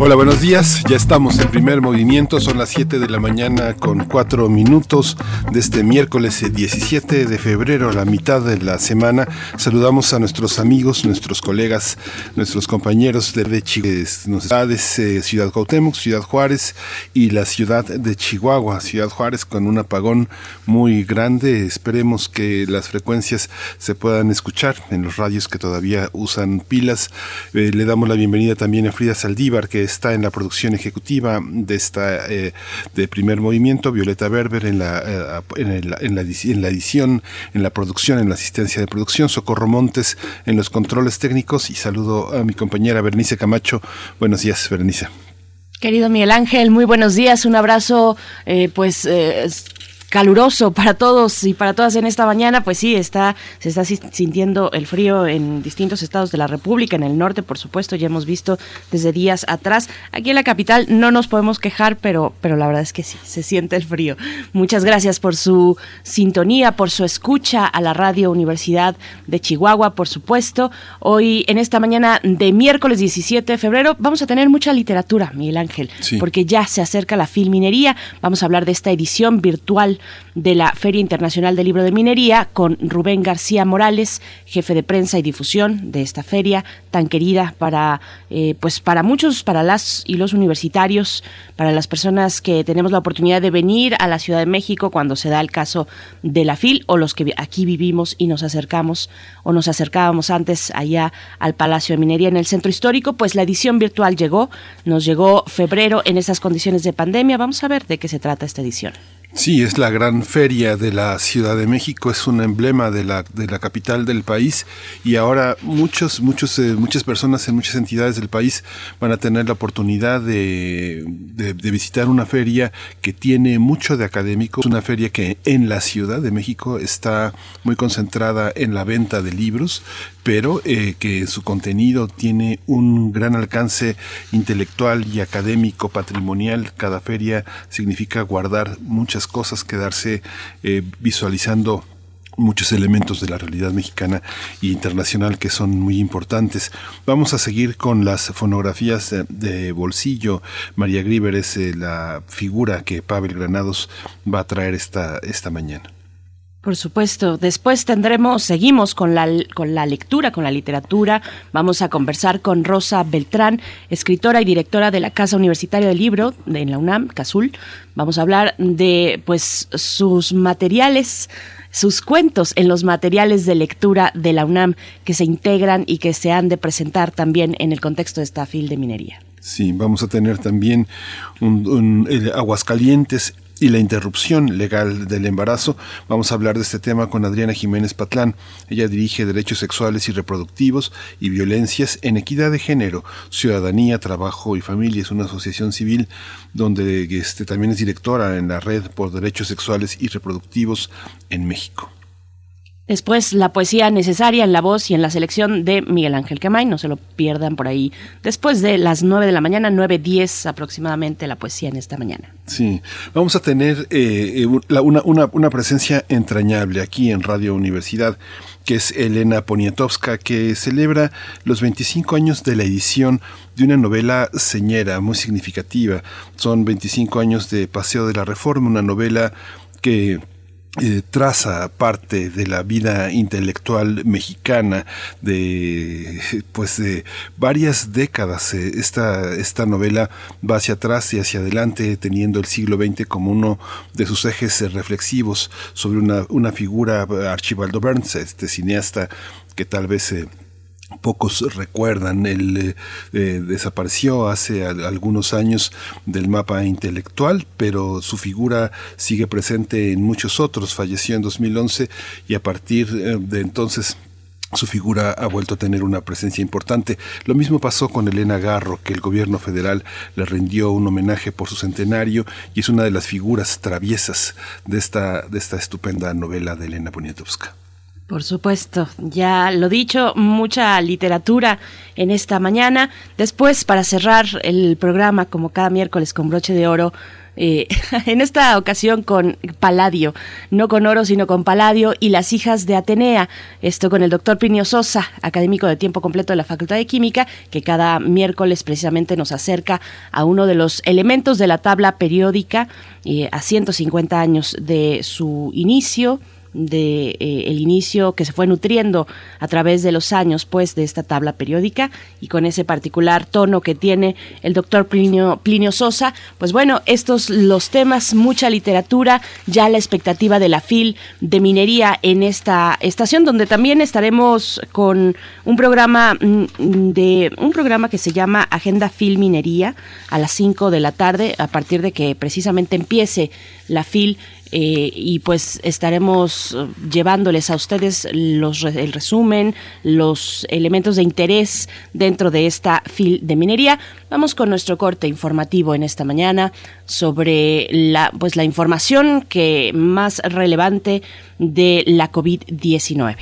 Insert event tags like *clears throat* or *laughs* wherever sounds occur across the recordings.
Hola, buenos días. Ya estamos en primer movimiento. Son las 7 de la mañana con 4 minutos de este miércoles 17 de febrero, la mitad de la semana. Saludamos a nuestros amigos, nuestros colegas, nuestros compañeros de ciudades, eh, Ciudad Cuauhtémoc, Ciudad Juárez y la ciudad de Chihuahua. Ciudad Juárez con un apagón muy grande. Esperemos que las frecuencias se puedan escuchar en los radios que todavía usan pilas. Eh, le damos la bienvenida también a Frida Saldívar, que está en la producción ejecutiva de esta eh, de primer movimiento, Violeta Berber en la, eh, en, la, edición, en la producción, en la asistencia de producción, Socorro Montes en los controles técnicos y saludo a mi compañera Bernice Camacho. Buenos días, Bernice. Querido Miguel Ángel, muy buenos días, un abrazo eh, pues caluroso para todos y para todas en esta mañana, pues sí, está, se está sintiendo el frío en distintos estados de la República, en el norte, por supuesto, ya hemos visto desde días atrás. Aquí en la capital no nos podemos quejar, pero, pero la verdad es que sí, se siente el frío. Muchas gracias por su sintonía, por su escucha a la Radio Universidad de Chihuahua, por supuesto. Hoy, en esta mañana de miércoles 17 de febrero, vamos a tener mucha literatura, Miguel Ángel, porque ya se acerca la filminería. Vamos a hablar de esta edición virtual de la Feria Internacional del Libro de Minería con Rubén García Morales, jefe de prensa y difusión de esta feria tan querida para eh, pues para muchos, para las y los universitarios, para las personas que tenemos la oportunidad de venir a la Ciudad de México cuando se da el caso de la FIL o los que aquí vivimos y nos acercamos o nos acercábamos antes allá al Palacio de Minería en el Centro Histórico, pues la edición virtual llegó, nos llegó febrero en esas condiciones de pandemia. Vamos a ver de qué se trata esta edición. Sí, es la gran feria de la Ciudad de México, es un emblema de la, de la capital del país y ahora muchos, muchos, eh, muchas personas en muchas entidades del país van a tener la oportunidad de, de, visitar una feria que tiene mucho de académico, es una feria que en la Ciudad de México está muy concentrada en la venta de libros, pero eh, que su contenido tiene un gran alcance intelectual y académico, patrimonial. Cada feria significa guardar muchas cosas, quedarse eh, visualizando muchos elementos de la realidad mexicana e internacional que son muy importantes. Vamos a seguir con las fonografías de, bolsillo. María Griver es eh, la figura que Pavel Granados va a traer esta, esta mañana. Por supuesto. Después tendremos, seguimos con la, con la lectura, con la literatura. Vamos a conversar con Rosa Beltrán, escritora y directora de la Casa Universitaria del Libro de la UNAM, CASUL. Vamos a hablar de pues sus materiales sus cuentos en los materiales de lectura de la UNAM que se integran y que se han de presentar también en el contexto de esta fil de minería. Sí, vamos a tener también un, Aguascalientes y la interrupción legal del embarazo. Vamos a hablar de este tema con Adriana Jiménez Patlán. Ella dirige Derechos Sexuales y Reproductivos y Violencias en Equidad de Género, Ciudadanía, Trabajo y Familia. Es una asociación civil donde este, también es directora en la Red por Derechos Sexuales y Reproductivos en México. Después la poesía necesaria en la voz y en la selección de Miguel Ángel Quemay, no se lo pierdan por ahí. Después de las 9 de la mañana, 9.10 aproximadamente la poesía en esta mañana. Sí, vamos a tener eh, una, una, presencia entrañable aquí en Radio Universidad que es Elena Poniatowska, que celebra los 25 años de la edición de una novela señera muy significativa. Son 25 años de Paseo de la Reforma, una novela que eh, traza parte de la vida intelectual mexicana de pues de varias décadas eh, esta, esta novela va hacia atrás y hacia adelante teniendo el siglo XX como uno de sus ejes eh, reflexivos sobre una, una figura Archibaldo Burns este cineasta que tal vez pocos recuerdan. Él eh, eh, desapareció hace algunos años del mapa intelectual, pero su figura sigue presente en muchos otros. Falleció en 2011 y a partir eh, de entonces su figura ha vuelto a tener una presencia importante. Lo mismo pasó con Elena Garro, que el gobierno federal le rindió un homenaje por su centenario y es una de las figuras traviesas de esta, de esta estupenda novela de Elena Poniatowska. Por supuesto, ya lo dicho, mucha literatura en esta mañana. Después, para cerrar el programa, como cada miércoles con broche de oro, eh, *laughs* en esta ocasión con Paladio, no con oro, sino con Paladio y las hijas de Atenea. Esto con el doctor Plinio Sosa, académico de tiempo completo de la Facultad de Química, que cada miércoles precisamente nos acerca a uno de los elementos de la tabla periódica eh, a 150 años de su inicio de eh, el inicio que se fue nutriendo a través de los años pues de esta tabla periódica y con ese particular tono que tiene el doctor Plinio, Plinio Sosa. Pues bueno estos los temas mucha literatura ya la expectativa de la FIL de minería en esta estación donde también estaremos con un programa mm, de un programa que se llama Agenda FIL Minería a las 5 de la tarde a partir de que precisamente empiece la FIL eh, y pues estaremos eh, llevándoles a ustedes el resumen, los elementos de interés dentro de esta fil de minería. Vamos con nuestro corte informativo en esta mañana sobre la, pues la información que más relevante de la COVID-19.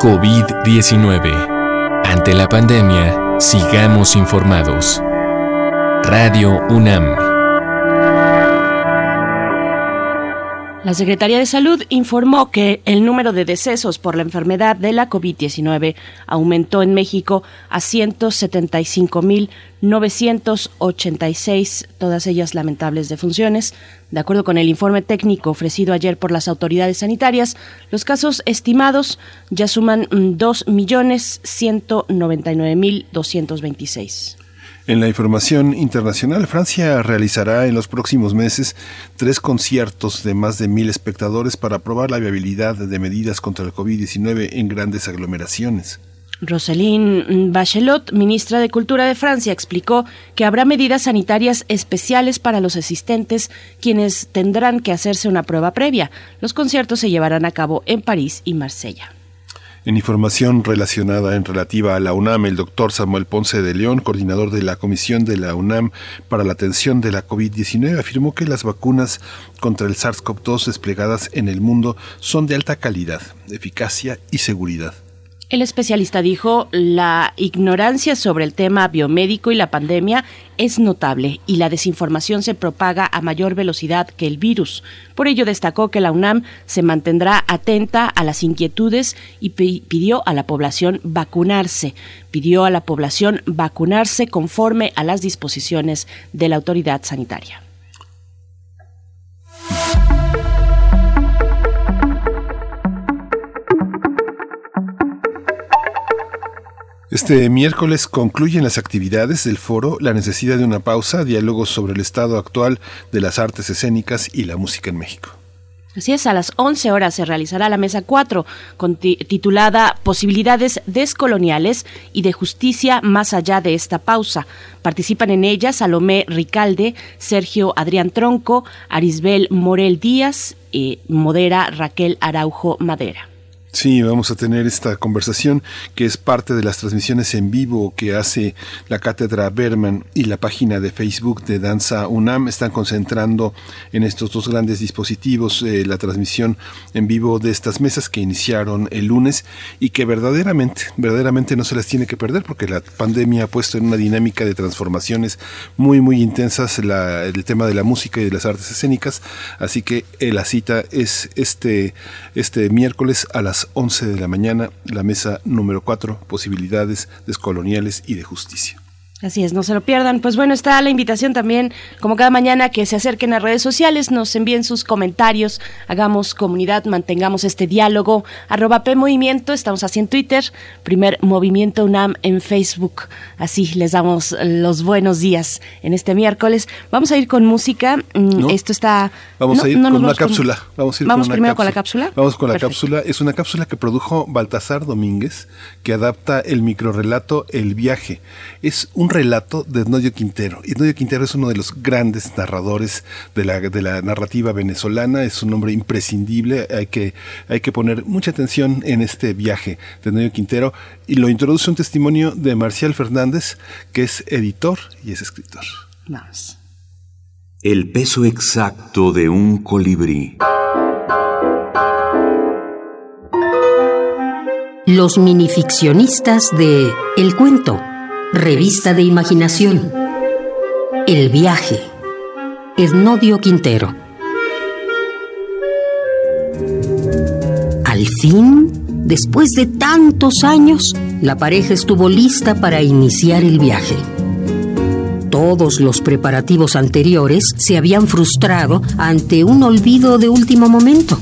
COVID-19. Ante la pandemia, sigamos informados. Radio UNAM. La Secretaría de Salud informó que el número de decesos por la enfermedad de la COVID-19 aumentó en México a 175.986, todas ellas lamentables defunciones. De acuerdo con el informe técnico ofrecido ayer por las autoridades sanitarias, los casos estimados ya suman 2.199.226. En la información internacional, Francia realizará en los próximos meses tres conciertos de más de mil espectadores para probar la viabilidad de medidas contra el COVID-19 en grandes aglomeraciones. Roselyne Bachelot, ministra de Cultura de Francia, explicó que habrá medidas sanitarias especiales para los asistentes, quienes tendrán que hacerse una prueba previa. Los conciertos se llevarán a cabo en París y Marsella. En información relacionada en relativa a la UNAM, el doctor Samuel Ponce de León, coordinador de la Comisión de la UNAM para la atención de la COVID-19, afirmó que las vacunas contra el SARS-CoV-2 desplegadas en el mundo son de alta calidad, eficacia y seguridad. El especialista dijo, la ignorancia sobre el tema biomédico y la pandemia es notable y la desinformación se propaga a mayor velocidad que el virus. Por ello destacó que la UNAM se mantendrá atenta a las inquietudes y pidió a la población vacunarse. Pidió a la población vacunarse conforme a las disposiciones de la autoridad sanitaria. Este miércoles concluyen las actividades del foro La necesidad de una pausa, diálogos sobre el estado actual de las artes escénicas y la música en México. Así es, a las 11 horas se realizará la mesa 4, titulada Posibilidades descoloniales y de justicia más allá de esta pausa. Participan en ella Salomé Ricalde, Sergio Adrián Tronco, Arisbel Morel Díaz y modera Raquel Araujo Madera. Sí, vamos a tener esta conversación que es parte de las transmisiones en vivo que hace la Cátedra Berman y la página de Facebook de Danza UNAM. Están concentrando en estos dos grandes dispositivos eh, la transmisión en vivo de estas mesas que iniciaron el lunes y que verdaderamente, verdaderamente no se las tiene que perder porque la pandemia ha puesto en una dinámica de transformaciones muy, muy intensas el tema de la música y de las artes escénicas. Así que eh, la cita es este, este miércoles a las 11 de la mañana, la mesa número 4, posibilidades descoloniales y de justicia. Así es, no se lo pierdan. Pues bueno, está la invitación también, como cada mañana, que se acerquen a redes sociales, nos envíen sus comentarios, hagamos comunidad, mantengamos este diálogo. Arroba P Movimiento, estamos así en Twitter, primer Movimiento UNAM en Facebook. Así les damos los buenos días en este miércoles. Vamos a ir con música. Mm, esto está. Vamos a ir con una cápsula. Vamos, a ir ¿Vamos primero con la cápsula. Vamos con la cápsula. Es una cápsula que produjo Baltasar Domínguez, que adapta el microrelato El viaje. Es un relato de Ednoyo Quintero. Ednoyo Quintero es uno de los grandes narradores de la, de la narrativa venezolana, es un hombre imprescindible, hay que, hay que poner mucha atención en este viaje de Ednoyo Quintero y lo introduce un testimonio de Marcial Fernández, que es editor y es escritor. El peso exacto de un colibrí. Los minificcionistas de El Cuento Revista de Imaginación. El viaje. Esnodio Quintero. Al fin, después de tantos años, la pareja estuvo lista para iniciar el viaje. Todos los preparativos anteriores se habían frustrado ante un olvido de último momento.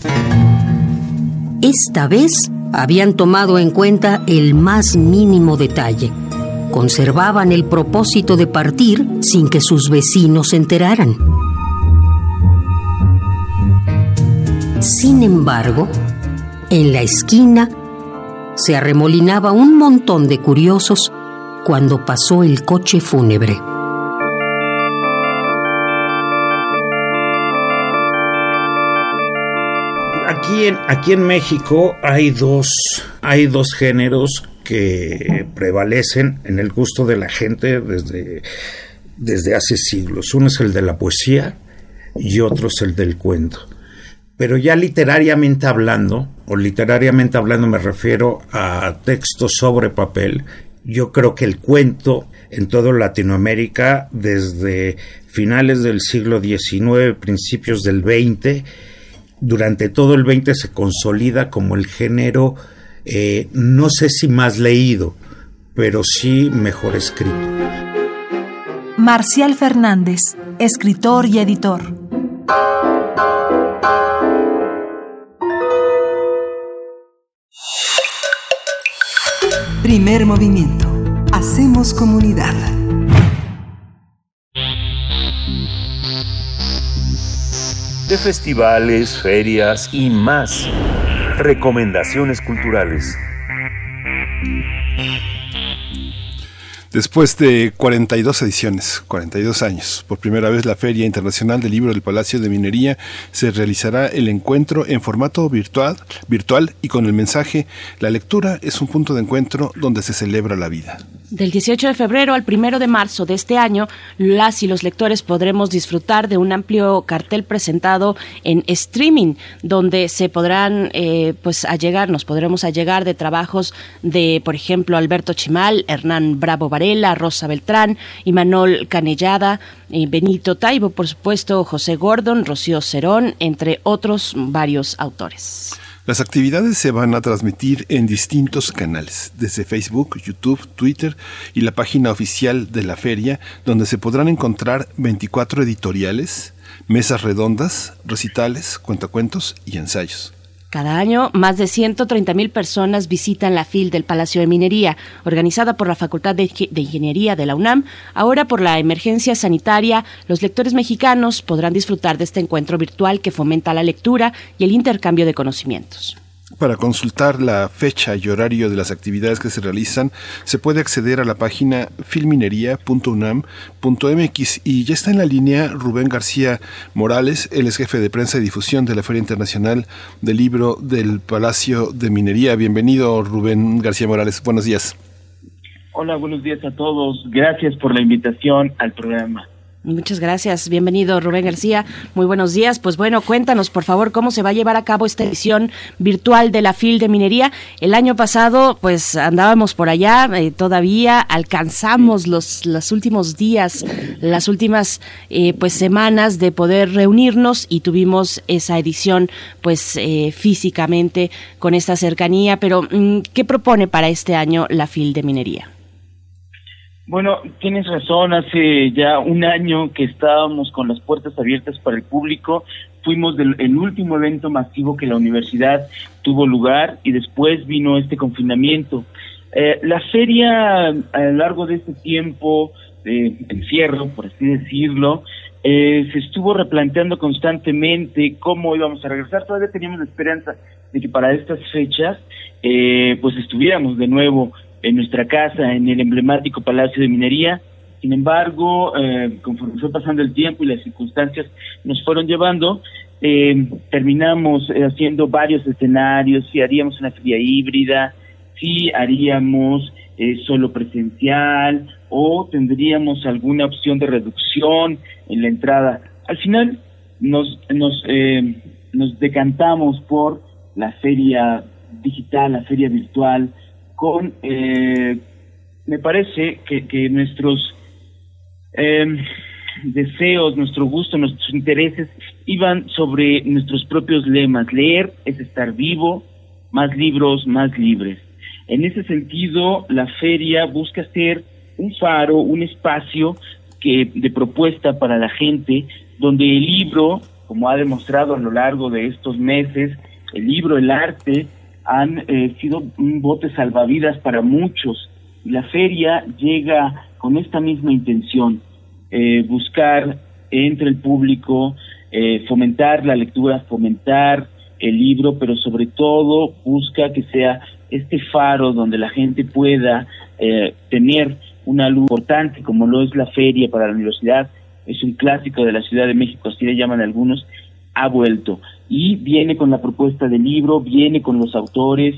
Esta vez habían tomado en cuenta el más mínimo detalle. Conservaban el propósito de partir sin que sus vecinos se enteraran. Sin embargo, en la esquina se arremolinaba un montón de curiosos cuando pasó el coche fúnebre. Aquí en, aquí en México hay dos, hay dos géneros que prevalecen en el gusto de la gente desde, desde hace siglos. Uno es el de la poesía y otro es el del cuento. Pero ya literariamente hablando, o literariamente hablando me refiero a textos sobre papel, yo creo que el cuento en toda Latinoamérica desde finales del siglo XIX, principios del XX, durante todo el 20 se consolida como el género, eh, no sé si más leído, pero sí mejor escrito. Marcial Fernández, escritor y editor. Primer movimiento. Hacemos comunidad. de festivales, ferias y más. Recomendaciones culturales. Después de 42 ediciones, 42 años, por primera vez la Feria Internacional del Libro del Palacio de Minería se realizará el encuentro en formato virtual, virtual y con el mensaje La lectura es un punto de encuentro donde se celebra la vida. Del 18 de febrero al 1 de marzo de este año, las y los lectores podremos disfrutar de un amplio cartel presentado en streaming, donde se podrán, eh, pues, allegar, nos podremos allegar de trabajos de, por ejemplo, Alberto Chimal, Hernán Bravo Varela, Rosa Beltrán, Imanol Canellada, eh, Benito Taibo, por supuesto, José Gordon, Rocío Cerón, entre otros varios autores. Las actividades se van a transmitir en distintos canales, desde Facebook, YouTube, Twitter y la página oficial de la feria, donde se podrán encontrar 24 editoriales, mesas redondas, recitales, cuentacuentos y ensayos. Cada año, más de 130 mil personas visitan la FIL del Palacio de Minería, organizada por la Facultad de, Ingeniería de la UNAM. Ahora, por la emergencia sanitaria, los lectores mexicanos podrán disfrutar de este encuentro virtual que fomenta la lectura y el intercambio de conocimientos. Para consultar la fecha y horario de las actividades que se realizan, se puede acceder a la página filminería.unam.mx y ya está en la línea Rubén García Morales, él es jefe de prensa y difusión de la Feria Internacional del Libro del Palacio de Minería. Bienvenido Rubén García Morales, buenos días. Hola, buenos días a todos. Gracias por la invitación al programa. Muchas gracias. Bienvenido, Rubén García. Muy buenos días. Pues bueno, cuéntanos, por favor, cómo se va a llevar a cabo esta edición virtual de la FIL de Minería. El año pasado, pues andábamos por allá, eh, todavía alcanzamos los, los últimos días, las últimas eh, pues semanas de poder reunirnos y tuvimos esa edición pues eh, físicamente con esta cercanía. Pero, mm, ¿qué propone para este año la FIL de Minería? Bueno, tienes razón, hace ya un año que estábamos con las puertas abiertas para el público, fuimos del, el último evento masivo que la universidad tuvo lugar y después vino este confinamiento. Eh, la feria a lo largo de este tiempo de encierro, por así decirlo, eh, se estuvo replanteando constantemente cómo íbamos a regresar. Todavía teníamos la esperanza de que para estas fechas eh, pues estuviéramos de nuevo en nuestra casa, en el emblemático Palacio de Minería. Sin embargo, eh, conforme fue pasando el tiempo y las circunstancias nos fueron llevando, eh, terminamos eh, haciendo varios escenarios, si haríamos una feria híbrida, si haríamos eh, solo presencial o tendríamos alguna opción de reducción en la entrada. Al final nos, nos, nos decantamos por la feria digital, la feria virtual, con, eh, me parece que, nuestros em, deseos, nuestro gusto, nuestros intereses iban sobre nuestros propios lemas. Leer es estar vivo, más libros, más libres. En ese sentido, la feria busca ser un faro, un espacio que de propuesta para la gente, donde el libro, como ha demostrado a lo largo de estos meses, el libro, el arte, han eh, sido un bote salvavidas para muchos. La feria llega con esta misma intención, eh, buscar entre el público, eh, fomentar la lectura, fomentar el libro, pero sobre todo busca que sea este faro donde la gente pueda eh, tener una luz importante como lo es la feria para la universidad, es un clásico de la Ciudad de México, así le llaman algunos, ha vuelto y viene con la propuesta del libro, viene con los autores,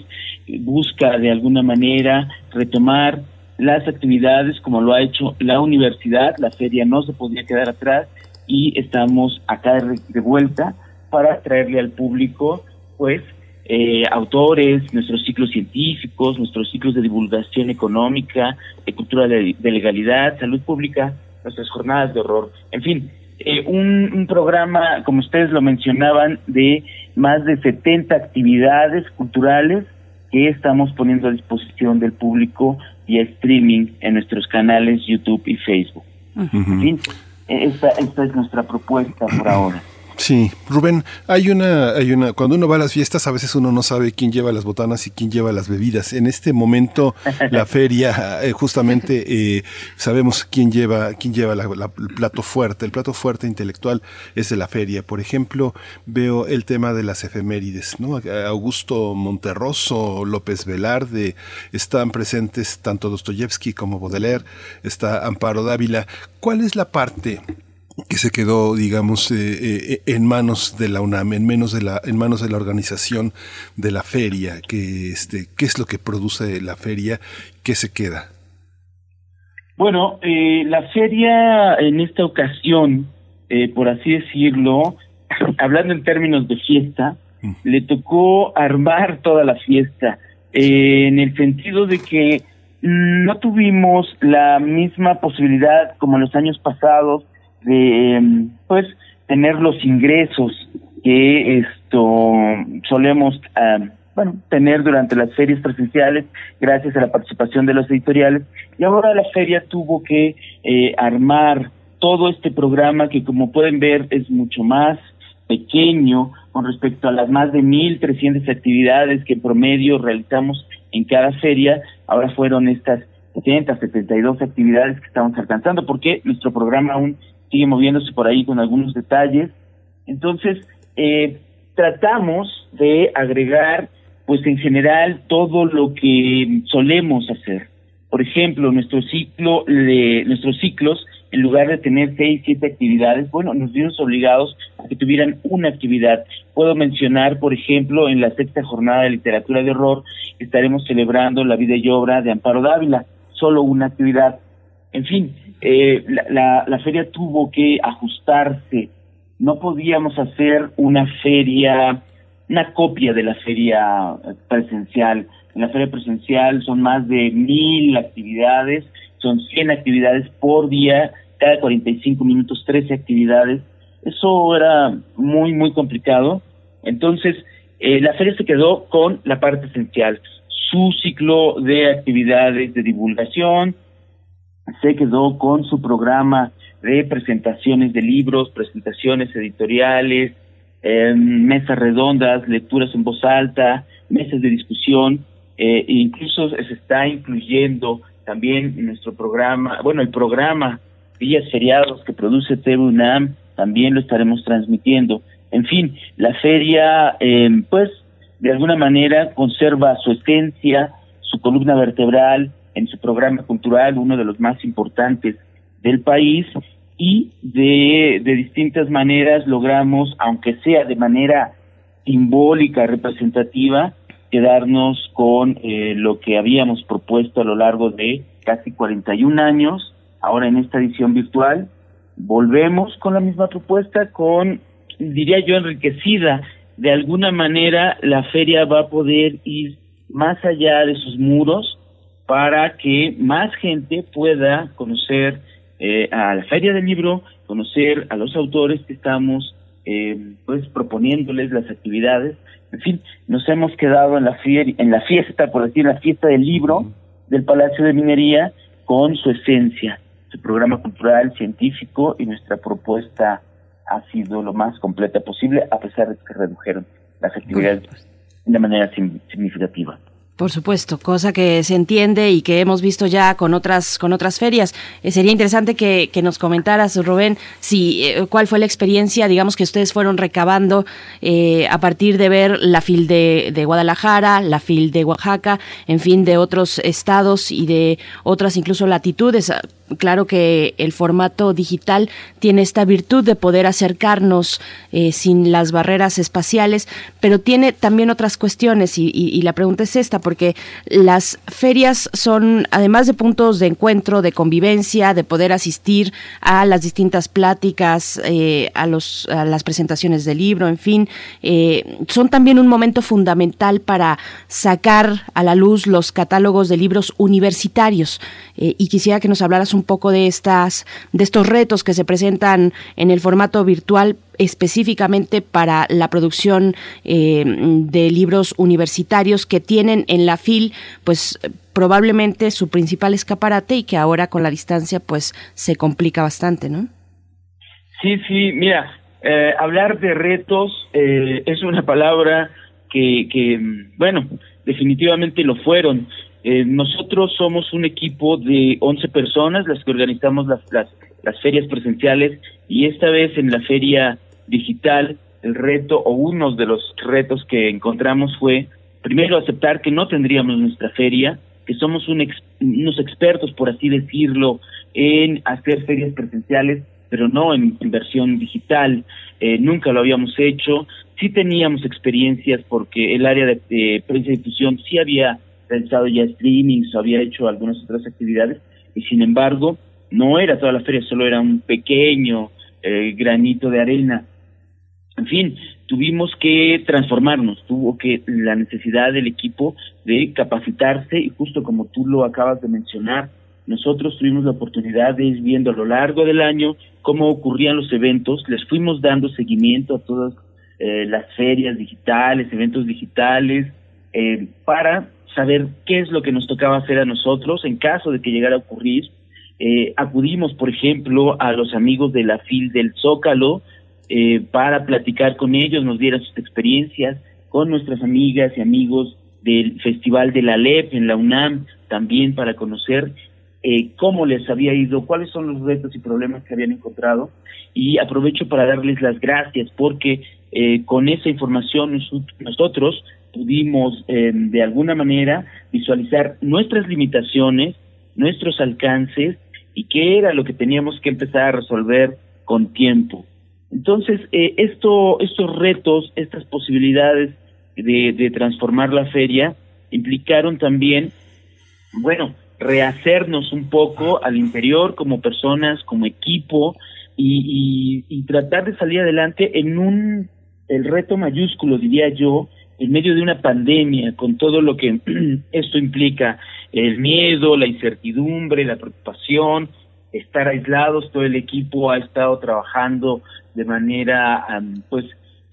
busca de alguna manera retomar las actividades como lo ha hecho la universidad, la feria no se podía quedar atrás y estamos acá de vuelta para traerle al público pues eh, autores, nuestros ciclos científicos, nuestros ciclos de divulgación económica, de cultura de, legalidad, salud pública, nuestras jornadas de horror, en fin, eh, un, un, programa, como ustedes lo mencionaban, de más de 70 actividades culturales que estamos poniendo a disposición del público vía streaming en nuestros canales YouTube y Facebook. En fin, esta, esta es nuestra propuesta por *clears throat* ahora. Sí, Rubén, hay una, hay una, cuando uno va a las fiestas a veces uno no sabe quién lleva las botanas y quién lleva las bebidas. En este momento *laughs* la feria, eh, justamente eh, sabemos quién lleva, quién lleva la, el plato fuerte. El plato fuerte intelectual es de la feria. Por ejemplo, veo el tema de las efemérides, ¿no? Augusto Monterroso, López Velarde, están presentes tanto Dostoyevsky como Baudelaire, está Amparo Dávila. ¿Cuál es la parte que se quedó, digamos, eh, eh, en manos de la UNAM, en manos de la, en manos de la organización de la feria, que este, qué es lo que produce la feria, qué se queda. Bueno, eh, la feria en esta ocasión, por así decirlo, *laughs* hablando en términos de fiesta, mm. le tocó armar toda la fiesta, en el sentido de que no tuvimos la misma posibilidad como en los años pasados de em, pues tener los ingresos que esto solemos bueno tener durante las ferias presenciales gracias a la participación de los editoriales. Y ahora la feria tuvo que eh, armar todo este programa que como pueden ver es mucho más pequeño con respecto a las más de 1.300 actividades que en promedio realizamos en cada feria, ahora fueron estas 72 actividades que estamos alcanzando, porque nuestro programa aún sigue moviéndose por ahí con algunos detalles. Entonces, eh, tratamos de agregar, pues en general, todo lo que solemos hacer. Por ejemplo, nuestro ciclo, de, nuestros ciclos, en lugar de tener seis, siete actividades, bueno, nos vimos obligados a que tuvieran una actividad. Puedo mencionar, por ejemplo, en la sexta jornada de literatura de horror, estaremos celebrando la vida y obra de Amparo Dávila, solo una actividad. En fin, eh, la, la, feria tuvo que ajustarse. No podíamos hacer una feria, una copia de la feria presencial. En la feria presencial son más de mil actividades, son 100 actividades por día, cada 45 minutos 13 actividades. Eso era muy, muy complicado. Entonces, eh, la feria se quedó con la parte esencial, su ciclo de actividades de divulgación, se quedó con su programa de presentaciones de libros, presentaciones editoriales, em, mesas redondas, lecturas en voz alta, mesas de discusión, eh, e incluso se está incluyendo también nuestro programa, bueno, el programa Días Feriados que produce TV UNAM, también lo estaremos transmitiendo. En fin, la feria, em, pues, de alguna manera conserva su esencia, su columna vertebral, en su programa cultural, uno de los más importantes del país, y de, distintas maneras logramos, aunque sea de manera simbólica, representativa, quedarnos con eh, lo que habíamos propuesto a lo largo de casi 41 años, ahora en esta edición virtual, volvemos con la misma propuesta, con, diría yo, enriquecida. De alguna manera la feria va a poder ir más allá de sus muros para que más gente pueda conocer eh, a la feria del libro, conocer a los autores que estamos eh, pues proponiéndoles las actividades. En fin, nos hemos quedado en la, en la fiesta, por decir, la fiesta del libro del Palacio de Minería con su esencia, su programa cultural, científico y nuestra propuesta ha sido lo más completa posible a pesar de que redujeron las actividades de manera significativa. Por supuesto, cosa que se entiende y que hemos visto ya con otras con otras ferias. Eh, sería interesante que, que, nos comentaras, Rubén, si eh, cuál fue la experiencia, digamos que ustedes fueron recabando eh, a partir de ver la FIL de, de, Guadalajara, la FIL de Oaxaca, en fin, de otros estados y de otras incluso latitudes claro que el formato digital tiene esta virtud de poder acercarnos eh, sin las barreras espaciales, pero tiene también otras cuestiones y, la pregunta es esta, porque las ferias son, además de puntos de encuentro, de convivencia, de poder asistir a las distintas pláticas, eh, a, las presentaciones del libro, en fin, eh, son también un momento fundamental para sacar a la luz los catálogos de libros universitarios. y quisiera que nos hablaras un un poco de estas de estos retos que se presentan en el formato virtual específicamente para la producción eh, de libros universitarios que tienen en la FIL pues probablemente su principal escaparate y que ahora con la distancia pues se complica bastante, ¿no? Sí, sí, mira, eh, hablar de retos eh, es una palabra que, que, bueno, definitivamente lo fueron. Eh, nosotros somos un equipo de 11 personas, las que organizamos las, las, las ferias presenciales y esta vez en la feria digital el reto o uno de los retos que encontramos fue primero aceptar que no tendríamos nuestra feria, que somos un unos expertos, por así decirlo, en hacer ferias presenciales, pero no en, versión digital. Eh, nunca lo habíamos hecho. Sí teníamos experiencias porque el área de, de prensa y difusión sí había realizado ya streamings o había hecho algunas otras actividades y sin embargo no era toda la feria, solo era un pequeño eh, granito de arena. En fin, tuvimos que transformarnos, tuvo que la necesidad del equipo de capacitarse y justo como tú lo acabas de mencionar, nosotros tuvimos la oportunidad de ir viendo a lo largo del año cómo ocurrían los eventos, les fuimos dando seguimiento a todas eh, las ferias digitales, eventos digitales, eh, para saber qué es lo que nos tocaba hacer a nosotros en caso de que llegara a ocurrir. Eh, acudimos, por ejemplo, a los amigos de la FIL del Zócalo eh, para platicar con ellos, nos dieran sus experiencias, con nuestras amigas y amigos del Festival de la LEP en la UNAM, también para conocer eh, cómo les había ido, cuáles son los retos y problemas que habían encontrado. Y aprovecho para darles las gracias porque eh, con esa información nosotros pudimos eh, de alguna manera visualizar nuestras limitaciones, nuestros alcances y qué era lo que teníamos que empezar a resolver con tiempo. Entonces, eh, esto, estos retos, estas posibilidades de, de transformar la feria implicaron también, bueno, rehacernos un poco al interior como personas, como equipo y, y, y tratar de salir adelante en un, el reto mayúsculo, diría yo, en medio de una pandemia, con todo lo que *clears throat* esto implica, el miedo, la incertidumbre, la preocupación, estar aislados, todo el equipo ha estado trabajando de manera pues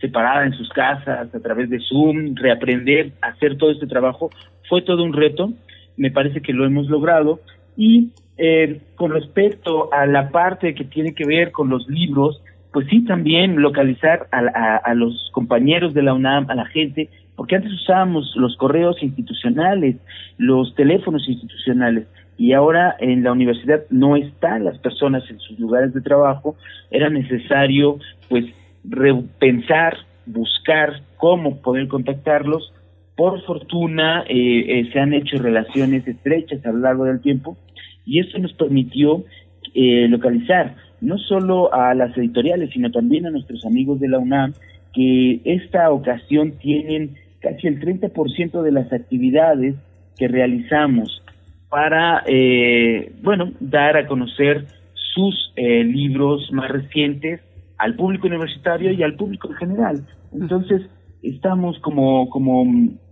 separada en sus casas, a través de Zoom, reaprender hacer todo este trabajo, fue todo un reto, me parece que lo hemos logrado, y eh, con respecto a la parte que tiene que ver con los libros, pues sí también localizar a, a, los compañeros de la UNAM, a la gente, porque antes usábamos los correos institucionales, los teléfonos institucionales, y ahora en la universidad no están las personas en sus lugares de trabajo, era necesario pues repensar, buscar cómo poder contactarlos. Por fortuna eh, eh, se han hecho relaciones estrechas a lo largo del tiempo y eso nos permitió eh, localizar no solo a las editoriales, sino también a nuestros amigos de la UNAM, que esta ocasión tienen casi el 30% de las actividades que realizamos para, eh, bueno, dar a conocer sus eh, libros más recientes al público universitario y al público en general. Entonces, estamos como, como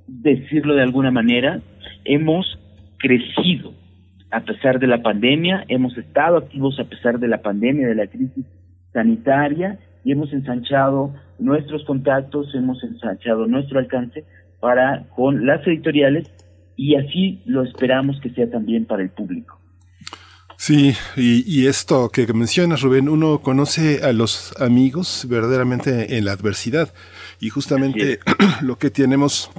decirlo de alguna manera, hemos crecido a pesar de la pandemia, hemos estado activos a pesar de la pandemia, de la crisis sanitaria y hemos ensanchado nuestros contactos, hemos ensanchado nuestro alcance para con las editoriales y así lo esperamos que sea también para el público. Sí, y, esto que mencionas, Rubén, uno conoce a los amigos verdaderamente en la adversidad y justamente *clears throat* lo que tenemos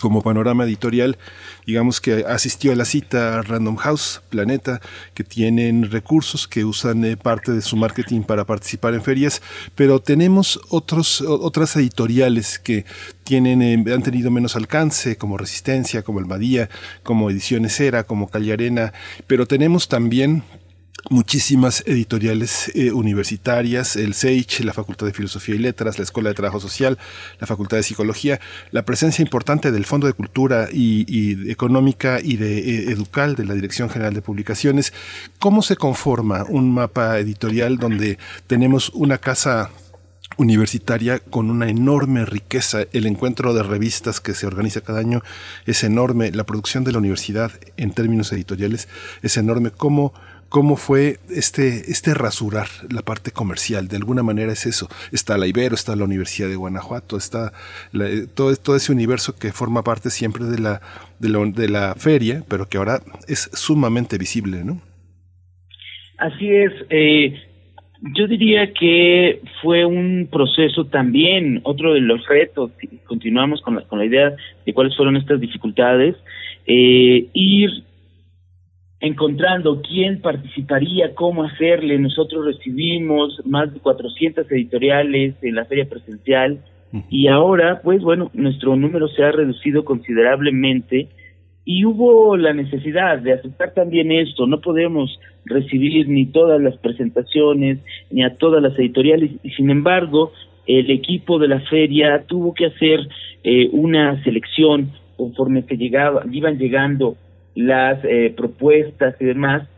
como panorama editorial, digamos que asistió a la cita Random House, Planeta, que tienen recursos, que usan eh, parte de su marketing para participar en ferias, pero tenemos otros, otras editoriales que tienen, eh, han tenido menos alcance, como Resistencia, como El Madía, como Ediciones Era, como Calle Arena, pero tenemos también muchísimas editoriales eh, universitarias, el SEICH, la Facultad de Filosofía y Letras, la Escuela de Trabajo Social, la Facultad de Psicología, la presencia importante del Fondo de Cultura y, Económica y de eh, Educal de la Dirección General de Publicaciones. ¿Cómo se conforma un mapa editorial donde tenemos una casa universitaria con una enorme riqueza. El encuentro de revistas que se organiza cada año es enorme. La producción de la universidad en términos editoriales es enorme. ¿Cómo, cómo fue este, este rasurar la parte comercial. De alguna manera es eso. Está la Ibero, está la Universidad de Guanajuato, está todo, todo ese universo que forma parte siempre de la, de, la, feria, pero que ahora es sumamente visible, ¿no? Así es. Eh, yo diría que fue un proceso también, otro de los retos, continuamos con la, con la idea de cuáles fueron estas dificultades, eh, ir encontrando quién participaría, cómo hacerle. Nosotros recibimos más de 400 editoriales en la feria presencial y ahora, pues bueno, nuestro número se ha reducido considerablemente y hubo la necesidad de aceptar también esto. No podemos recibir ni todas las presentaciones ni a todas las editoriales y sin embargo el equipo de la feria tuvo que hacer eh, una selección conforme que llegaba, iban llegando las eh, propuestas y demás,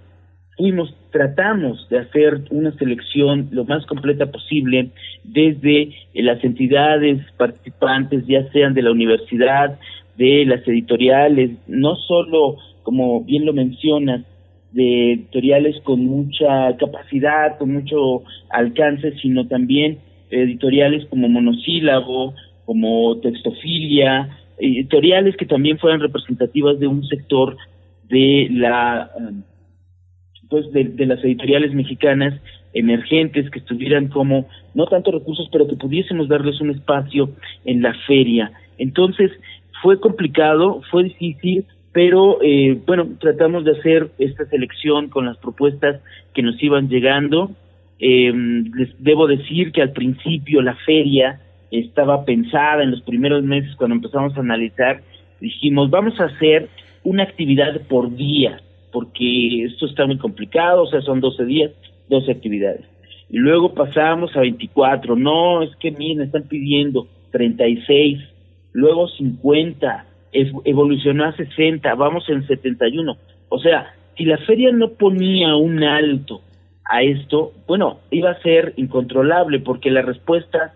fuimos, tratamos de hacer una selección lo más completa posible desde las entidades participantes, ya sean de la universidad, de las editoriales, no solo, como bien lo mencionas, de editoriales con mucha capacidad, con mucho alcance, sino también editoriales como Monosílabo, como Textofilia, editoriales que también fueran representativas de un sector de la pues de, las editoriales mexicanas emergentes que estuvieran como no tanto recursos pero que pudiésemos darles un espacio en la feria. Entonces fue complicado fue difícil pero eh, bueno tratamos de hacer esta selección con las propuestas que nos iban llegando. Eh, les debo decir que al principio la feria estaba pensada en los primeros meses cuando empezamos a analizar, dijimos, vamos a hacer una actividad por día, porque esto está muy complicado, o sea, son 12 días, 12 actividades. Y luego pasamos a 24, no, es que miren, están pidiendo 36, luego 50, evolucionó a 60, vamos en 71. O sea, si la feria no ponía un alto a esto, bueno, iba a ser incontrolable porque la respuesta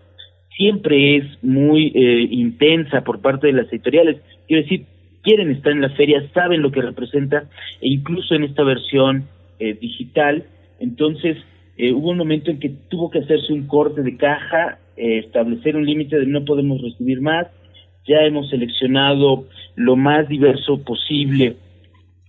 siempre es muy eh, intensa por parte de las editoriales. Quiero decir, quieren estar en la feria, saben lo que representa, e incluso en esta versión eh, digital. Entonces, eh, hubo un momento en que tuvo que hacerse un corte de caja, establecer un límite de no podemos recibir más. Ya hemos seleccionado lo más diverso posible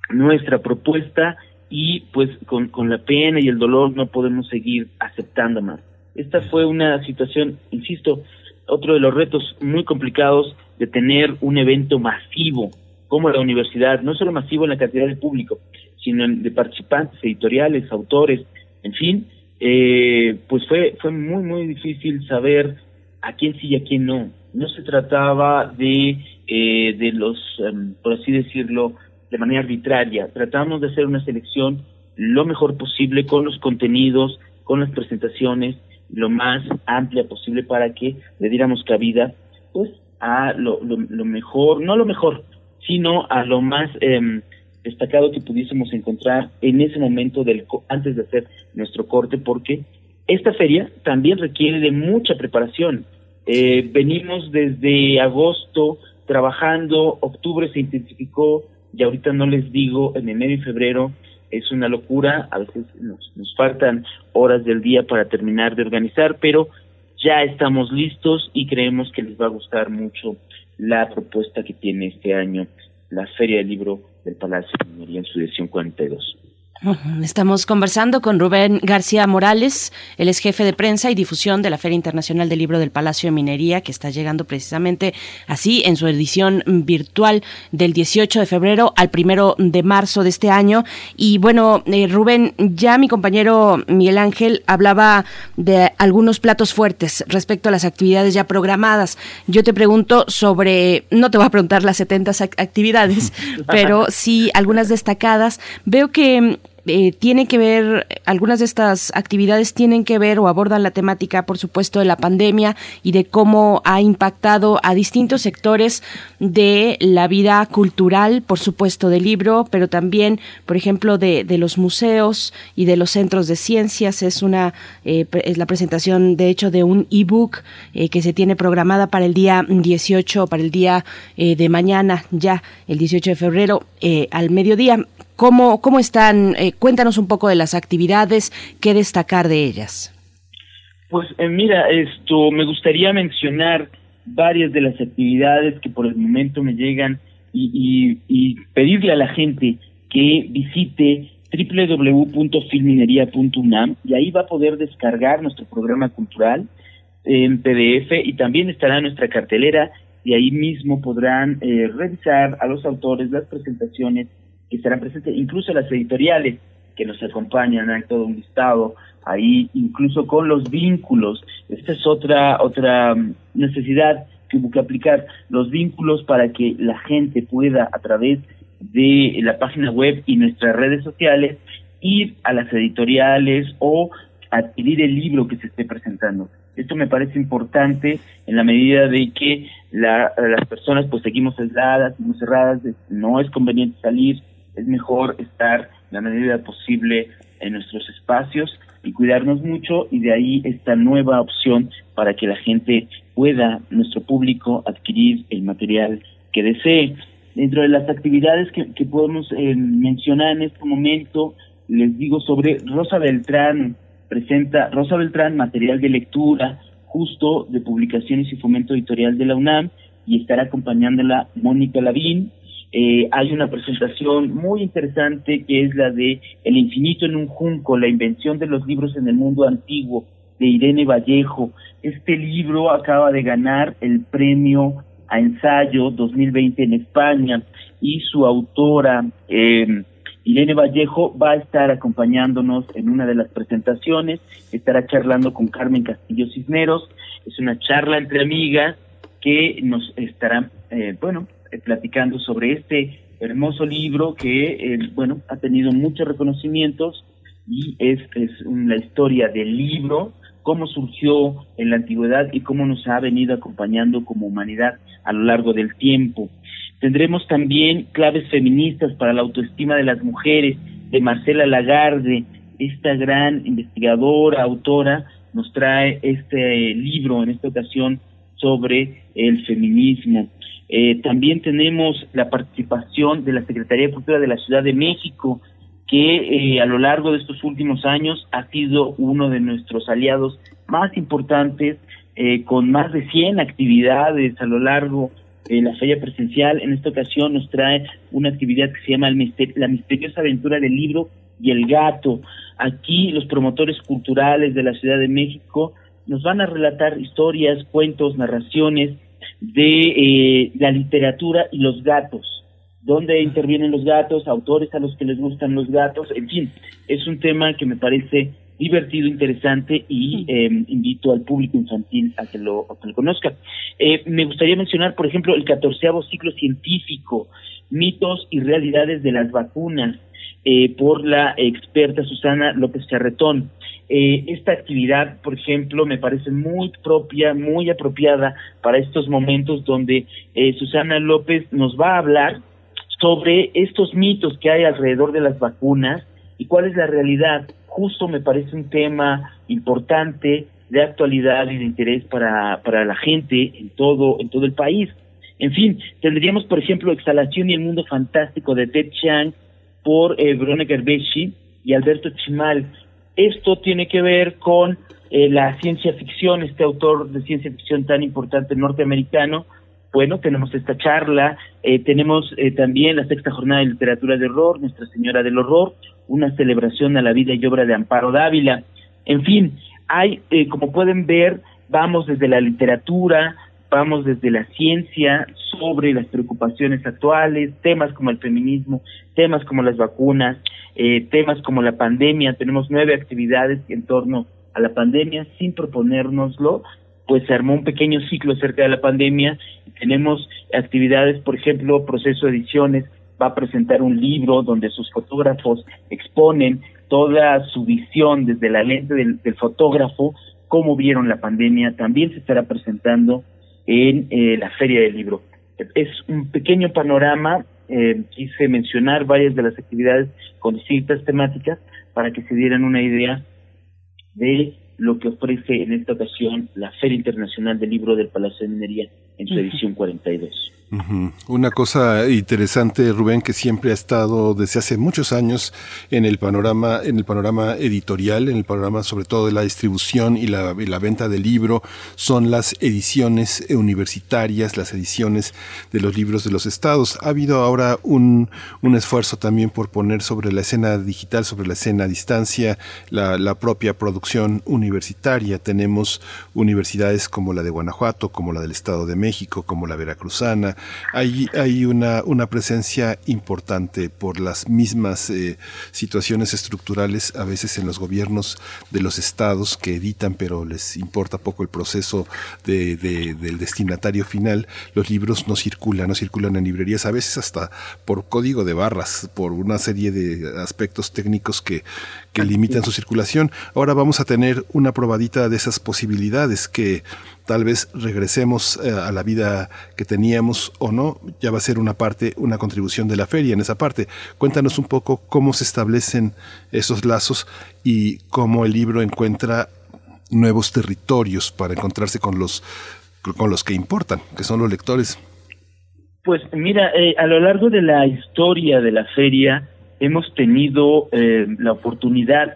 nuestra propuesta y pues con, con la pena y el dolor no podemos seguir aceptando más. Esta fue una situación, insisto, otro de los retos muy complicados de tener un evento masivo como la universidad, no solo masivo en la cantidad de público, sino en, de participantes, editoriales, autores, en fin, eh, pues fue, fue muy, muy difícil saber a quién sí y a quién no. No se trataba de, eh, de los, em, por así decirlo, de manera arbitraria. Tratamos de hacer una selección lo mejor posible con los contenidos, con las presentaciones, lo más amplia posible para que le diéramos cabida pues a lo, lo, mejor, no lo mejor, sino a lo más eh, destacado que pudiésemos encontrar en ese momento del antes de hacer nuestro corte, porque esta feria también requiere de mucha preparación. Eh, venimos desde agosto trabajando, octubre se intensificó y ahorita no les digo, en enero y febrero es una locura, a veces nos, nos faltan horas del día para terminar de organizar, pero ya estamos listos y creemos que les va a gustar mucho la propuesta que tiene este año la Feria del Libro del Palacio de Minería en su edición 42. Estamos conversando con Rubén García Morales, él es jefe de prensa y difusión de la Feria Internacional del Libro del Palacio de Minería, que está llegando precisamente así en su edición virtual del 18 de febrero al primero de marzo de este año. Y bueno, eh, Rubén, ya mi compañero Miguel Ángel hablaba de algunos platos fuertes respecto a las actividades ya programadas. Yo te pregunto sobre, no te voy a preguntar las 70 actividades, *laughs* pero sí algunas destacadas. Veo que eh, tiene que ver, algunas de estas actividades tienen que ver o abordan la temática, por supuesto, de la pandemia y de cómo ha impactado a distintos sectores de la vida cultural, por supuesto, del libro, pero también, por ejemplo, de, los museos y de los centros de ciencias. Es una eh, es la presentación, de hecho, de un ebook eh, que se tiene programada para el día 18, para el día eh, de mañana, ya el 18 de febrero, al mediodía. ¿Cómo, cómo están? Eh, cuéntanos un poco de las actividades, qué destacar de ellas. Pues eh, mira, esto me gustaría mencionar varias de las actividades que por el momento me llegan y, y, pedirle a la gente que visite www.filminería.unam y ahí va a poder descargar nuestro programa cultural en PDF y también estará nuestra cartelera y ahí mismo podrán eh, revisar a los autores las presentaciones que estarán presentes, incluso las editoriales que nos acompañan, hay todo un listado ahí, incluso con los vínculos. Esta es otra, otra mm, necesidad que que aplicar, los vínculos para que la gente pueda a través de la página web y nuestras redes sociales ir a las editoriales o adquirir el libro que se esté presentando. Esto me parece importante en la medida de que la, las personas pues seguimos aisladas, seguimos cerradas, no es conveniente salir, es mejor estar la medida posible en nuestros espacios y cuidarnos mucho y de ahí esta nueva opción para que la gente pueda, nuestro público, adquirir el material que desee. Dentro de las actividades que, que podemos eh, mencionar en este momento, les digo sobre Rosa Beltrán, presenta Rosa Beltrán material de lectura justo de publicaciones y fomento editorial de la UNAM y estará acompañándola Mónica Lavín, eh, hay una presentación muy interesante que es la de El infinito en un junco, la invención de los libros en el mundo antiguo, de Irene Vallejo. Este libro acaba de ganar el premio a ensayo 2020 en España y su autora, eh, Irene Vallejo, va a estar acompañándonos en una de las presentaciones, estará charlando con Carmen Castillo Cisneros, es una charla entre amigas que nos estará, eh, bueno, platicando sobre este hermoso libro que, eh, bueno, ha tenido muchos reconocimientos y es, es la historia del libro, cómo surgió en la antigüedad y cómo nos ha venido acompañando como humanidad a lo largo del tiempo. Tendremos también claves feministas para la autoestima de las mujeres de Marcela Lagarde, esta gran investigadora, autora, nos trae este libro en esta ocasión sobre el feminismo. Eh, también tenemos la participación de la Secretaría de Cultura de la Ciudad de México, que eh, a lo largo de estos últimos años ha sido uno de nuestros aliados más importantes, eh, con más de 100 actividades a lo largo de la feria presencial. En esta ocasión nos trae una actividad que se llama La misteriosa aventura del libro y el gato. Aquí los promotores culturales de la Ciudad de México nos van a relatar historias, cuentos, narraciones, de eh, la literatura y los gatos, dónde intervienen los gatos, autores a los que les gustan los gatos, en fin, es un tema que me parece divertido, interesante y em, invito al público infantil a que lo, conozca. Eh, me gustaría mencionar, por ejemplo, el catorceavo ciclo científico, mitos y realidades de las vacunas, eh, por la experta Susana López Charretón. Eh, esta actividad, por ejemplo, me parece muy propia, muy apropiada para estos momentos donde eh, Susana López nos va a hablar sobre estos mitos que hay alrededor de las vacunas y cuál es la realidad. Justo me parece un tema importante de actualidad y de interés para, para la gente en todo, en todo el país. En fin, tendríamos, por ejemplo, Exhalación y el Mundo Fantástico de Ted Chiang por eh, Verónica Herbeschi y Alberto Chimal. Esto tiene que ver con eh, la ciencia ficción, este autor de ciencia ficción tan importante norteamericano. Bueno, tenemos esta charla, eh, tenemos eh, también la sexta jornada de literatura de horror, Nuestra Señora del Horror, una celebración a la vida y obra de Amparo Dávila. En fin, hay, como pueden ver, vamos desde la literatura, vamos desde la ciencia sobre las preocupaciones actuales, temas como el feminismo, temas como las vacunas, eh, temas como la pandemia. Tenemos nueve actividades en torno a la pandemia sin proponérnoslo, pues se armó un pequeño ciclo acerca de la pandemia. Tenemos actividades, por ejemplo, Proceso de Ediciones va a presentar un libro donde sus fotógrafos exponen toda su visión desde la lente del, fotógrafo, cómo vieron la pandemia. También se estará presentando en eh, la Feria del Libro. Es un pequeño panorama, eh, quise mencionar varias de las actividades con distintas temáticas para que se dieran una idea de lo que ofrece en esta ocasión la Feria Internacional del Libro del Palacio de Minería en su edición 42. Una cosa interesante, Rubén, que siempre ha estado desde hace muchos años en el panorama, en el panorama editorial, en el panorama sobre todo de la distribución y la, venta del libro, son las ediciones universitarias, las ediciones de los libros de los estados. Ha habido ahora un, un esfuerzo también por poner sobre la escena digital, sobre la escena a distancia, la, la propia producción universitaria. Tenemos universidades como la de Guanajuato, como la del Estado de México, como la Veracruzana, hay, hay una, una presencia importante por las mismas eh, situaciones estructurales, a veces en los gobiernos de los estados que editan, pero les importa poco el proceso de, del destinatario final. Los libros no circulan, no circulan en librerías, a veces hasta por código de barras, por una serie de aspectos técnicos que, que limitan su circulación. Ahora vamos a tener una probadita de esas posibilidades que tal vez regresemos eh, a la vida que teníamos o no, ya va a ser una parte, una contribución de la feria en esa parte. Cuéntanos un poco cómo se establecen esos lazos y cómo el libro encuentra nuevos territorios para encontrarse con los con los que importan, que son los lectores. Pues mira, eh, a lo largo de la historia de la feria, hemos tenido eh, la oportunidad,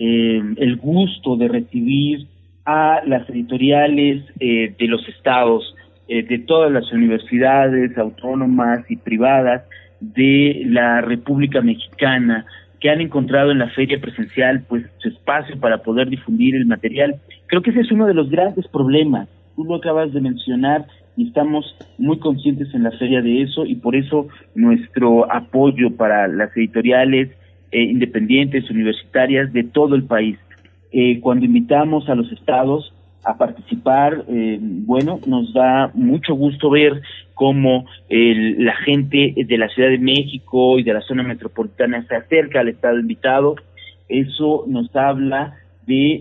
eh, el gusto de recibir a las editoriales eh, de los estados, de todas las universidades autónomas y privadas de la República Mexicana, que han encontrado en la feria presencial pues su espacio para poder difundir el material. Creo que ese es uno de los grandes problemas. Tú lo acabas de mencionar, y estamos muy conscientes en la feria de eso y por eso nuestro apoyo para las editoriales eh, independientes, universitarias de todo el país. Eh, cuando invitamos a los estados a participar, eh, bueno, nos da mucho gusto ver cómo la gente de la Ciudad de México y de la zona metropolitana se acerca al estado invitado. Eso nos habla de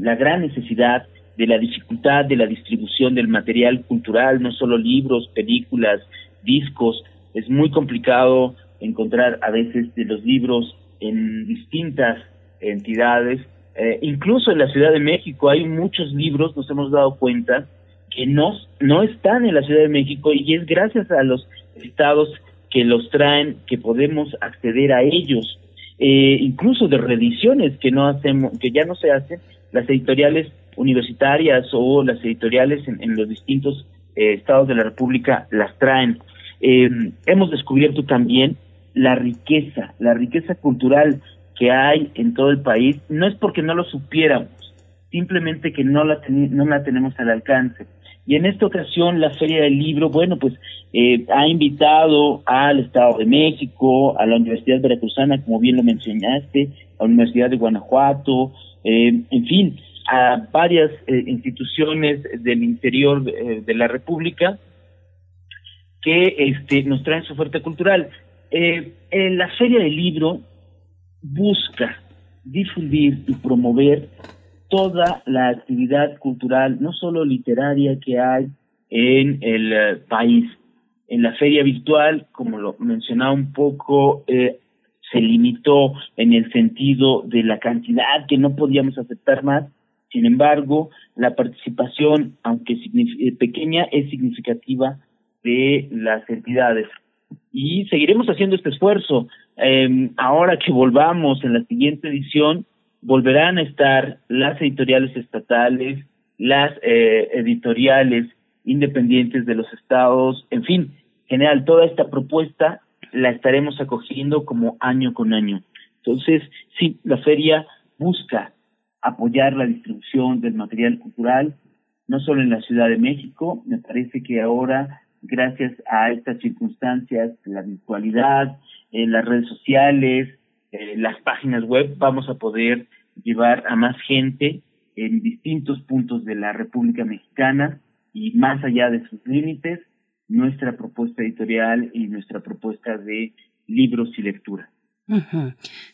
la gran necesidad de la dificultad de la distribución del material cultural, no solo libros, películas, discos. Es muy complicado encontrar a veces de los libros en distintas entidades. Eh, incluso en la Ciudad de México hay muchos libros, nos hemos dado cuenta, que no, no están en la Ciudad de México y es gracias a los estados que los traen que podemos acceder a ellos. Eh, incluso de reediciones que no hacemos, que ya no se hacen, las editoriales universitarias o las editoriales en, los distintos eh, estados de la República las traen. Eh, hemos descubierto también la riqueza, la riqueza cultural que hay en todo el país. No es porque no lo supiéramos, simplemente que no la, no la tenemos al alcance. Y en esta ocasión la Feria del Libro, bueno, pues eh, ha invitado al Estado de México, a la Universidad Veracruzana, como bien lo mencionaste, a la Universidad de Guanajuato, en fin, a varias eh, instituciones del interior de, eh, la República que este, nos traen su oferta cultural. Eh, la Feria del Libro busca difundir y promover toda la actividad cultural, no solo literaria que hay en el país. En la feria virtual, como lo mencionaba un poco, se limitó en el sentido de la cantidad que no podíamos aceptar más, Sin embargo, la participación, aunque eh, pequeña, es significativa de las entidades. Y seguiremos haciendo este esfuerzo. Eh, ahora que volvamos en la siguiente edición, volverán a estar las editoriales estatales, las eh, editoriales independientes de los estados, en fin, general, toda esta propuesta la estaremos acogiendo como año con año. Entonces, sí, la feria busca apoyar la distribución del material cultural, no solo en la Ciudad de México, me parece que ahora, gracias a estas circunstancias, la virtualidad, en las redes sociales, las páginas web, vamos a poder llevar a más gente en distintos puntos de la República Mexicana y más allá de sus límites, nuestra propuesta editorial y nuestra propuesta de libros y lectura.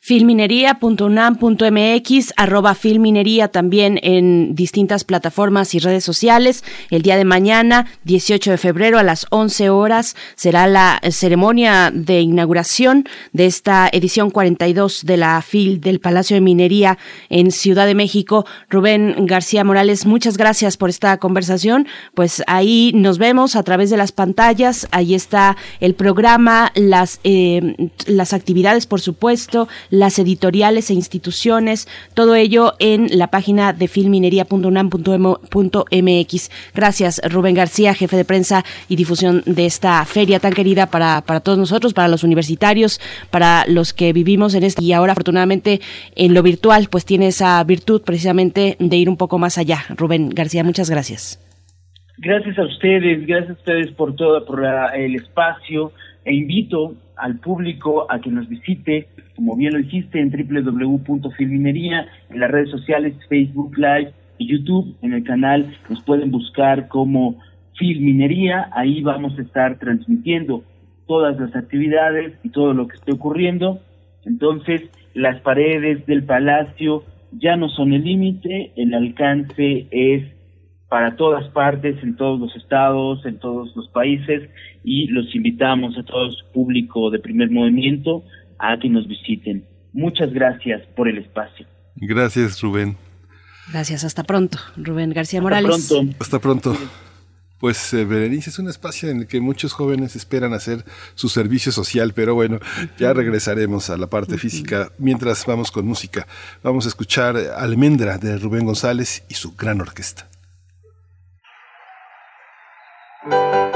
Filminería.unam.mx, arroba filminería también en distintas plataformas y redes sociales. El día de mañana, 18 de febrero a las 11 horas, será la ceremonia de inauguración de esta edición 42 de la FIL del Palacio de Minería en Ciudad de México. Rubén García Morales, muchas gracias por esta conversación. Pues ahí nos vemos a través de las pantallas. Ahí está el programa, las, eh, las actividades, por supuesto, las editoriales e instituciones, todo ello en la página de filminería.unam.mx. Gracias, Rubén García, jefe de prensa y difusión de esta feria tan querida para, para todos nosotros, para los universitarios, para los que vivimos en este y ahora afortunadamente en lo virtual, pues tiene esa virtud precisamente de ir un poco más allá. Rubén García, muchas gracias. Gracias a ustedes, gracias a ustedes por todo, por el espacio e invito al público a que nos visite, como bien lo dijiste, en www.filminería, en las redes sociales, Facebook Live y YouTube, en el canal nos pueden buscar como Filminería, ahí vamos a estar transmitiendo todas las actividades y todo lo que esté ocurriendo. Entonces, las paredes del palacio ya no son el límite, el alcance es para todas partes, en todos los estados, en todos los países, y los invitamos a todo su público de primer movimiento a que nos visiten. Muchas gracias por el espacio. Gracias, Rubén. Gracias, hasta pronto, Rubén García Morales. Hasta pronto. Hasta pronto. Pues eh, Berenice es un espacio en el que muchos jóvenes esperan hacer su servicio social, pero bueno, ya regresaremos a la parte física mientras vamos con música. Vamos a escuchar Almendra de Rubén González y su gran orquesta. Primer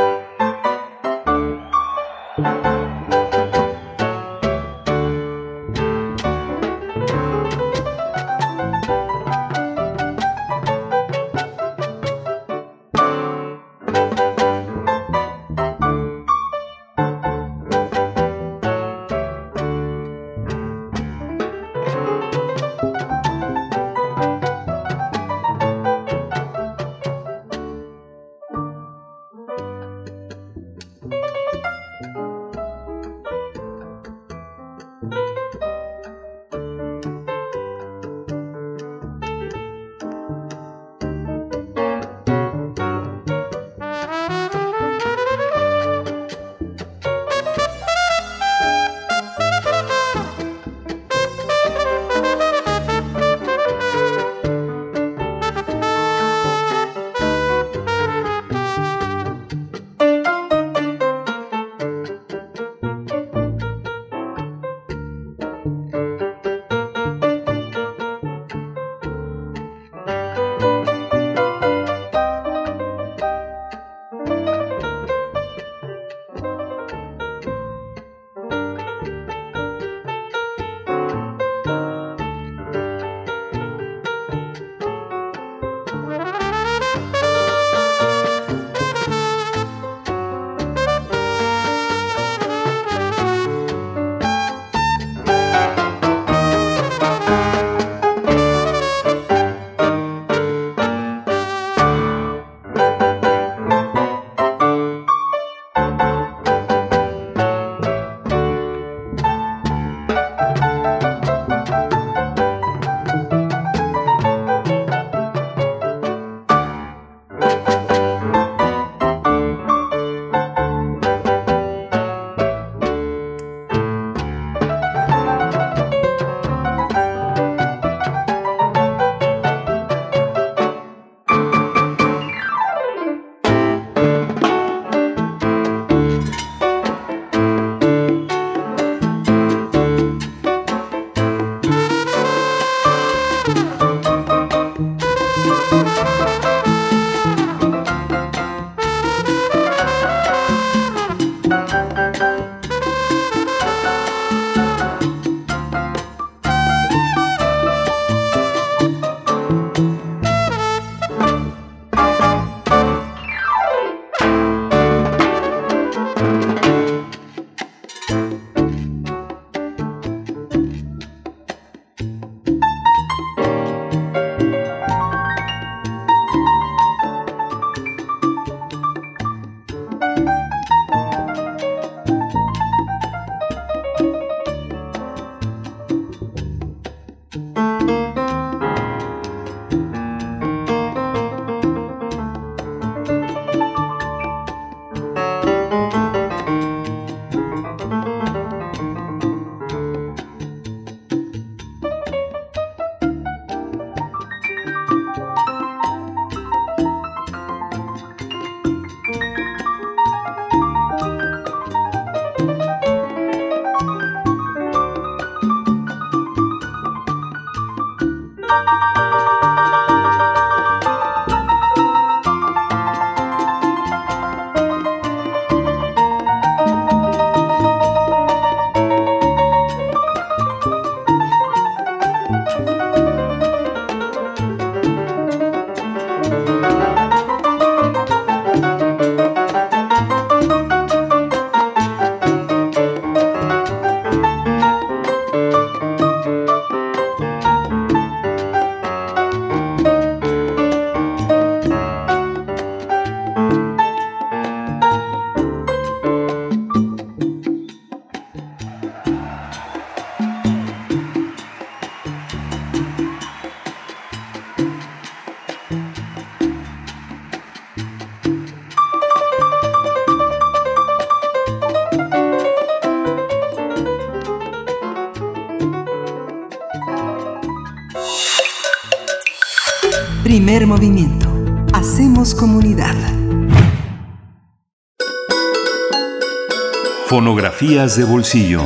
De bolsillo.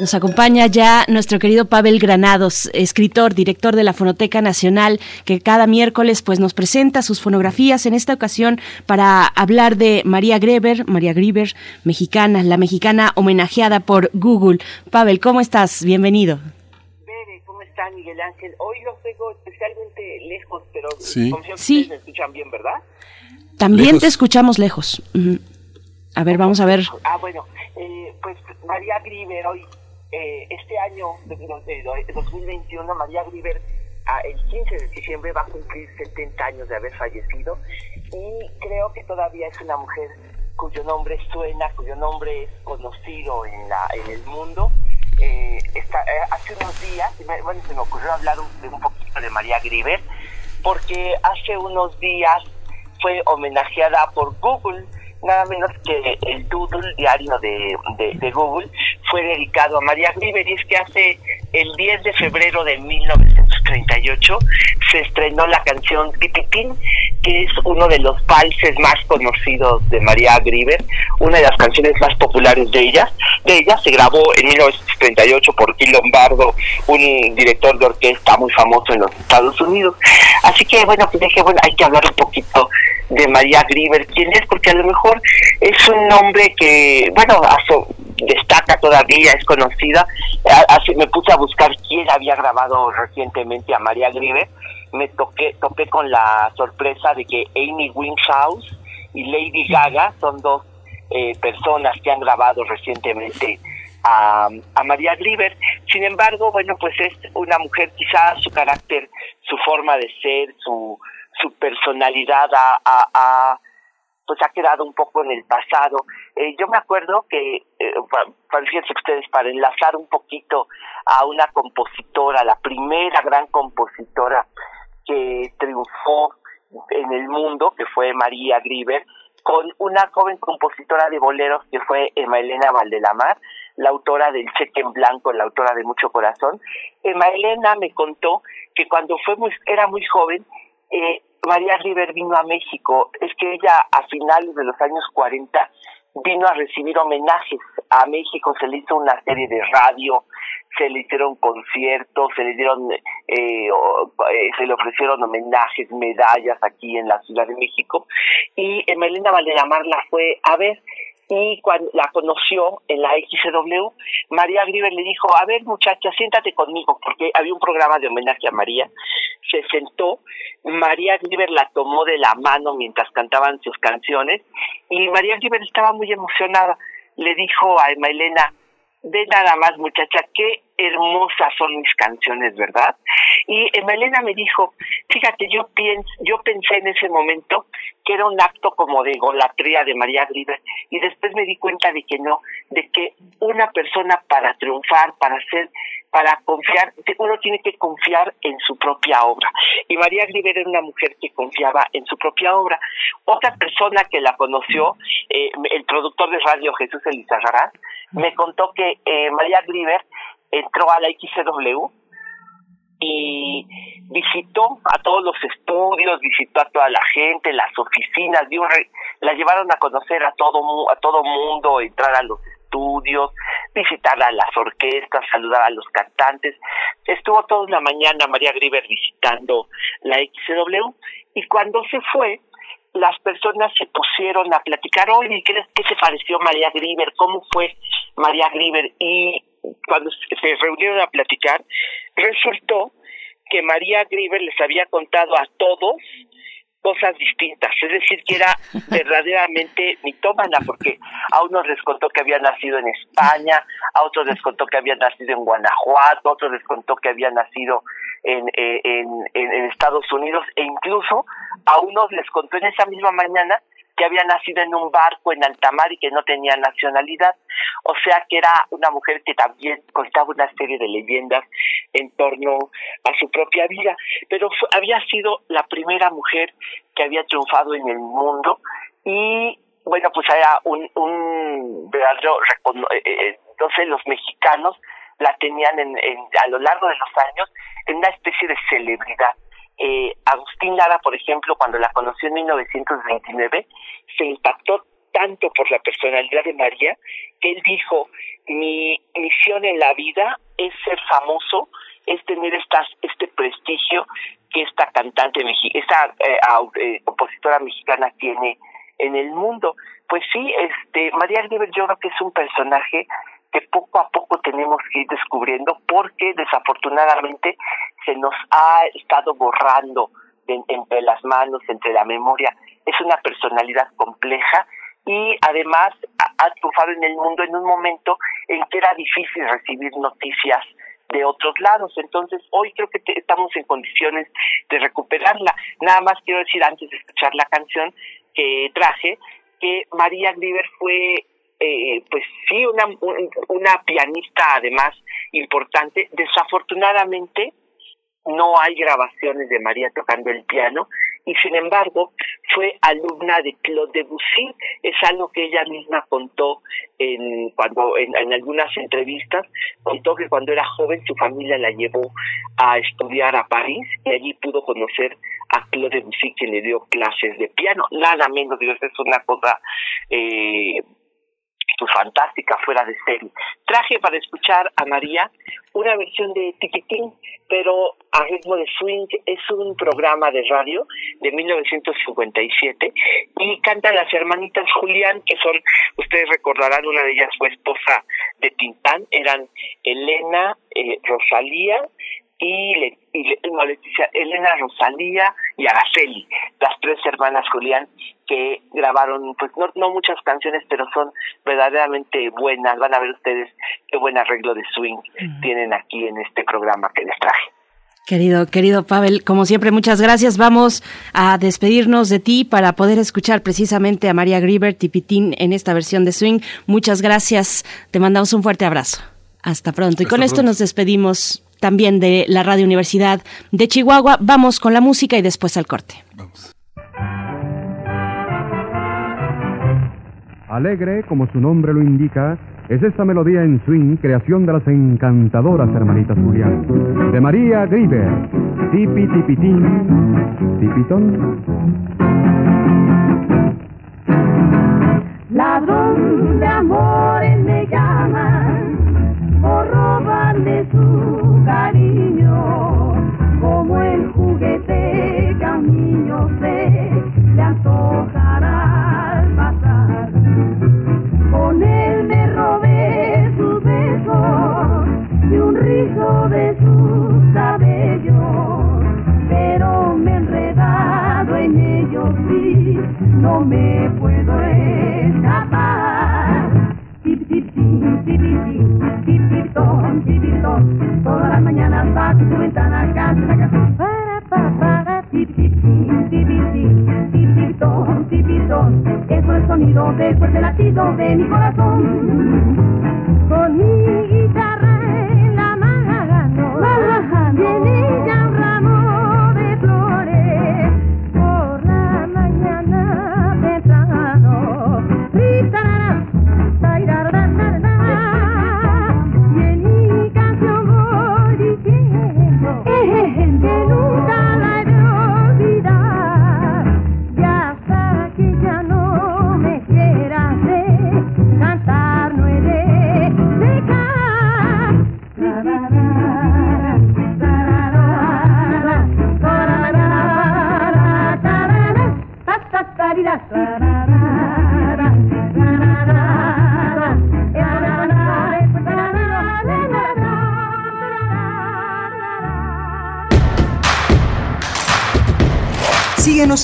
Nos acompaña ya nuestro querido Pavel Granados, escritor, director de la Fonoteca Nacional, que cada miércoles pues nos presenta sus fonografías en esta ocasión para hablar de María Greber, María Greber, mexicana, la mexicana homenajeada por Google. Pavel, ¿cómo estás? Bienvenido. ¿cómo está Miguel Ángel? Hoy los tengo especialmente lejos, pero sí. sí. me escuchan bien, ¿verdad? También Lejos. te escuchamos lejos. A ver, vamos a ver. Ah, bueno, eh, pues María Griver, hoy, eh, este año de, de- de 2021, María Griver, ah, el 15 de diciembre va a cumplir 70 años de haber fallecido y creo que todavía es una mujer cuyo nombre suena, cuyo nombre es conocido en, la, en el mundo. Eh, esta- eh, hace unos días, bueno, se me ocurrió hablar un, de un poquito de María Griver, porque hace unos días fue homenajeada por Google, nada menos que el Doodle diario de, de- Google fue dedicado a María Griver y es que hace el 10 de febrero de 1938 se estrenó la canción Pipitín, que es uno de los valses más conocidos de María Griver, una de las canciones más populares de ella. De ella se grabó en 1938 por Gil Lombardo, un director de orquesta muy famoso en los Estados Unidos. Así que bueno, pues dije, bueno, hay que hablar un poquito de María Griver, quién es, porque a lo mejor es un nombre que, bueno, destaca todavía, es conocida. Me puse a buscar quién había grabado recientemente a María Griver. Me toqué, topé con la sorpresa de que Amy Winehouse y Lady Gaga son dos eh, personas que han grabado recientemente a, a María Griver. Sin embargo, bueno, pues es una mujer, quizás su carácter, su forma de ser, su, su personalidad ha, pues ha quedado un poco en el pasado. Eh, yo me acuerdo que, eh, fíjense ustedes, para enlazar un poquito a una compositora, la primera gran compositora que triunfó en el mundo, que fue María Griver, con una joven compositora de boleros que fue Emma Elena Valdelamar, la autora del Cheque en Blanco, la autora de Mucho Corazón. Emma Elena me contó que cuando fue muy, era muy joven, eh, María River vino a México. Es que ella a finales de los años 40 vino a recibir homenajes a México, se le hizo una serie de radio, se le hicieron conciertos, se le dieron, eh, o- eh, se le ofrecieron homenajes, medallas aquí en la Ciudad de México y Emelena Valderamar la fue a ver y cuando la conoció en la XW, María Griver le dijo, a ver muchacha, siéntate conmigo, porque había un programa de homenaje a María, se sentó, María Griver la tomó de la mano mientras cantaban sus canciones y María Griver estaba muy emocionada, le dijo a Emma Elena, ve nada más muchacha, qué hermosas son mis canciones, ¿verdad? Y Emma Elena me dijo, fíjate, yo pienso, yo pensé en ese momento que era un acto como de golatría de María Griver y después me di cuenta de que no, de que una persona para triunfar, para ser, para confiar, uno tiene que confiar en su propia obra. Y María Griver era una mujer que confiaba en su propia obra. Otra persona que la conoció, eh, el productor de radio Jesús Elizarrarás, me contó que eh, María Griver entró a la XW y visitó a todos los estudios, visitó a toda la gente, las oficinas, dio re- la llevaron a conocer a todo a todo mundo, entrar a los estudios, visitar a las orquestas, saludar a los cantantes. Estuvo toda una mañana María Griver visitando la XW y cuando se fue, las personas se pusieron a platicar, oye, ¿qué, qué te pareció María Griver? ¿Cómo fue María Griver? Y cuando se reunieron a platicar, resultó que María Griver les había contado a todos cosas distintas, es decir, que era *laughs* verdaderamente mitómana, porque a unos les contó que había nacido en España, a otros les contó que había nacido en Guanajuato, a otros les contó que había nacido en, eh, en, en, en Estados Unidos, e incluso a unos les contó en esa misma mañana que había nacido en un barco en alta mar y que no tenía nacionalidad. O sea que era una mujer que también contaba una serie de leyendas en torno a su propia vida, pero había sido la primera mujer que había triunfado en el mundo y bueno, pues era un, un verdadero recono- eh, eh, entonces los mexicanos la tenían en, a lo largo de los años en una especie de celebridad. Eh, Agustín Lara, por ejemplo, cuando la conoció en 1929, se impactó tanto por la personalidad de María que él dijo, mi misión en la vida es ser famoso, es tener este prestigio que esta cantante, esta eh, eh, compositora mexicana tiene en el mundo. Pues sí, este María Grieber yo creo que es un personaje que poco a poco tenemos que ir descubriendo porque desafortunadamente se nos ha estado borrando entre las manos, entre la memoria. Es una personalidad compleja y además ha triunfado en el mundo en un momento en que era difícil recibir noticias de otros lados. Entonces, hoy creo que estamos en condiciones de recuperarla. Nada más quiero decir antes de escuchar la canción que traje, que María Grieber fue, eh, pues sí, una, una pianista además importante. Desafortunadamente, no hay grabaciones de María tocando el piano y sin embargo fue alumna de Claude Debussy, es algo que ella misma contó en cuando en, algunas entrevistas, contó que cuando era joven su familia la llevó a estudiar a París y allí pudo conocer a Claude Debussy quien le dio clases de piano, nada menos, digo, es una cosa eh, pues, fantástica, fuera de serie. Traje para escuchar a María una versión de Tiquitín, pero a ritmo de swing. Es un programa de radio de 1957 y cantan las hermanitas Julián, que son, ustedes recordarán, una de ellas fue esposa de Tintán, eran Elena, eh, Rosalía y, Le, y Elena Rosalía y Araceli, las tres hermanas Julián que grabaron, pues no, no muchas canciones, pero son verdaderamente buenas. Van a ver ustedes qué buen arreglo de swing tienen aquí en este programa que les traje. Querido, querido Pavel, como siempre, muchas gracias. Vamos a despedirnos de ti para poder escuchar precisamente a María Grieber Tipitín en esta versión de Swing. Muchas gracias. Te mandamos un fuerte abrazo. Hasta pronto. y con esto nos despedimos también de la Radio Universidad de Chihuahua. Vamos con la música y después al corte. Vamos. Alegre, como su nombre lo indica, es esta melodía en swing, creación de las encantadoras hermanitas Julián. De María Griver, tipi tipitín, tipitón. Ladrón de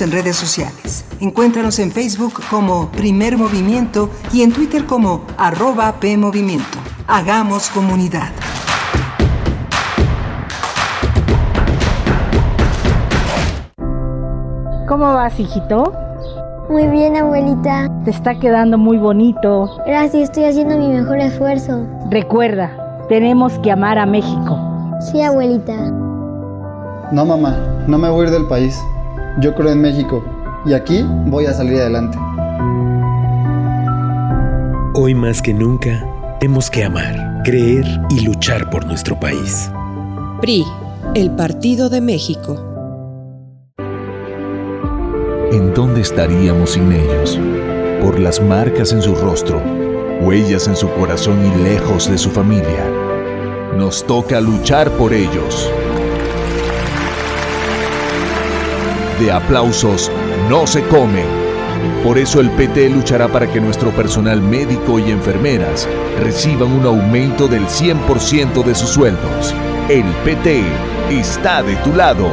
en redes sociales. Encuéntranos en Facebook como Primer Movimiento y en Twitter como arroba PMovimiento. Hagamos comunidad. ¿Cómo vas, hijito? Muy bien, abuelita. Te está quedando muy bonito. Gracias, estoy haciendo mi mejor esfuerzo. Recuerda, tenemos que amar a México. Sí, abuelita. No, mamá, no me voy a ir del país. Yo creo en México y aquí voy a salir adelante. Hoy más que nunca, tenemos que amar. creer y luchar por nuestro país. PRI, el Partido de México. ¿En dónde estaríamos sin ellos? Por las marcas en su rostro, huellas en su corazón y lejos de su familia. Nos toca luchar por ellos. De aplausos no se comen. Por eso el PT luchará para que nuestro personal médico y enfermeras reciban un aumento del 100% de sus sueldos. El PT está de tu lado.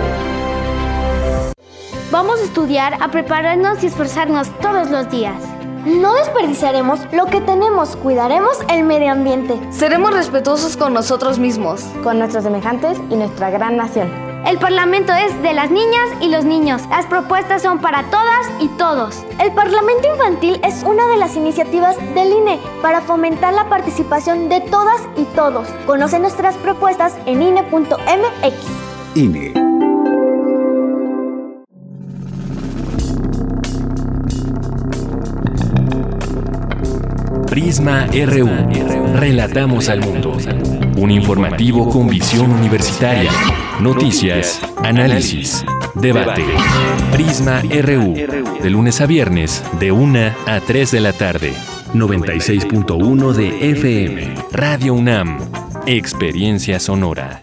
Vamos a estudiar, a prepararnos y esforzarnos todos los días. No desperdiciaremos lo que tenemos, cuidaremos el medio ambiente. Seremos respetuosos con nosotros mismos, con nuestros semejantes y nuestra gran nación. El Parlamento es de las niñas y los niños. Las propuestas son para todas y todos. El Parlamento Infantil es una de las iniciativas del INE para fomentar la participación de todas y todos. Conoce nuestras propuestas en INE.mx. INE. Prisma RU. Relatamos al mundo. Un informativo con visión universitaria. Noticias, análisis, debate. Prisma RU. De lunes a viernes, de 1 a 3 de la tarde. 96.1 de FM. Radio UNAM. Experiencia sonora.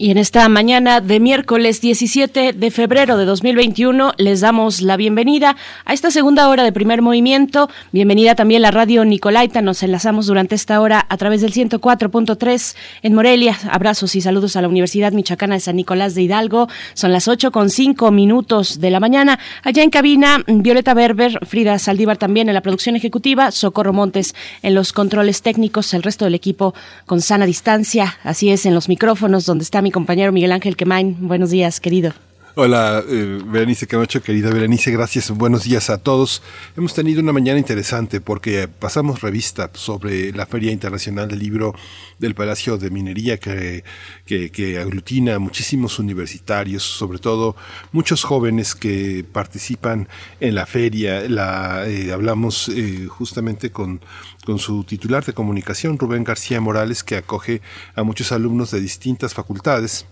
Y en esta mañana de miércoles 17 de febrero de 2021 les damos la bienvenida a esta segunda hora de primer movimiento. Bienvenida también la radio Nicolaita. Nos enlazamos durante esta hora a través del 104.3 en Morelia. Abrazos y saludos a la Universidad Michoacana de San Nicolás de Hidalgo. Son las 8 con 5 minutos de la mañana. Allá en cabina, Violeta Berber, Frida Saldívar también en la producción ejecutiva, Socorro Montes en los controles técnicos, el resto del equipo con sana distancia. Así es, en los micrófonos donde está mi compañero Miguel Ángel Quemain. Buenos días, querido. Hola, eh, Berenice Camacho, querida Berenice, gracias. Buenos días a todos. Hemos tenido una mañana interesante porque pasamos revista sobre la Feria Internacional del Libro del Palacio de Minería que, que, aglutina a muchísimos universitarios, sobre todo muchos jóvenes que participan en la feria. La, eh, hablamos eh, justamente con con su titular de comunicación, Rubén García Morales, que acoge a muchos alumnos de distintas facultades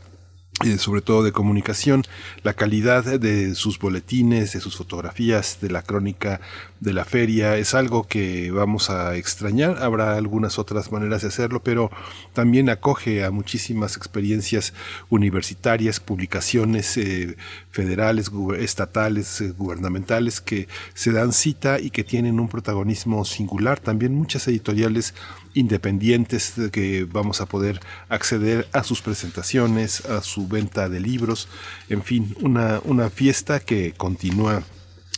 eh, sobre todo de comunicación, la calidad de sus boletines, de sus fotografías, de la crónica de la feria, es algo que vamos a extrañar. Habrá algunas otras maneras de hacerlo, pero también acoge a muchísimas experiencias universitarias, publicaciones eh, federales, estatales, eh, gubernamentales que se dan cita y que tienen un protagonismo singular. También muchas editoriales independientes que vamos a poder acceder a sus presentaciones, a su venta de libros, en fin, una, una fiesta que continúa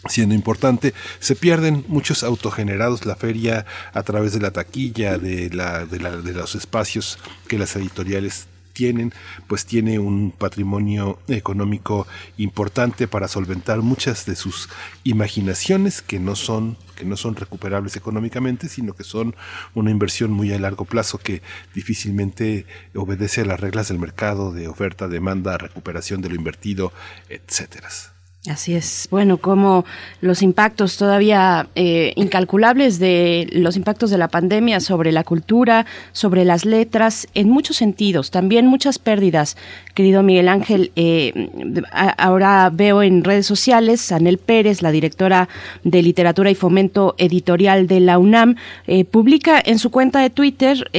siendo importante. Se pierden muchos autogenerados la feria a través de la taquilla, de, la, de, la, de los espacios que las editoriales tienen, pues tiene un patrimonio económico importante para solventar muchas de sus imaginaciones que no son que no son recuperables económicamente, sino que son una inversión muy a largo plazo que difícilmente obedece a las reglas del mercado de oferta, demanda, recuperación de lo invertido, etcétera. Así es. Bueno, como los impactos todavía eh, incalculables de los impactos de la pandemia sobre la cultura, sobre las letras, en muchos sentidos, también muchas pérdidas. Querido Miguel Ángel, eh, ahora veo en redes sociales, Anel Pérez, la directora de Literatura y Fomento Editorial de la UNAM, eh, publica en su cuenta de Twitter,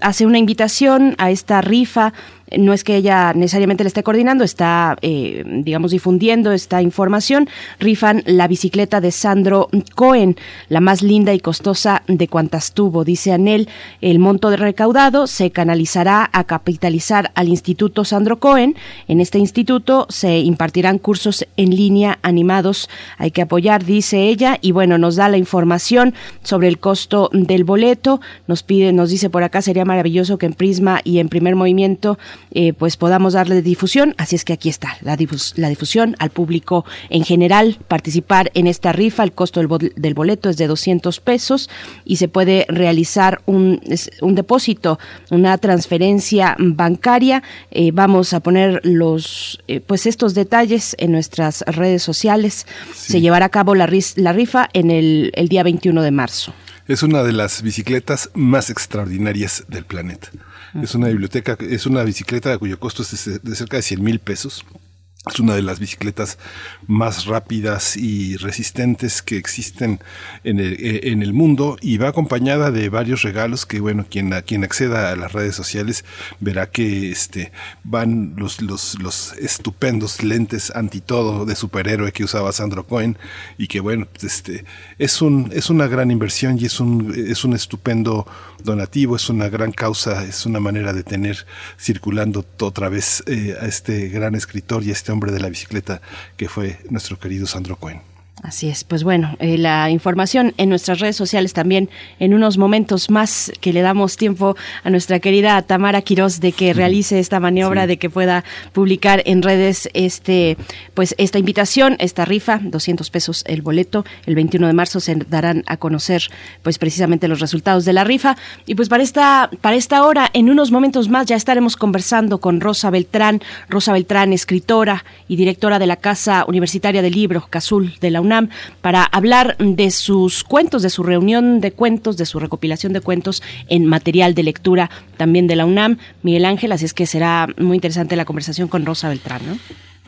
hace una invitación a esta rifa no es que ella necesariamente le esté coordinando, está, eh, digamos, difundiendo esta información. Rifan la bicicleta de Sandro Cohen, la más linda y costosa de cuantas tuvo, dice Anel. El monto de recaudado se canalizará a capitalizar al Instituto Sandro Cohen. En este instituto se impartirán cursos en línea animados. Hay que apoyar, dice ella, y bueno, nos da la información sobre el costo del boleto. Nos pide, nos dice por acá, sería maravilloso que en Prisma y en Primer Movimiento eh, pues podamos darle difusión. Así es que aquí está la, difusión al público en general. Participar en esta rifa, el costo del, boleto es de 200 pesos y se puede realizar un, depósito, una transferencia bancaria. Eh, vamos a poner los, eh, pues estos detalles en nuestras redes sociales. Se llevará a cabo la, rifa en el, el día 21 de marzo. Es una de las bicicletas más extraordinarias del planeta. Es una biblioteca, es una bicicleta cuyo costo es de cerca de 100 mil pesos. Es una de las bicicletas más rápidas y resistentes que existen en el, eh, en el, mundo y va acompañada de varios regalos que, bueno, quien, quien acceda a las redes sociales verá que este, van los, los, los estupendos lentes anti todo de superhéroe que usaba Sandro Cohen y que, bueno, este, es, un, es una gran inversión y es un, es un estupendo donativo, es una gran causa, es una manera de tener circulando otra vez eh, a este gran escritor y a este hombre de la bicicleta que fue nuestro querido Sandro Cohen. Así es, pues bueno, eh, la información en nuestras redes sociales también en unos momentos más que le damos tiempo a nuestra querida Tamara Quiroz de que realice esta maniobra, de que pueda publicar en redes este, pues esta invitación, esta rifa, 200 pesos el boleto, el 21 de marzo se darán a conocer pues precisamente los resultados de la rifa. Y pues para esta, para esta hora, en unos momentos más ya estaremos conversando con Rosa Beltrán, Rosa Beltrán, escritora y directora de la Casa Universitaria del Libro, Cazul de la para hablar de sus cuentos, de su reunión de cuentos, de su recopilación de cuentos en material de lectura también de la UNAM. Miguel Ángel, así es que será muy interesante la conversación con Rosa Beltrán, ¿no?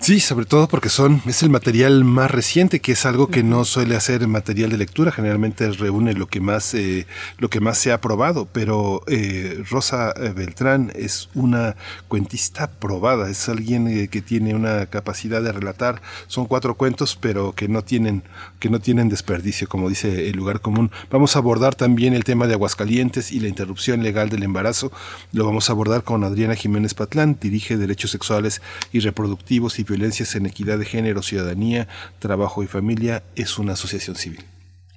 Sí, sobre todo porque son es el material más reciente, que es algo que no suele hacer material de lectura. Generalmente reúne lo que más eh, lo que más se ha probado. Pero eh, Rosa eh, Beltrán es una cuentista probada. Es alguien que tiene una capacidad de relatar. Son cuatro cuentos, pero que no tienen que no tienen desperdicio, como dice el lugar común. Vamos a abordar también el tema de Aguascalientes y la interrupción legal del embarazo. Lo vamos a abordar con Adriana Jiménez Patlán, dirige derechos sexuales y reproductivos y violencias en equidad de género, ciudadanía, trabajo y familia es una asociación civil.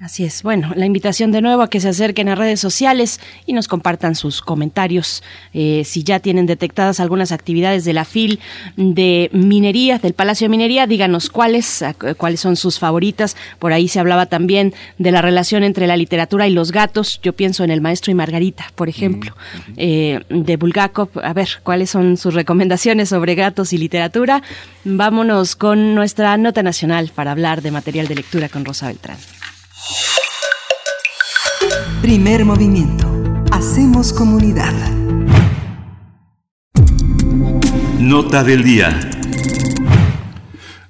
Así es. Bueno, la invitación de nuevo a que se acerquen a redes sociales y nos compartan sus comentarios. Eh, si ya tienen detectadas algunas actividades de la FIL de minería, del Palacio de Minería, díganos cuáles, cuáles son sus favoritas. Por ahí se hablaba también de la relación entre la literatura y los gatos. Yo pienso en El Maestro y Margarita, por ejemplo, eh, de Bulgakov. A ver, cuáles son sus recomendaciones sobre gatos y literatura. Vámonos con nuestra nota nacional para hablar de material de lectura con Rosa Beltrán. Primer movimiento. Hacemos comunidad. Nota del día.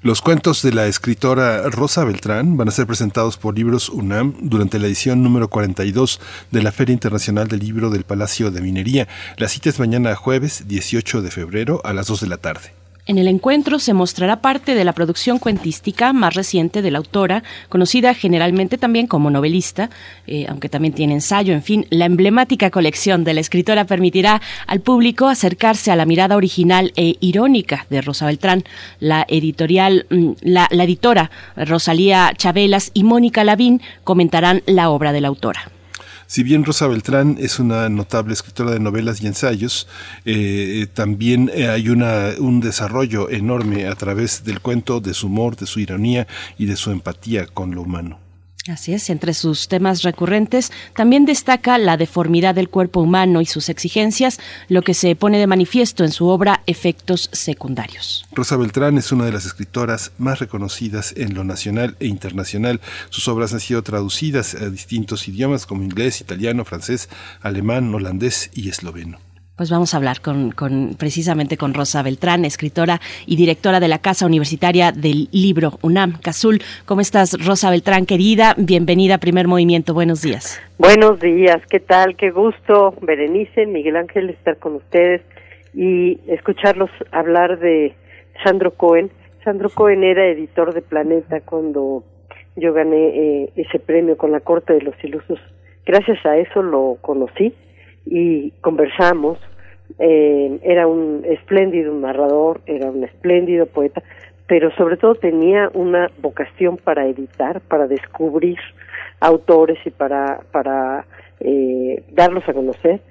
Los cuentos de la escritora Rosa Beltrán van a ser presentados por Libros UNAM durante la edición número 42 de la Feria Internacional del Libro del Palacio de Minería. La cita es mañana jueves 18 de febrero a las 2 de la tarde. En el encuentro se mostrará parte de la producción cuentística más reciente de la autora, conocida generalmente también como novelista, eh, aunque también tiene ensayo, en fin, la emblemática colección de la escritora permitirá al público acercarse a la mirada original e irónica de Rosa Beltrán. La editorial, mm, la, la editora Rosalía Chabelas y Mónica Lavín comentarán la obra de la autora. Si bien Rosa Beltrán es una notable escritora de novelas y ensayos, eh, también eh, hay una, un desarrollo enorme a través del cuento, de su humor, de su ironía y de su empatía con lo humano. Así es, entre sus temas recurrentes también destaca la deformidad del cuerpo humano y sus exigencias, lo que se pone de manifiesto en su obra Efectos Secundarios. Rosa Beltrán es una de las escritoras más reconocidas en lo nacional e internacional. Sus obras han sido traducidas a distintos idiomas como inglés, italiano, francés, alemán, holandés y esloveno. Pues vamos a hablar con, con, precisamente con Rosa Beltrán, escritora y directora de la Casa Universitaria del Libro UNAM, Cazul. ¿Cómo estás, Rosa Beltrán, querida? Bienvenida a Primer Movimiento. Buenos días. Buenos días. ¿Qué tal? Qué gusto, Berenice, Miguel Ángel, estar con ustedes y escucharlos hablar de Sandro Cohen. Sandro Cohen era editor de Planeta cuando yo gané eh, ese premio con la Corte de los Ilusos. Gracias a eso lo conocí y conversamos. Eh, era un espléndido narrador, era un espléndido poeta, pero sobre todo tenía una vocación para editar, para descubrir autores y para, para eh, darlos a conocer,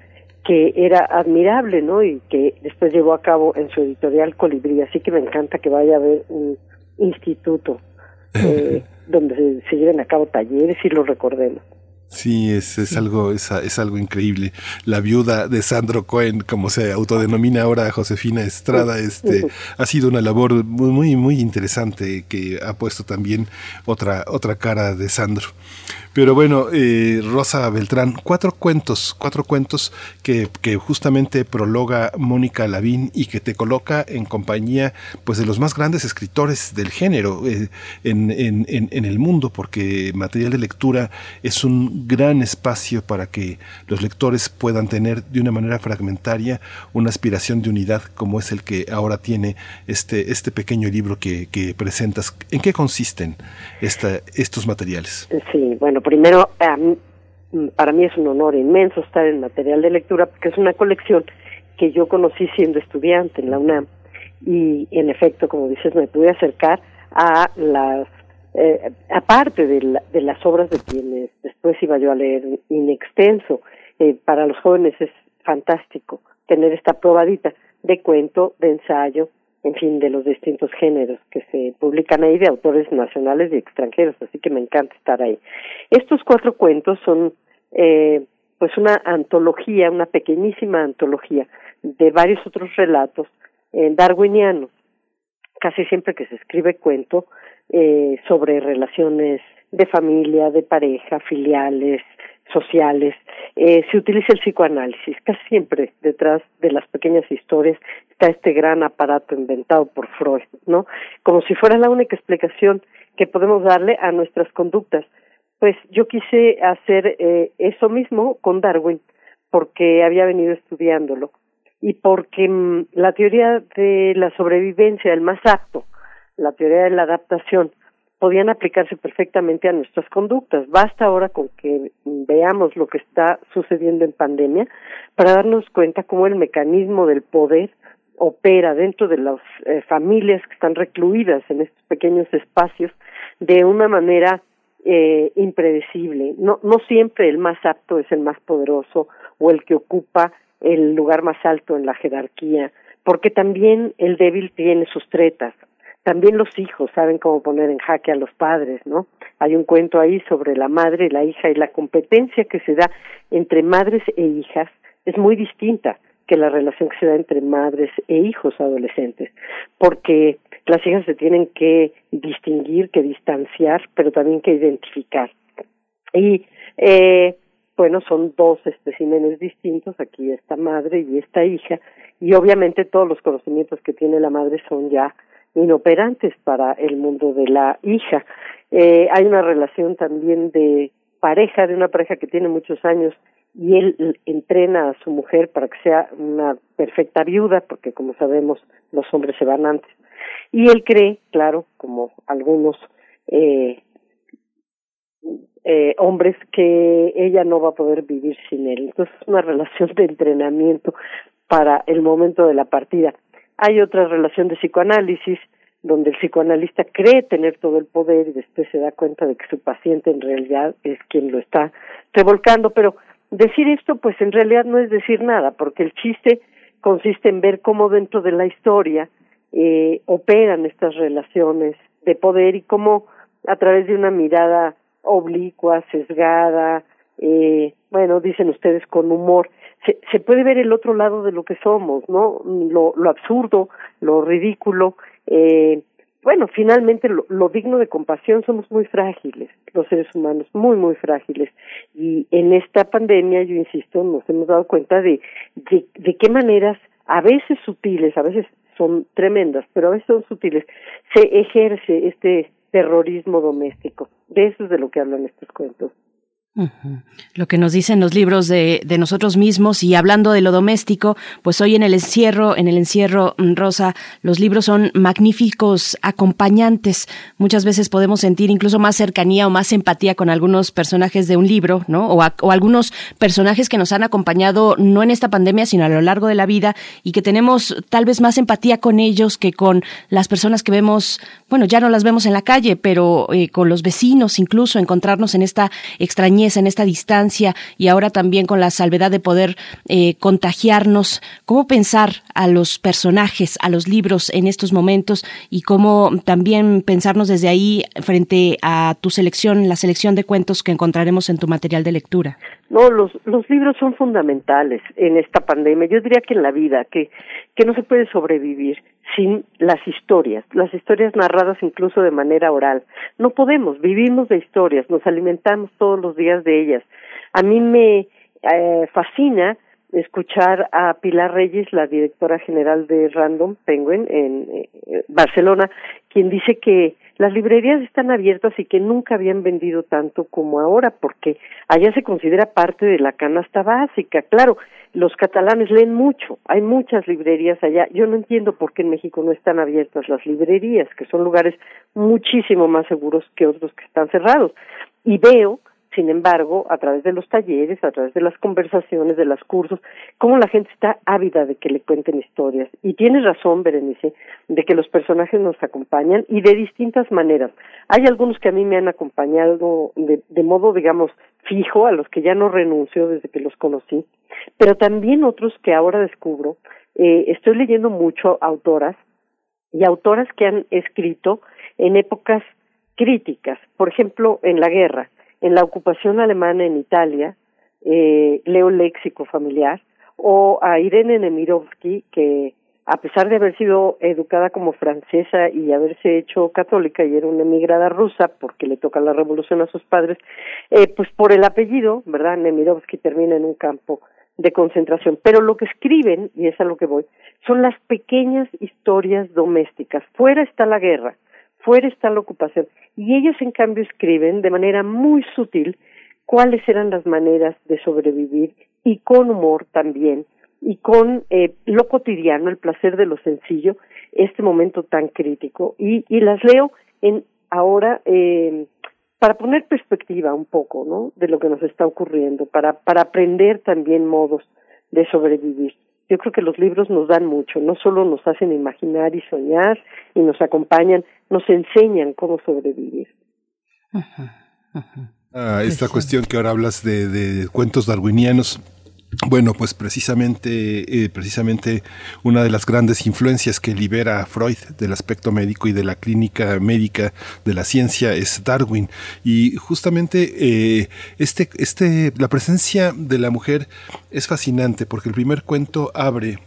que era admirable, ¿no? Y que después llevó a cabo en su editorial Colibrí. Así que me encanta que vaya a haber un instituto *laughs* eh, donde se lleven a cabo talleres y lo recordemos. Sí, es, es algo es, es, algo increíble. La viuda de Sandro Cohen, como se autodenomina ahora Josefina Estrada, este ha sido una labor muy muy muy interesante que ha puesto también otra otra cara de Sandro. Pero bueno, eh, Rosa Beltrán, cuatro cuentos, cuatro cuentos que, que, justamente prologa Mónica Lavín y que te coloca en compañía pues de los más grandes escritores del género eh, en, en, en, el mundo, porque material de lectura es un gran espacio para que los lectores puedan tener de una manera fragmentaria una aspiración de unidad como es el que ahora tiene este, este pequeño libro que, que presentas. ¿En qué consisten esta, estos materiales? Sí, bueno, primero, para mí es un honor inmenso estar en material de lectura porque es una colección que yo conocí siendo estudiante en la UNAM. Y en efecto, como dices, me pude acercar a las, eh, aparte de, de, las obras de quienes después iba yo a leer in extenso, eh, para los jóvenes es fantástico tener esta probadita de cuento, de ensayo, en fin, de los distintos géneros que se publican ahí de autores nacionales y extranjeros, así que me encanta estar ahí. Estos cuatro cuentos son eh, pues una antología, una pequeñísima antología de varios otros relatos eh, darwinianos. Casi siempre que se escribe cuento eh, sobre relaciones de familia, de pareja, filiales, sociales, eh, se utiliza el psicoanálisis. Casi siempre detrás de las pequeñas historias está este gran aparato inventado por Freud, ¿no? Como si fuera la única explicación que podemos darle a nuestras conductas. Pues yo quise hacer eh, eso mismo con Darwin, porque había venido estudiándolo y porque mm, la teoría de la sobrevivencia, el más apto, la teoría de la adaptación, podían aplicarse perfectamente a nuestras conductas. Basta ahora con que veamos lo que está sucediendo en pandemia para darnos cuenta cómo el mecanismo del poder opera dentro de las eh, familias que están recluidas en estos pequeños espacios de una manera eh, impredecible. No, no siempre el más apto es el más poderoso o el que ocupa el lugar más alto en la jerarquía, porque también el débil tiene sus tretas también los hijos saben cómo poner en jaque a los padres, ¿no? Hay un cuento ahí sobre la madre, la hija y la competencia que se da entre madres e hijas es muy distinta que la relación que se da entre madres e hijos adolescentes, porque las hijas se tienen que distinguir, que distanciar, pero también que identificar. Y eh, bueno, son dos especímenes distintos, aquí esta madre y esta hija, y obviamente todos los conocimientos que tiene la madre son ya inoperantes para el mundo de la hija. Eh, hay una relación también de pareja, de una pareja que tiene muchos años y él entrena a su mujer para que sea una perfecta viuda, porque como sabemos los hombres se van antes. Y él cree, claro, como algunos eh, eh, hombres, que ella no va a poder vivir sin él. Entonces es una *laughs* relación de entrenamiento para el momento de la partida. Hay otra relación de psicoanálisis donde el psicoanalista cree tener todo el poder y después se da cuenta de que su paciente en realidad es quien lo está revolcando, pero decir esto pues en realidad no es decir nada, porque el chiste consiste en ver cómo dentro de la historia eh, operan estas relaciones de poder y cómo a través de una mirada oblicua, sesgada, eh, bueno, dicen ustedes con humor, se, se puede ver el otro lado de lo que somos, ¿no? Lo, lo absurdo, lo ridículo, eh, bueno, finalmente lo, digno de compasión somos muy frágiles, los seres humanos, muy, muy frágiles. Y en esta pandemia, yo insisto, nos hemos dado cuenta de, de, de qué maneras, a veces sutiles, a veces son tremendas, pero a veces son sutiles, se ejerce este terrorismo doméstico. De eso es de lo que hablan estos cuentos. Lo que nos dicen los libros de, nosotros mismos y hablando de lo doméstico, pues hoy en el encierro, en el encierro mm, rosa, los libros son magníficos acompañantes. Muchas veces podemos sentir incluso más cercanía o más empatía con algunos personajes de un libro, ¿no? O algunos personajes que nos han acompañado no en esta pandemia, sino a lo largo de la vida y que tenemos tal vez más empatía con ellos que con las personas que vemos, bueno, ya no las vemos en la calle, pero eh, con los vecinos incluso encontrarnos en esta extrañeza en esta distancia y ahora también con la salvedad de poder eh, contagiarnos, cómo pensar a los personajes, a los libros en estos momentos y cómo también pensarnos desde ahí frente a tu selección, la selección de cuentos que encontraremos en tu material de lectura. No, los, los libros son fundamentales en esta pandemia. Yo diría que en la vida, que, que no se puede sobrevivir sin las historias, las historias narradas incluso de manera oral. No podemos, vivimos de historias, nos alimentamos todos los días de ellas. A mí me eh, fascina escuchar a Pilar Reyes, la directora general de Random Penguin en eh, Barcelona, quien dice que las librerías están abiertas y que nunca habían vendido tanto como ahora, porque allá se considera parte de la canasta básica. Claro, los catalanes leen mucho, hay muchas librerías allá. Yo no entiendo por qué en México no están abiertas las librerías, que son lugares muchísimo más seguros que otros que están cerrados. Y veo sin embargo, a través de los talleres, a través de las conversaciones, de los cursos, cómo la gente está ávida de que le cuenten historias. Y tienes razón, Berenice, de que los personajes nos acompañan y de distintas maneras. Hay algunos que a mí me han acompañado de, de modo, digamos, fijo, a los que ya no renuncio desde que los conocí, pero también otros que ahora descubro. Eh, estoy leyendo mucho autoras y autoras que han escrito en épocas críticas, por ejemplo, en la guerra en la ocupación alemana en Italia, eh, leo léxico familiar, o a Irene Nemirovsky, que a pesar de haber sido educada como francesa y haberse hecho católica y era una emigrada rusa porque le toca la revolución a sus padres, eh, pues por el apellido, ¿verdad? Nemirovsky termina en un campo de concentración. Pero lo que escriben, y es a lo que voy, son las pequeñas historias domésticas. Fuera está la guerra, fuera está la ocupación. Y ellos, en cambio, escriben de manera muy sutil cuáles eran las maneras de sobrevivir y con humor también y con eh, lo cotidiano, el placer de lo sencillo, este momento tan crítico. Y, y las leo en ahora eh, para poner perspectiva un poco, ¿no? De lo que nos está ocurriendo, para, para aprender también modos de sobrevivir. Yo creo que los libros nos dan mucho, no solo nos hacen imaginar y soñar y nos acompañan, nos enseñan cómo sobrevivir. Ah, esta cuestión que ahora hablas de, de cuentos darwinianos, bueno, pues precisamente, eh, precisamente una de las grandes influencias que libera Freud del aspecto médico y de la clínica médica de la ciencia es Darwin. Y justamente eh, este, este, la presencia de la mujer es fascinante porque el primer cuento abre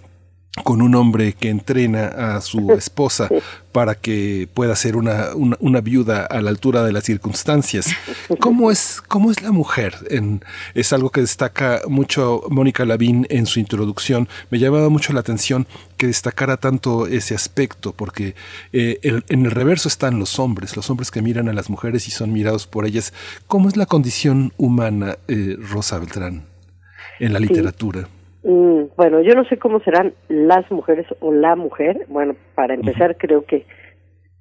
con un hombre que entrena a su *laughs* esposa para que pueda ser una, una, viuda a la altura de las circunstancias. *laughs* ¿Cómo es, cómo es la mujer? En, es algo que destaca mucho Mónica Lavín en su introducción. Me llamaba mucho la atención que destacara tanto ese aspecto, porque eh, en el reverso están los hombres, los hombres que miran a las mujeres y son mirados por ellas. ¿Cómo es la condición humana, eh, Rosa Beltrán? en la Sí. Mm, bueno, yo no sé cómo serán las mujeres o la mujer. Bueno, para empezar, creo que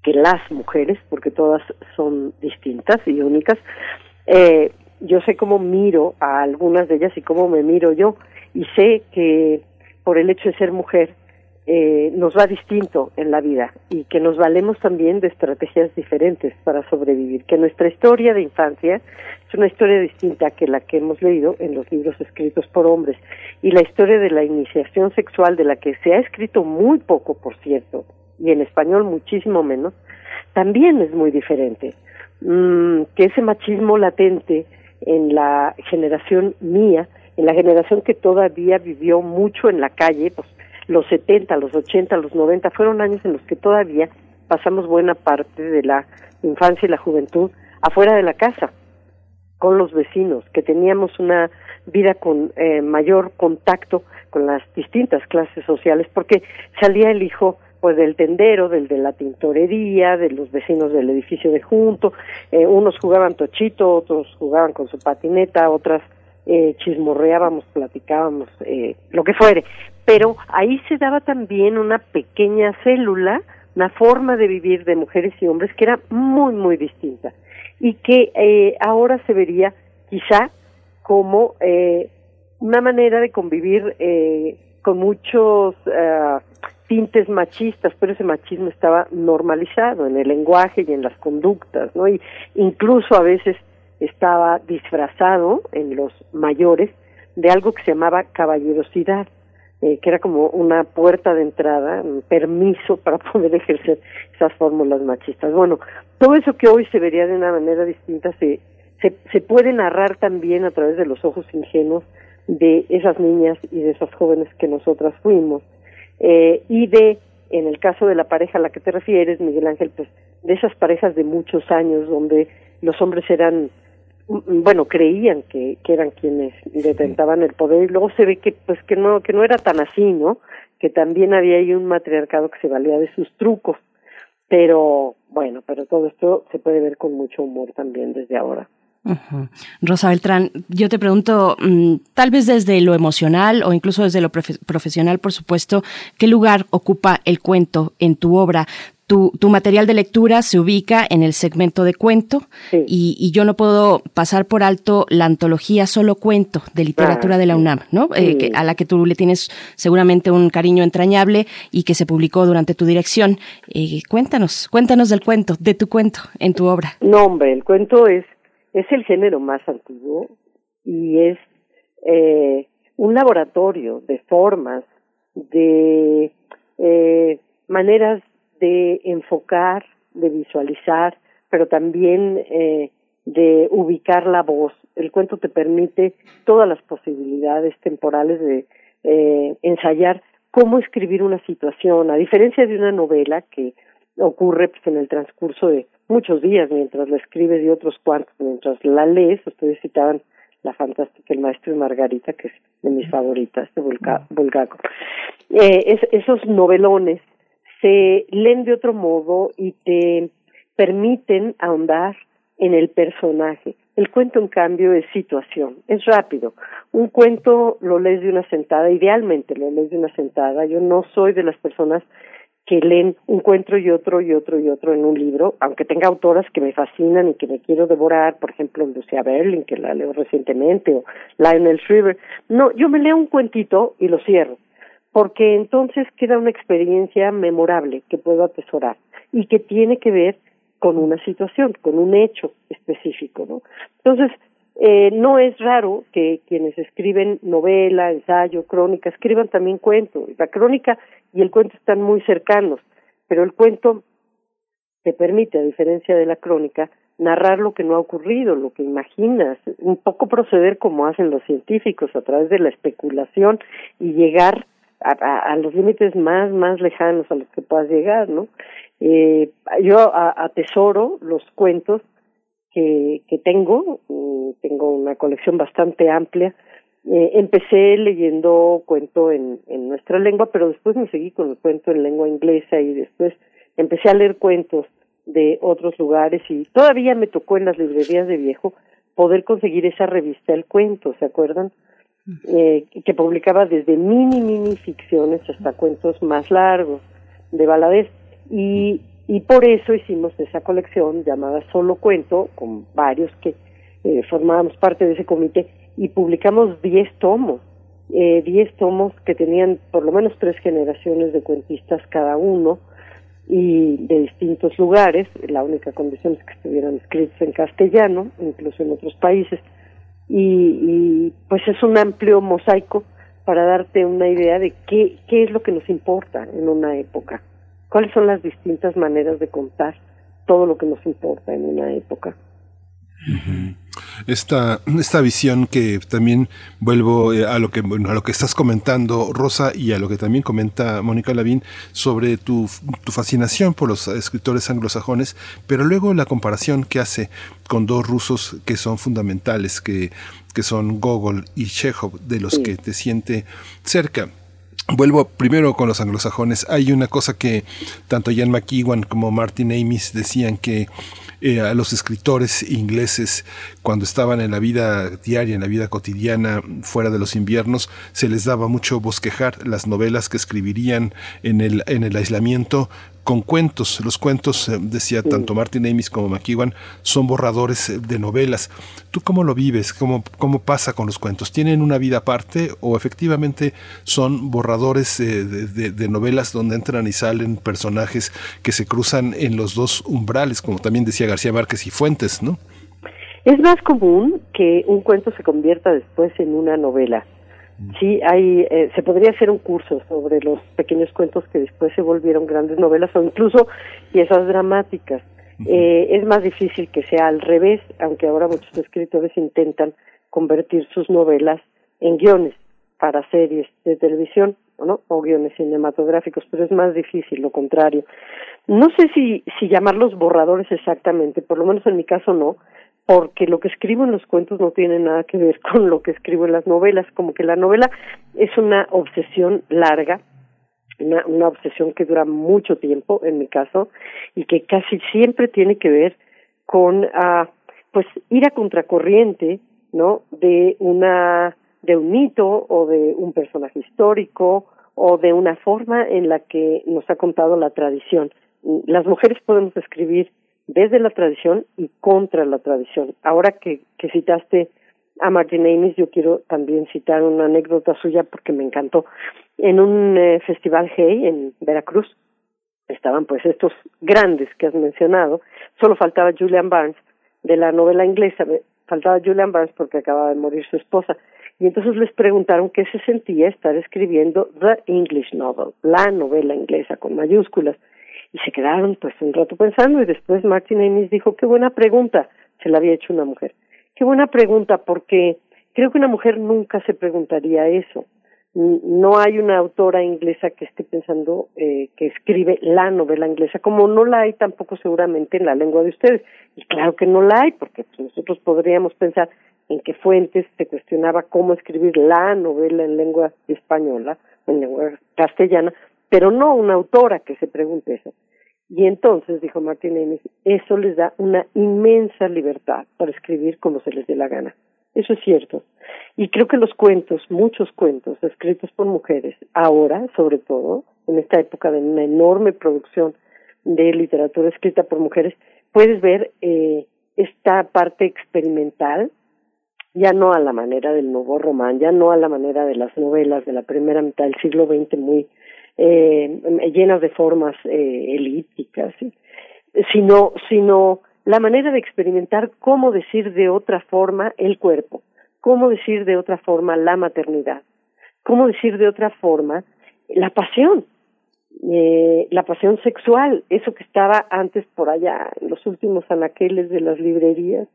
que las mujeres, porque todas son distintas y únicas. Eh, yo sé cómo miro a algunas de ellas y cómo me miro yo, y sé que por el hecho de ser mujer eh, nos va distinto en la vida y que nos valemos también de estrategias diferentes para sobrevivir, que nuestra historia de infancia es una historia distinta que la que hemos leído en los libros escritos por hombres y la historia de la iniciación sexual de la que se ha escrito muy poco, por cierto, y en español muchísimo menos, también es muy diferente. Mm, que ese machismo latente en la generación mía, en la generación que todavía vivió mucho en la calle, pues los 70, los 80, los 90 fueron años en los que todavía pasamos buena parte de la infancia y la juventud afuera de la casa, con los vecinos, que teníamos una vida con eh, mayor contacto con las distintas clases sociales, porque salía el hijo pues del tendero, del de la tintorería, de los vecinos del edificio de junto, eh, unos jugaban tochito, otros jugaban con su patineta, otras eh, chismorreábamos, platicábamos, eh, lo que fuere. Pero ahí se daba también una pequeña célula, una forma de vivir de mujeres y hombres que era muy, muy distinta y que eh, ahora se vería quizá como eh, una manera de convivir eh, con muchos eh, tintes machistas, pero ese machismo estaba normalizado en el lenguaje y en las conductas, ¿no? Y incluso a veces estaba disfrazado en los mayores de algo que se llamaba caballerosidad, eh, que era como una puerta de entrada, un permiso *laughs* para poder ejercer esas fórmulas machistas. Bueno, todo eso que hoy se vería de una manera distinta se, se, se puede narrar también a través de los ojos ingenuos de esas niñas y de esas jóvenes que nosotras fuimos. Eh, y de, en el caso de la pareja a la que te refieres, Miguel Ángel, pues de esas parejas de muchos años donde los hombres eran bueno creían que, que eran quienes detentaban el poder y luego se ve que pues que no que no era tan así no que también había ahí un matriarcado que se valía de sus trucos pero bueno pero todo esto se puede ver con mucho humor también desde ahora. Rosa Beltrán, yo te pregunto, mm, tal vez desde lo emocional o incluso desde lo profe- profesional, por supuesto, ¿qué lugar ocupa el cuento en tu obra? Tu, tu material de lectura se ubica en el segmento de cuento y, y yo no puedo pasar por alto la antología Solo Cuento de literatura Ah, de la. UNAM, ¿no? Eh, que- a la que tú le tienes seguramente un cariño entrañable y que se publicó durante tu dirección. Eh, cuéntanos, cuéntanos del cuento, de tu cuento en tu obra. No, hombre, el cuento es, es el género más antiguo y es eh, un laboratorio de formas, de eh, maneras de enfocar, de visualizar, pero también eh, de ubicar la voz. El cuento te permite todas las posibilidades temporales de eh, ensayar cómo escribir una situación, a diferencia de una novela que ocurre pues, en el transcurso de muchos días mientras la escribes y otros cuantos mientras la lees. Ustedes citaban la fantástica El Maestro y Margarita, que es de mis favoritas, de Bulga- Bulgaco. Eh, es- esos novelones se leen de otro modo y te permiten ahondar en el personaje. El cuento, en cambio, es situación, es rápido. Un cuento lo lees de una sentada, idealmente lo lees de una sentada. Yo no soy de las personas que leen un cuento y otro y otro y otro en un libro, aunque tenga autoras que me fascinan y que me quiero devorar, por ejemplo, Lucia Berlin, que la leo recientemente, o Lionel Shriver. No, yo me leo un cuentito y lo cierro, porque entonces queda una experiencia memorable que puedo atesorar y que tiene que ver con una situación, con un hecho específico, ¿no? Entonces, eh, no es raro que quienes escriben novela, ensayo, crónica, escriban también cuento. La crónica y el cuento están muy cercanos, pero el cuento te permite, a diferencia de la crónica, narrar lo que no ha ocurrido, lo que imaginas, un poco proceder como hacen los científicos a través de la especulación y llegar a, los límites más, más lejanos a los que puedas llegar, ¿no? Eh, yo a- atesoro los cuentos que, que tengo, mm, tengo una colección bastante amplia. Eh, empecé leyendo cuento en, en nuestra lengua, pero después me seguí con el cuento en lengua inglesa y después empecé a leer cuentos de otros lugares y todavía me tocó en las librerías de viejo poder conseguir esa revista El Cuento, ¿se acuerdan? Eh, que publicaba desde mini, mini ficciones hasta cuentos más largos de Valadez. Y, y por eso hicimos esa colección llamada Solo Cuento, con varios que eh, formábamos parte de ese comité, y publicamos 10 tomos, eh, 10 tomos que tenían por lo menos tres generaciones de cuentistas cada uno, y de distintos lugares, la única condición es que estuvieran escritos en castellano, incluso en otros países, y, y pues es un amplio mosaico para darte una idea de qué, qué es lo que nos importa en una época, cuáles son las distintas maneras de contar todo lo que nos importa en una época. Esta, esta visión que también vuelvo eh, a lo que bueno, a lo que estás comentando, Rosa, y a lo que también comenta Mónica Lavín sobre tu, tu fascinación por los escritores anglosajones, pero luego la comparación que hace con dos rusos que son fundamentales, que, que son Gogol y Chekhov, de los que te siente cerca. Vuelvo primero con los anglosajones. Hay una cosa que tanto Ian McEwan como Martin Amis decían que eh, a los escritores ingleses cuando estaban en la vida diaria, en la vida cotidiana, fuera de los inviernos, se les daba mucho bosquejar las novelas que escribirían en el, en el aislamiento con cuentos. Los cuentos, eh, decía tanto Martin Amis como McEwan, son borradores eh, de novelas. ¿Tú cómo lo vives? ¿Cómo, ¿Cómo pasa con los cuentos? ¿Tienen una vida aparte o efectivamente son borradores eh, de, de- de novelas donde entran y salen personajes que se cruzan en los dos umbrales, como también decía García Márquez y Fuentes, ¿no? Es más común que un cuento se convierta después en una novela. Sí, hay, eh, se podría hacer un curso sobre los pequeños cuentos que después se volvieron grandes novelas o incluso piezas dramáticas. Eh, es más difícil que sea al revés, aunque ahora muchos escritores intentan convertir sus novelas en guiones para series de televisión, ¿no? O guiones cinematográficos, pero es más difícil lo contrario. No sé si, si llamarlos borradores exactamente, por lo menos en mi caso no, porque lo que escribo en los cuentos no tiene nada que ver *laughs* con lo que escribo en las novelas, como que la novela es una obsesión larga, una, una obsesión que dura mucho tiempo, en mi caso, y que casi siempre tiene que ver con, ah, pues, ir a contracorriente, ¿no? De una, de un mito o de un personaje histórico o de una forma en la que nos ha contado la tradición. Las mujeres podemos escribir desde la tradición y contra la tradición. Ahora que, citaste a Martin Amis, yo quiero también citar una anécdota suya porque me encantó. En un eh, festival gay en Veracruz estaban pues estos grandes que has mencionado, solo faltaba Julian Barnes de la novela inglesa, faltaba Julian Barnes porque acababa de morir su esposa. Y entonces les preguntaron qué se sentía estar escribiendo The English Novel, la novela inglesa con mayúsculas y se quedaron pues un rato pensando y después Martin Amis dijo qué buena pregunta se la había hecho una mujer. Qué buena pregunta porque creo que una mujer nunca se preguntaría eso. No hay una autora inglesa que esté pensando eh, que escribe la novela inglesa como no la hay tampoco seguramente en la lengua de ustedes. Y claro que no la hay porque pues, nosotros podríamos pensar en que Fuentes se cuestionaba cómo escribir la novela en lengua española en lengua castellana pero no una autora que se pregunte eso. Y entonces, dijo Martin Amis, eso les da una inmensa libertad para escribir como se les dé la gana. Eso es cierto. Y creo que los cuentos, muchos cuentos escritos por mujeres, ahora, sobre todo, en esta época de una enorme producción de literatura escrita por mujeres, puedes ver eh, esta parte experimental, ya no a la manera del nuevo román, ya no a la manera de las novelas de la primera mitad del siglo XX muy eh, llenas de formas eh, elípticas, sino, sino la manera de experimentar cómo decir de otra forma el cuerpo, cómo decir de otra forma la maternidad, cómo decir de otra forma la pasión, eh, la pasión sexual, eso que estaba antes por allá en los últimos anaqueles de las librerías,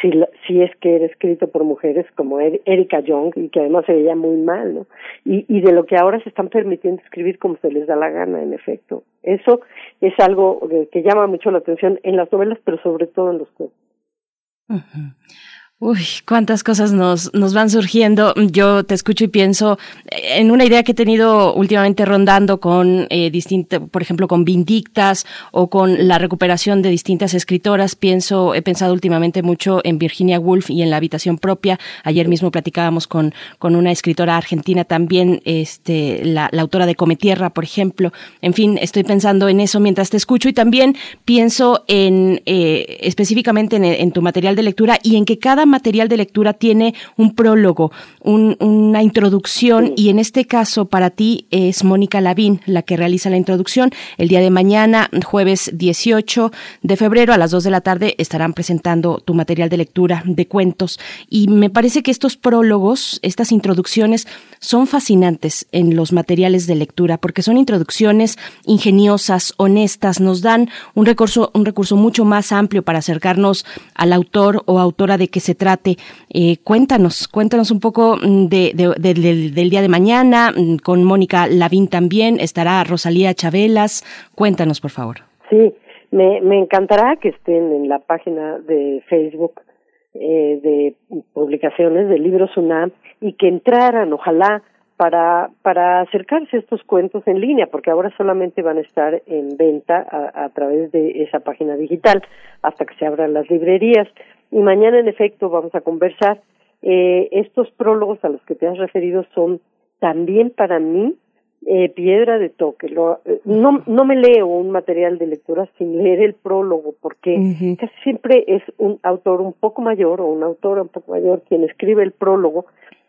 si, si es que era escrito por mujeres como Er- Erika Young y que además se veía muy mal, ¿no? Y, y de lo que ahora se están permitiendo escribir como se les da la gana, en efecto. Eso es algo que llama mucho la atención en las novelas, pero sobre todo en los cuentos. Uy, cuántas cosas nos, nos van surgiendo. Yo te escucho y pienso en una idea que he tenido últimamente rondando con eh, distintas, por ejemplo, con Vindictas o con la recuperación de distintas escritoras. Pienso, he pensado últimamente mucho en Virginia Woolf y en la habitación propia. Ayer mismo platicábamos con, con una escritora argentina también, este, la, la autora de Cometierra, por ejemplo. En fin, estoy pensando en eso mientras te escucho y también pienso en eh, específicamente en, en tu material de lectura y en que cada material de lectura tiene un prólogo, una introducción y en este caso para ti es Mónica Lavín la que realiza la introducción. El día de mañana, jueves 18 de febrero a las 2 de la tarde estarán presentando tu material de lectura de cuentos y me parece que estos prólogos, estas introducciones son fascinantes en los materiales de lectura porque son introducciones ingeniosas, honestas, nos dan un recurso un recurso mucho más amplio para acercarnos al autor o autora de que se trate. Eh, cuéntanos, cuéntanos un poco mm, de, del día de mañana, mm, con Mónica Lavín también, estará Rosalía Chabelas. Cuéntanos, por favor. Sí, me, encantará que estén en la página de Facebook eh, de publicaciones de Libros UNAM y que entraran, ojalá, para, para acercarse a estos cuentos en línea, porque ahora solamente van a estar en venta a través de esa página digital hasta que se abran las librerías. Y mañana, en efecto, vamos a conversar. Eh, estos prólogos a los que te has referido son también para mí eh, piedra de toque. Lo, eh, no, no me leo un material de lectura sin leer el prólogo, porque casi siempre es un autor un poco mayor o una autora un poco mayor quien escribe el prólogo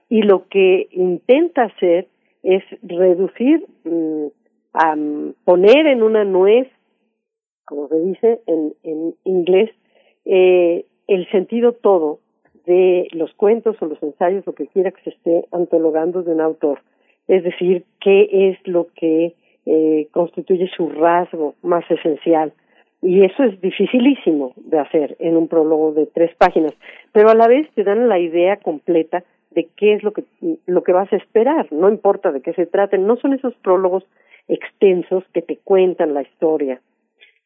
y lo que intenta hacer es reducir, mm, a poner en una nuez, como se dice en, en inglés, eh, el sentido todo de los cuentos o los ensayos, lo que quiera que se esté antologando de un autor. Es decir, qué es lo que eh, constituye su rasgo más esencial. Y eso es dificilísimo de hacer en un prólogo de tres páginas, pero a la vez te dan la idea completa de qué es lo que, lo que vas a esperar, no importa de qué se trate, no son esos prólogos extensos que te cuentan la historia,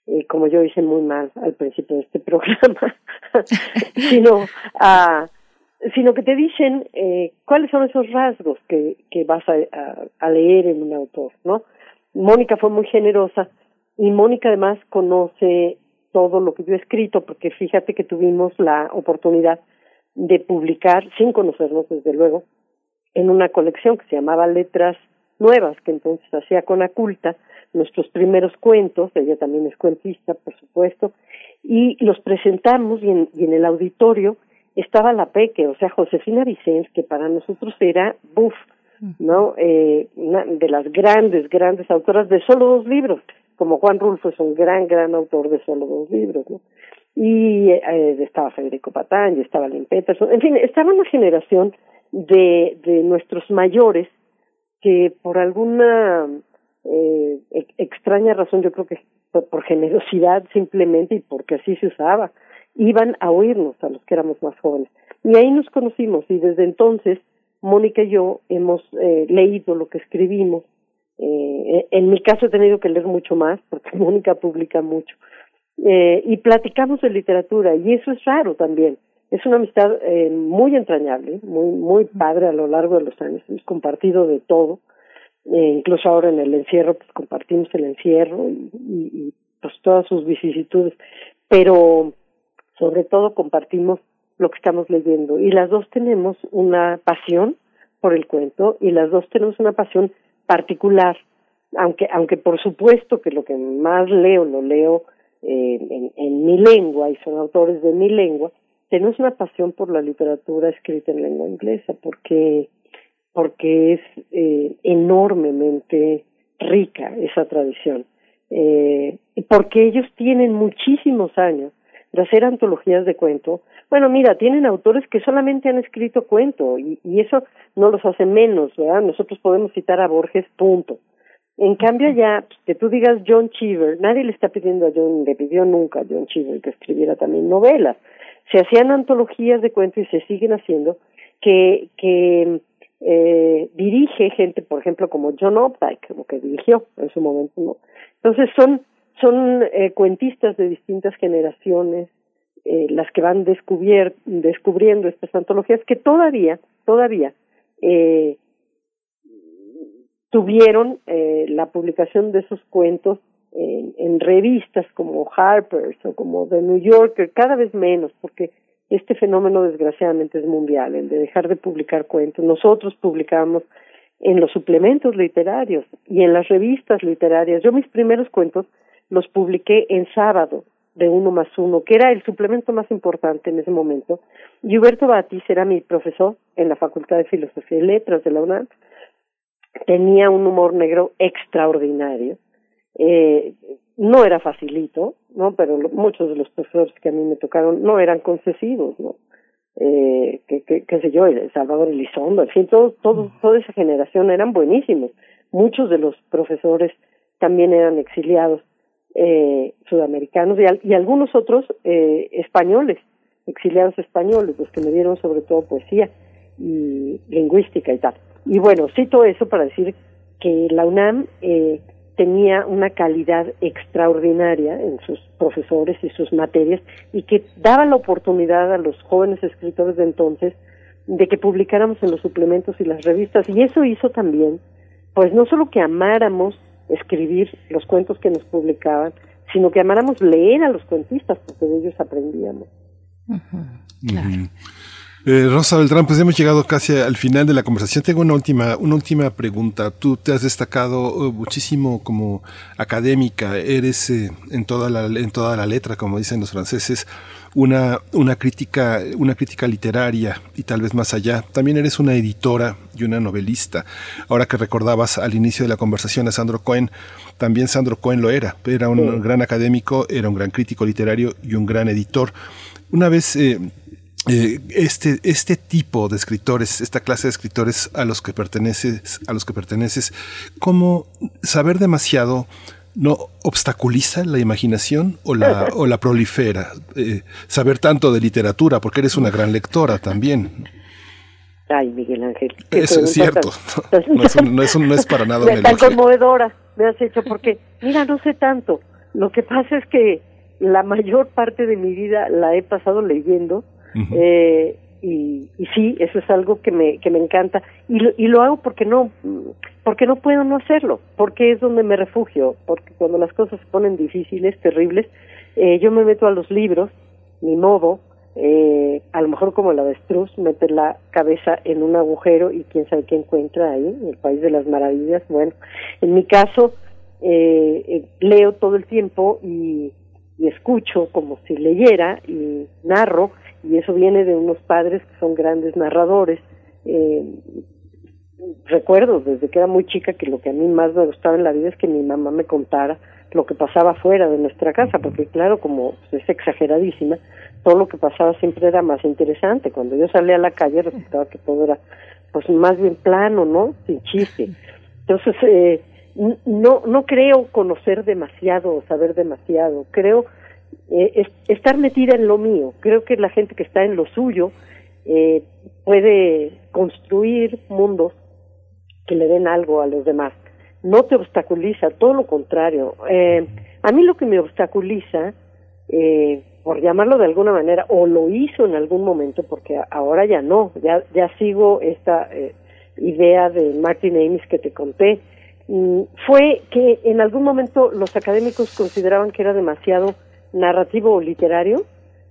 eh, como yo hice muy mal al principio de este *laughs* programa, sino, a, sino que te dicen eh, cuáles son esos rasgos que, que vas a, a, leer en un autor, ¿no? Mónica fue muy generosa y Mónica además conoce todo lo que yo he escrito, porque fíjate que tuvimos la oportunidad de publicar, sin conocernos desde luego, en una colección que se llamaba Letras Nuevas, que entonces hacía con Aculta, nuestros primeros cuentos, ella también es cuentista, por supuesto, y los presentamos y en, y en el auditorio estaba la Peque, o sea, Josefina Vicens, que para nosotros era, buf, ¿no? Eh, una de las grandes, grandes autoras de solo dos libros, como Juan Rulfo es un gran, gran autor de solo dos libros, ¿no? Y eh, estaba Federico Patán, y estaba Lynn Peterson, en fin, estaba una generación de, de nuestros mayores que por alguna eh, extraña razón, yo creo que por, generosidad simplemente y porque así se usaba, iban a oírnos a los que éramos más jóvenes. Y ahí nos conocimos y desde entonces Mónica y yo hemos eh, leído lo que escribimos. Eh, en mi caso he tenido que leer mucho más porque *laughs* Mónica publica mucho. Eh, y platicamos de literatura y eso es raro también. Es una amistad eh, muy entrañable, muy muy padre a lo largo de los años. Hemos compartido de todo. Eh, incluso ahora en el encierro pues compartimos el encierro y, y, pues todas sus vicisitudes. Pero sobre todo compartimos lo que estamos leyendo. Y las dos tenemos una pasión por el cuento y las dos tenemos una pasión particular. Aunque aunque por supuesto que lo que más leo lo leo eh, en, en mi lengua y son autores de mi lengua tenemos una pasión por la literatura escrita en lengua inglesa porque porque es eh, enormemente rica esa tradición. Eh, porque ellos tienen muchísimos años de hacer antologías de cuento. Bueno, mira, tienen autores que solamente han escrito cuento y, eso no los hace menos, ¿verdad? Nosotros podemos citar a Borges, punto. En cambio ya, que tú digas John Cheever, nadie le está pidiendo a John, le pidió nunca a John Cheever que escribiera también novelas. Se hacían antologías de cuento y se siguen haciendo que, eh, dirige gente, por ejemplo, como John Updike, como que dirigió en su momento, ¿no? Entonces son, son eh, cuentistas de distintas generaciones, eh, las que van descubier descubriendo estas antologías que todavía, todavía eh, tuvieron eh, la publicación de esos cuentos en, en, revistas como Harper's o como The New Yorker, cada vez menos, porque este fenómeno desgraciadamente es mundial, el de dejar de publicar cuentos. Nosotros publicamos en los suplementos literarios y en las revistas literarias. Yo mis primeros cuentos los publiqué en sábado de uno más uno, que era el suplemento más importante en ese momento. Y Huberto Batis era mi profesor en la Facultad de Filosofía y Letras de la UNAM. Tenía un humor negro extraordinario. Eh, no era facilito, ¿no? Pero muchos de los profesores que a mí me tocaron no eran concesivos, ¿no? Eh, que, que, qué sé yo, Salvador Elizondo, en fin, todo, todo, toda esa generación eran buenísimos. Muchos de los profesores también eran exiliados eh, sudamericanos y, y, algunos otros eh, españoles, exiliados españoles, los que me dieron sobre todo poesía y lingüística y tal. Y bueno, cito eso para decir que la UNAM eh, tenía una calidad extraordinaria en sus profesores y sus materias y que daba la oportunidad a los jóvenes escritores de entonces de que publicáramos en los suplementos y las revistas. Y eso hizo también pues no solo que amáramos escribir los cuentos que nos publicaban, sino que amáramos leer a los cuentistas porque de ellos aprendíamos. Eh, Rosa Beltrán, pues hemos llegado casi al final de la conversación. Tengo una última, una última pregunta. Tú te has destacado eh, muchísimo como académica. Eres eh, en toda la en toda la letra, como dicen los franceses, una una crítica una crítica literaria y tal vez más allá. También eres una editora y una novelista. Ahora que recordabas al inicio de la conversación a Sandro Cohen, también Sandro Cohen lo era. Era un gran académico, era un gran crítico literario y un gran editor. Una vez eh, este, este tipo de escritores, esta clase de escritores a los que perteneces, a los que perteneces, cómo saber demasiado no obstaculiza la imaginación o la, o la prolifera. Eh, saber tanto de literatura, porque eres una gran lectora también. Ay, Miguel Ángel. Eso es cierto. No, es, no, es, no es para nada una Tan conmovedora me has hecho, porque, mira, no sé tanto. Lo que pasa es que la mayor parte de mi vida la he pasado leyendo eh, y, sí, eso es algo que me, que me encanta. Y lo, y lo hago porque no, porque no puedo no hacerlo, porque es donde me refugio, porque cuando las cosas se ponen difíciles, terribles, eh, yo me meto a los libros, ni modo, eh, a lo mejor como la avestruz, mete la cabeza en un agujero y quién sabe qué encuentra ahí, en el País de las Maravillas. Bueno, en mi caso, eh, eh leo todo el tiempo y, y escucho como si leyera y narro y eso viene de unos padres que son grandes narradores. Eh, recuerdo desde que era muy chica que lo que a mí más me gustaba en la vida es que mi mamá me contara lo que pasaba fuera de nuestra casa, porque claro, como es exageradísima, todo lo que pasaba siempre era más interesante. Cuando yo salía a la calle resultaba que todo era pues más bien plano, ¿no? Sin chiste. Entonces, eh, no, no creo conocer demasiado o saber demasiado, creo eh, estar metida en lo mío. Creo que la gente que está en lo suyo eh, puede construir mundos que le den algo a los demás. No te obstaculiza, todo lo contrario. Eh, a mí lo que me obstaculiza, eh, por llamarlo de alguna manera, o lo hizo en algún momento, porque ahora ya no, ya, ya sigo esta eh, idea de Martin Amis que te conté, mm, fue que en algún momento los académicos consideraban que era demasiado narrativo o literario,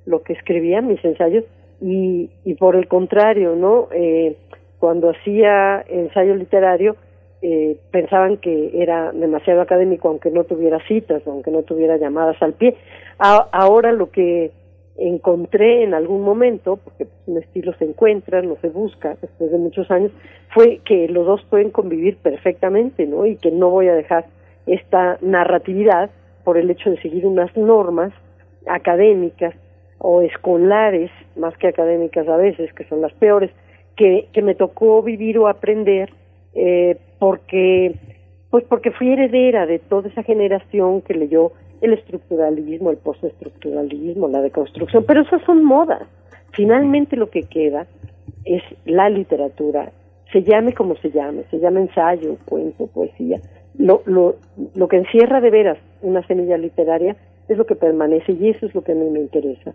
lo que escribía, mis ensayos, y, y por el contrario, ¿no? Eh, cuando hacía ensayo literario, eh, pensaban que era demasiado académico, aunque no tuviera citas, aunque no tuviera llamadas al pie. ahora lo que encontré en algún momento, porque un estilo se encuentra, no se busca después de muchos años, fue que los dos pueden convivir perfectamente, ¿no? Y que no voy a dejar esta narratividad por el hecho de seguir unas normas académicas o escolares, más que académicas a veces, que son las peores, que, que me tocó vivir o aprender eh, porque pues porque fui heredera de toda esa generación que leyó el estructuralismo, el postestructuralismo, la deconstrucción, pero esas son modas. Finalmente lo que queda es la literatura, se llame como se llame, se llame ensayo, cuento, poesía, lo, lo, lo que encierra de veras una semilla literaria es lo que permanece y eso es lo que a mí me interesa.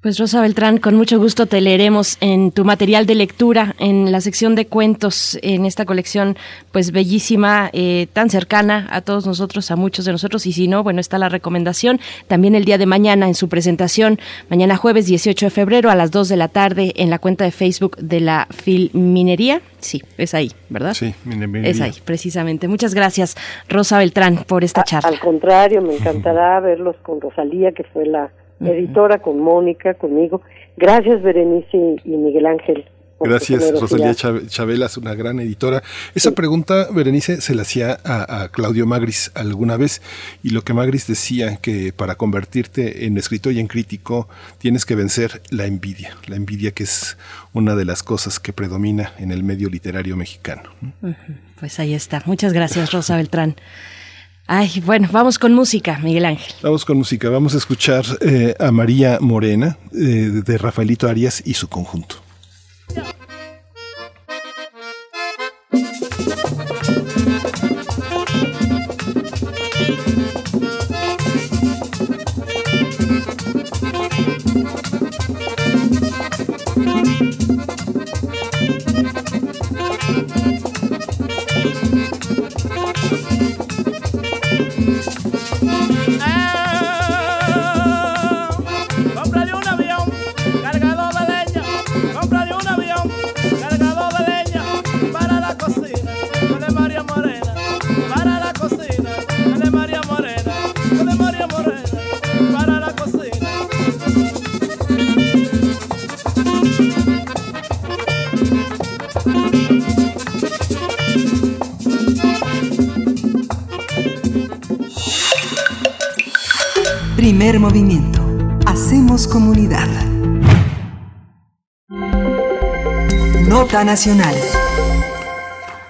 Pues Rosa Beltrán, con mucho gusto te leeremos en tu material de lectura, en la sección de cuentos, en esta colección pues bellísima, eh, tan cercana a todos nosotros, a muchos de nosotros, y si no, bueno, está la recomendación también el día de mañana en su presentación, mañana jueves 18 de febrero a las 2 de la tarde en la cuenta de Facebook de la Filminería. Sí, es ahí, ¿verdad? Sí, minería. Es ahí, precisamente. Muchas gracias, Rosa Beltrán, por esta charla. Al contrario, me encantará verlos con Rosalía, que fue la editora, con Mónica, conmigo. Gracias, Berenice y Miguel Ángel. Gracias. Rosalía Chabela, es una gran editora. Esa pregunta, Berenice, se la hacía a, a Claudio Magris alguna vez, y lo que Magris decía, que para convertirte en escritor y en crítico, tienes que vencer la envidia, la envidia que es una de las cosas que predomina en el medio literario mexicano. Pues ahí está. Muchas gracias, Rosa Beltrán. Ay, bueno, vamos con música, Miguel Ángel. Vamos con música, vamos a escuchar eh, a María Morena, eh, de Rafaelito Arias y su conjunto. Primer movimiento. Hacemos comunidad. Nota Nacional.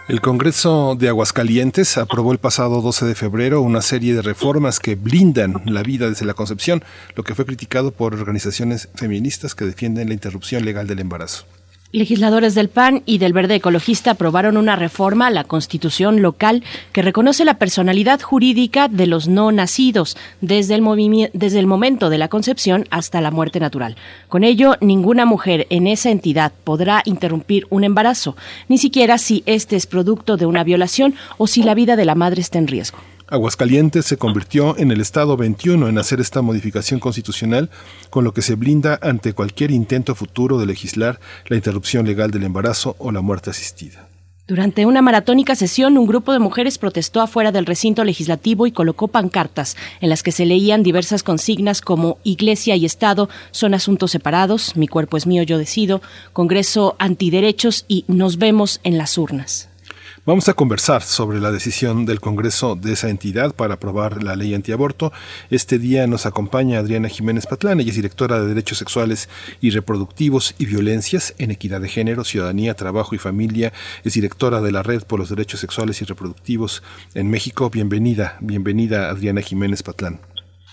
El Congreso de Aguascalientes aprobó el pasado 12 de febrero una serie de reformas que blindan la vida desde la concepción, lo que fue criticado por organizaciones feministas que defienden la interrupción legal del embarazo. Legisladores del PAN y del Verde Ecologista aprobaron una reforma a la Constitución local que reconoce la personalidad jurídica de los no nacidos desde el, momento de la concepción hasta la muerte natural. Con ello, ninguna mujer en esa entidad podrá interrumpir un embarazo, ni siquiera si este es producto de una violación o si la vida de la madre está en riesgo. Aguascalientes se convirtió en el Estado 21 en hacer esta modificación constitucional, con lo que se blinda ante cualquier intento futuro de legislar la interrupción legal del embarazo o la muerte asistida. Durante una maratónica sesión, un grupo de mujeres protestó afuera del recinto legislativo y colocó pancartas en las que se leían diversas consignas como Iglesia y Estado son asuntos separados, Mi cuerpo es mío, yo decido, Congreso antiderechos y Nos vemos en las urnas. Vamos a conversar sobre la decisión del Congreso de esa entidad para aprobar la ley antiaborto. Este día nos acompaña Adriana Jiménez Patlán, ella es directora de Derechos Sexuales y Reproductivos y Violencias en Equidad de Género, Ciudadanía, Trabajo y Familia. Es directora de la Red por los Derechos Sexuales y Reproductivos en México. Bienvenida, bienvenida Adriana Jiménez Patlán.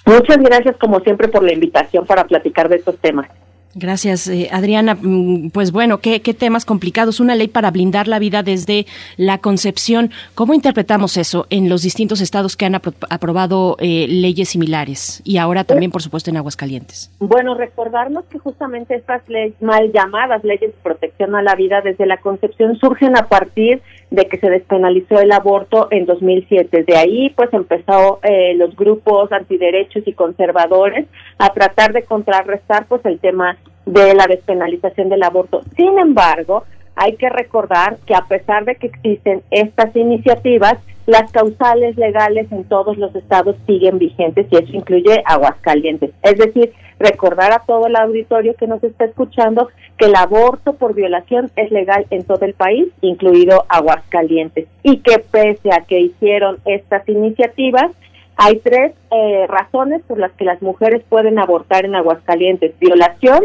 Muchas gracias como siempre por la invitación para platicar de estos temas. Gracias, eh, Adriana. Mm, Pues bueno, ¿qué, qué temas complicados. Una ley para blindar la vida desde la concepción. ¿Cómo interpretamos eso en los distintos estados que han apro- aprobado eh, leyes similares? Y ahora también, por supuesto, en Aguascalientes. Bueno, recordarnos que justamente estas leyes, mal llamadas leyes de protección a la vida desde la concepción surgen a partir de que se despenalizó el aborto en 2007. De ahí, pues, empezó eh, los grupos antiderechos y conservadores a tratar de contrarrestar, pues, el tema de la despenalización del aborto. Sin embargo, hay que recordar que a pesar de que existen estas iniciativas, las causales legales en todos los estados siguen vigentes y eso incluye Aguascalientes. Es decir, recordar a todo el auditorio que nos está escuchando que el aborto por violación es legal en todo el país, incluido Aguascalientes, y que pese a que hicieron estas iniciativas, hay tres eh, razones por las que las mujeres pueden abortar en Aguascalientes. Violación,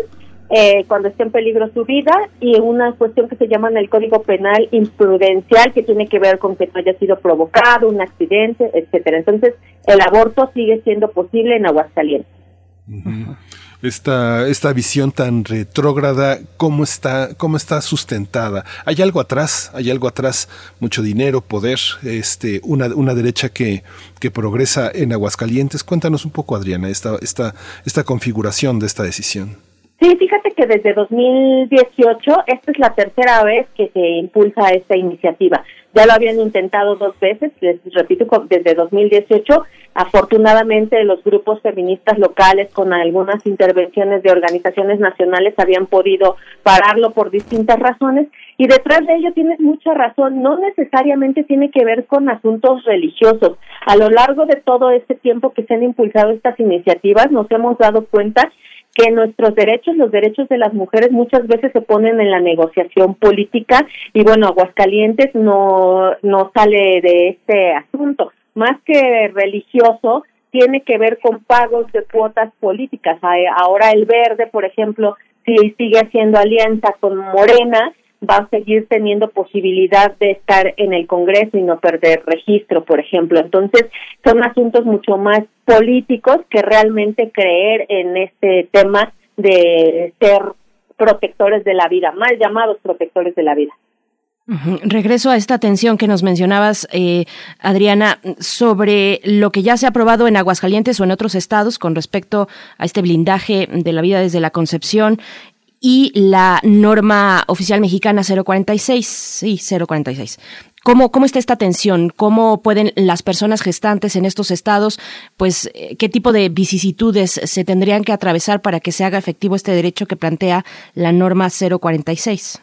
eh, cuando esté en peligro su vida y una cuestión que se llama en el Código Penal imprudencial que tiene que ver con que no haya sido provocado, un accidente, etcétera. Entonces, el aborto sigue siendo posible en Aguascalientes. Esta, esta visión tan retrógrada, ¿cómo está, ¿cómo está sustentada? ¿Hay algo atrás? ¿Hay algo atrás? Mucho dinero, poder, este, una, una derecha que, que progresa en Aguascalientes. Cuéntanos un poco, Adriana, esta, esta, esta configuración de esta decisión. Sí, fíjate que desde 2018, esta es la tercera vez que se impulsa esta iniciativa. Ya lo habían intentado dos veces, les repito, desde 2018. Afortunadamente, los grupos feministas locales, con algunas intervenciones de organizaciones nacionales, habían podido pararlo por distintas razones. Y detrás de ello tienes mucha razón, no necesariamente tiene que ver con asuntos religiosos. A lo largo de todo este tiempo que se han impulsado estas iniciativas, nos hemos dado cuenta que nuestros derechos, los derechos de las mujeres muchas veces se ponen en la negociación política y bueno, Aguascalientes no, no sale de este asunto. Más que religioso, tiene que ver con pagos de cuotas políticas. Ahora el verde, por ejemplo, si sigue haciendo alianza con Morena, va a seguir teniendo posibilidad de estar en el Congreso y no perder registro, por ejemplo. Entonces, son asuntos mucho más políticos que realmente creer en este tema de ser protectores de la vida, mal llamados protectores de la vida. Ujú. Regreso a esta atención que nos mencionabas, eh, Adriana, sobre lo que ya se ha aprobado en Aguascalientes o en otros estados con respecto a este blindaje de la vida desde la concepción y la norma oficial mexicana 046. Sí, 046. ¿Cómo, ¿Cómo está esta atención? ¿Cómo pueden las personas gestantes en estos estados, pues, eh, qué tipo de vicisitudes se tendrían que atravesar para que se haga efectivo este derecho que plantea la norma 046?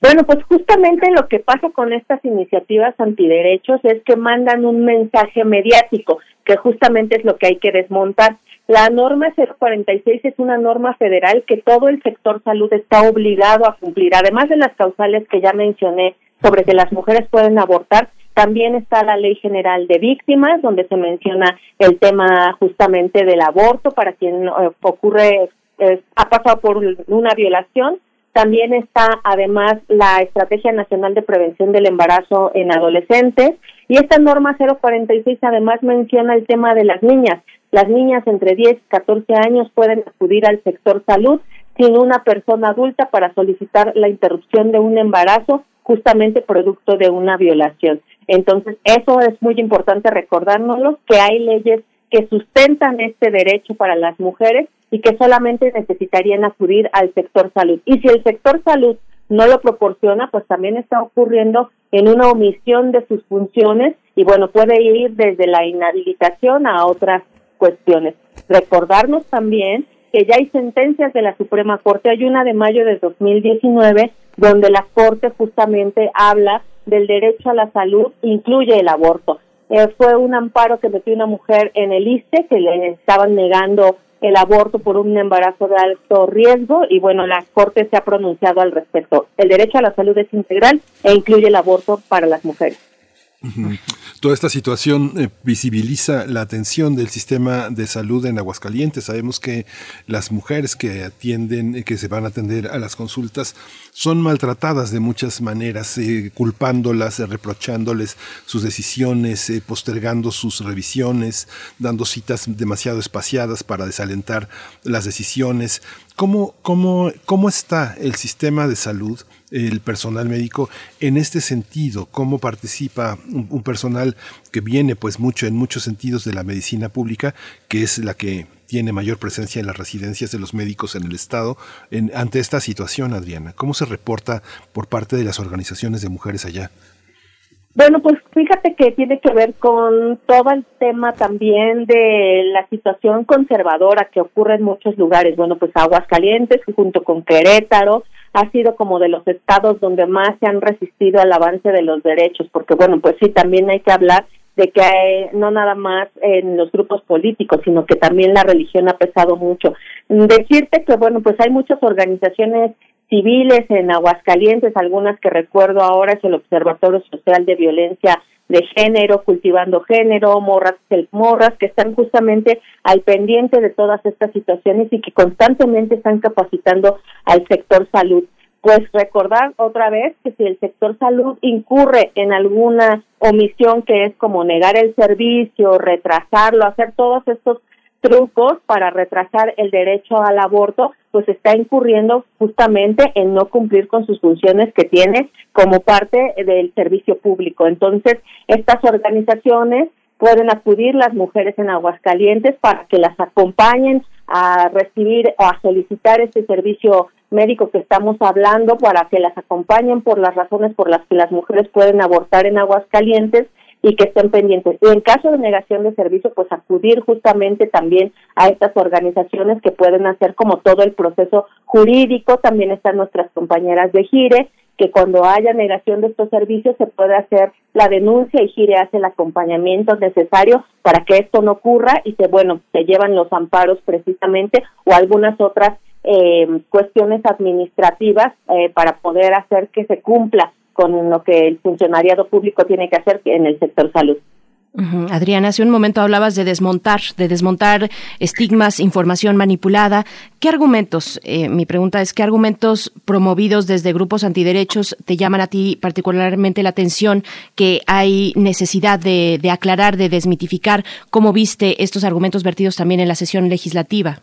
Bueno, pues justamente lo que pasa con estas iniciativas antiderechos es que mandan un mensaje mediático, que justamente es lo que hay que desmontar. La norma 046 es una norma federal que todo el sector salud está obligado a cumplir. Además de las causales que ya mencioné sobre que las mujeres pueden abortar, también está la Ley General de Víctimas, donde se menciona el tema justamente del aborto para quien eh, ocurre, eh, ha pasado por una violación. También está además la Estrategia Nacional de Prevención del Embarazo en Adolescentes y esta norma 046 además menciona el tema de las niñas. Las niñas entre 10 y 14 años pueden acudir al sector salud sin una persona adulta para solicitar la interrupción de un embarazo justamente producto de una violación. Entonces, eso es muy importante recordárnoslo, que hay leyes que sustentan este derecho para las mujeres y que solamente necesitarían acudir al sector salud. Y si el sector salud no lo proporciona, pues también está ocurriendo en una omisión de sus funciones y bueno, puede ir desde la inhabilitación a otras cuestiones. Recordarnos también que ya hay sentencias de la Suprema Corte, hay una de mayo de 2019 donde la Corte justamente habla del derecho a la salud, incluye el aborto. Eh, fue un amparo que metió una mujer en el ISTE que le estaban negando el aborto por un embarazo de alto riesgo y bueno, la Corte se ha pronunciado al respecto. El derecho a la salud es integral e incluye el aborto para las mujeres. Toda esta situación eh, visibiliza la atención del sistema de salud en Aguascalientes. Sabemos que las mujeres que atienden, eh, que se van a atender a las consultas, son maltratadas de muchas maneras, eh, culpándolas, reprochándoles sus decisiones, postergando sus revisiones, dando citas demasiado espaciadas para desalentar las decisiones. ¿Cómo, cómo, cómo está el sistema de salud? El personal médico en este sentido, cómo participa un, personal que viene pues mucho en muchos sentidos de la medicina pública, que es la que tiene mayor presencia en las residencias de los médicos en el estado en, ante esta situación, Adriana. ¿Cómo se reporta por parte de las organizaciones de mujeres allá? Bueno, pues fíjate que tiene que ver con todo el tema también de la situación conservadora que ocurre en muchos lugares. Bueno, pues Aguascalientes junto con Querétaro ha sido como de los estados donde más se han resistido al avance de los derechos, porque bueno, pues sí, también hay que hablar de que hay, no nada más en los grupos políticos, sino que también la religión ha pesado mucho. Decirte que bueno, pues hay muchas organizaciones civiles en Aguascalientes, algunas que recuerdo ahora es el Observatorio Social de Violencia de Género, Cultivando Género, Morras, Morras, que están justamente al pendiente de todas estas situaciones y que constantemente están capacitando al sector salud. Pues recordar otra vez que si el sector salud incurre en alguna omisión que es como negar el servicio, retrasarlo, hacer todos estos trucos para retrasar el derecho al aborto, pues está incurriendo justamente en no cumplir con sus funciones que tiene como parte del servicio público. Entonces, estas organizaciones pueden acudir las mujeres en Aguascalientes para que las acompañen a recibir o a solicitar este servicio médico que estamos hablando para que las acompañen por las razones por las que las mujeres pueden abortar en aguas calientes y que estén pendientes. Y en caso de negación de servicio, pues acudir justamente también a estas organizaciones que pueden hacer como todo el proceso jurídico. También están nuestras compañeras de Gire, que cuando haya negación de estos servicios se puede hacer la denuncia y Gire hace el acompañamiento necesario para que esto no ocurra y se, bueno, se llevan los amparos precisamente o algunas otras eh, cuestiones administrativas eh, para poder hacer que se cumpla con lo que el funcionariado público tiene que hacer en el sector salud. Adriana, hace un momento hablabas de desmontar, de desmontar estigmas, información manipulada. ¿Qué argumentos, eh, mi pregunta es, qué argumentos promovidos desde grupos antiderechos te llaman a ti particularmente la atención que hay necesidad de, de aclarar, de desmitificar? ¿Cómo viste estos argumentos vertidos también en la sesión legislativa?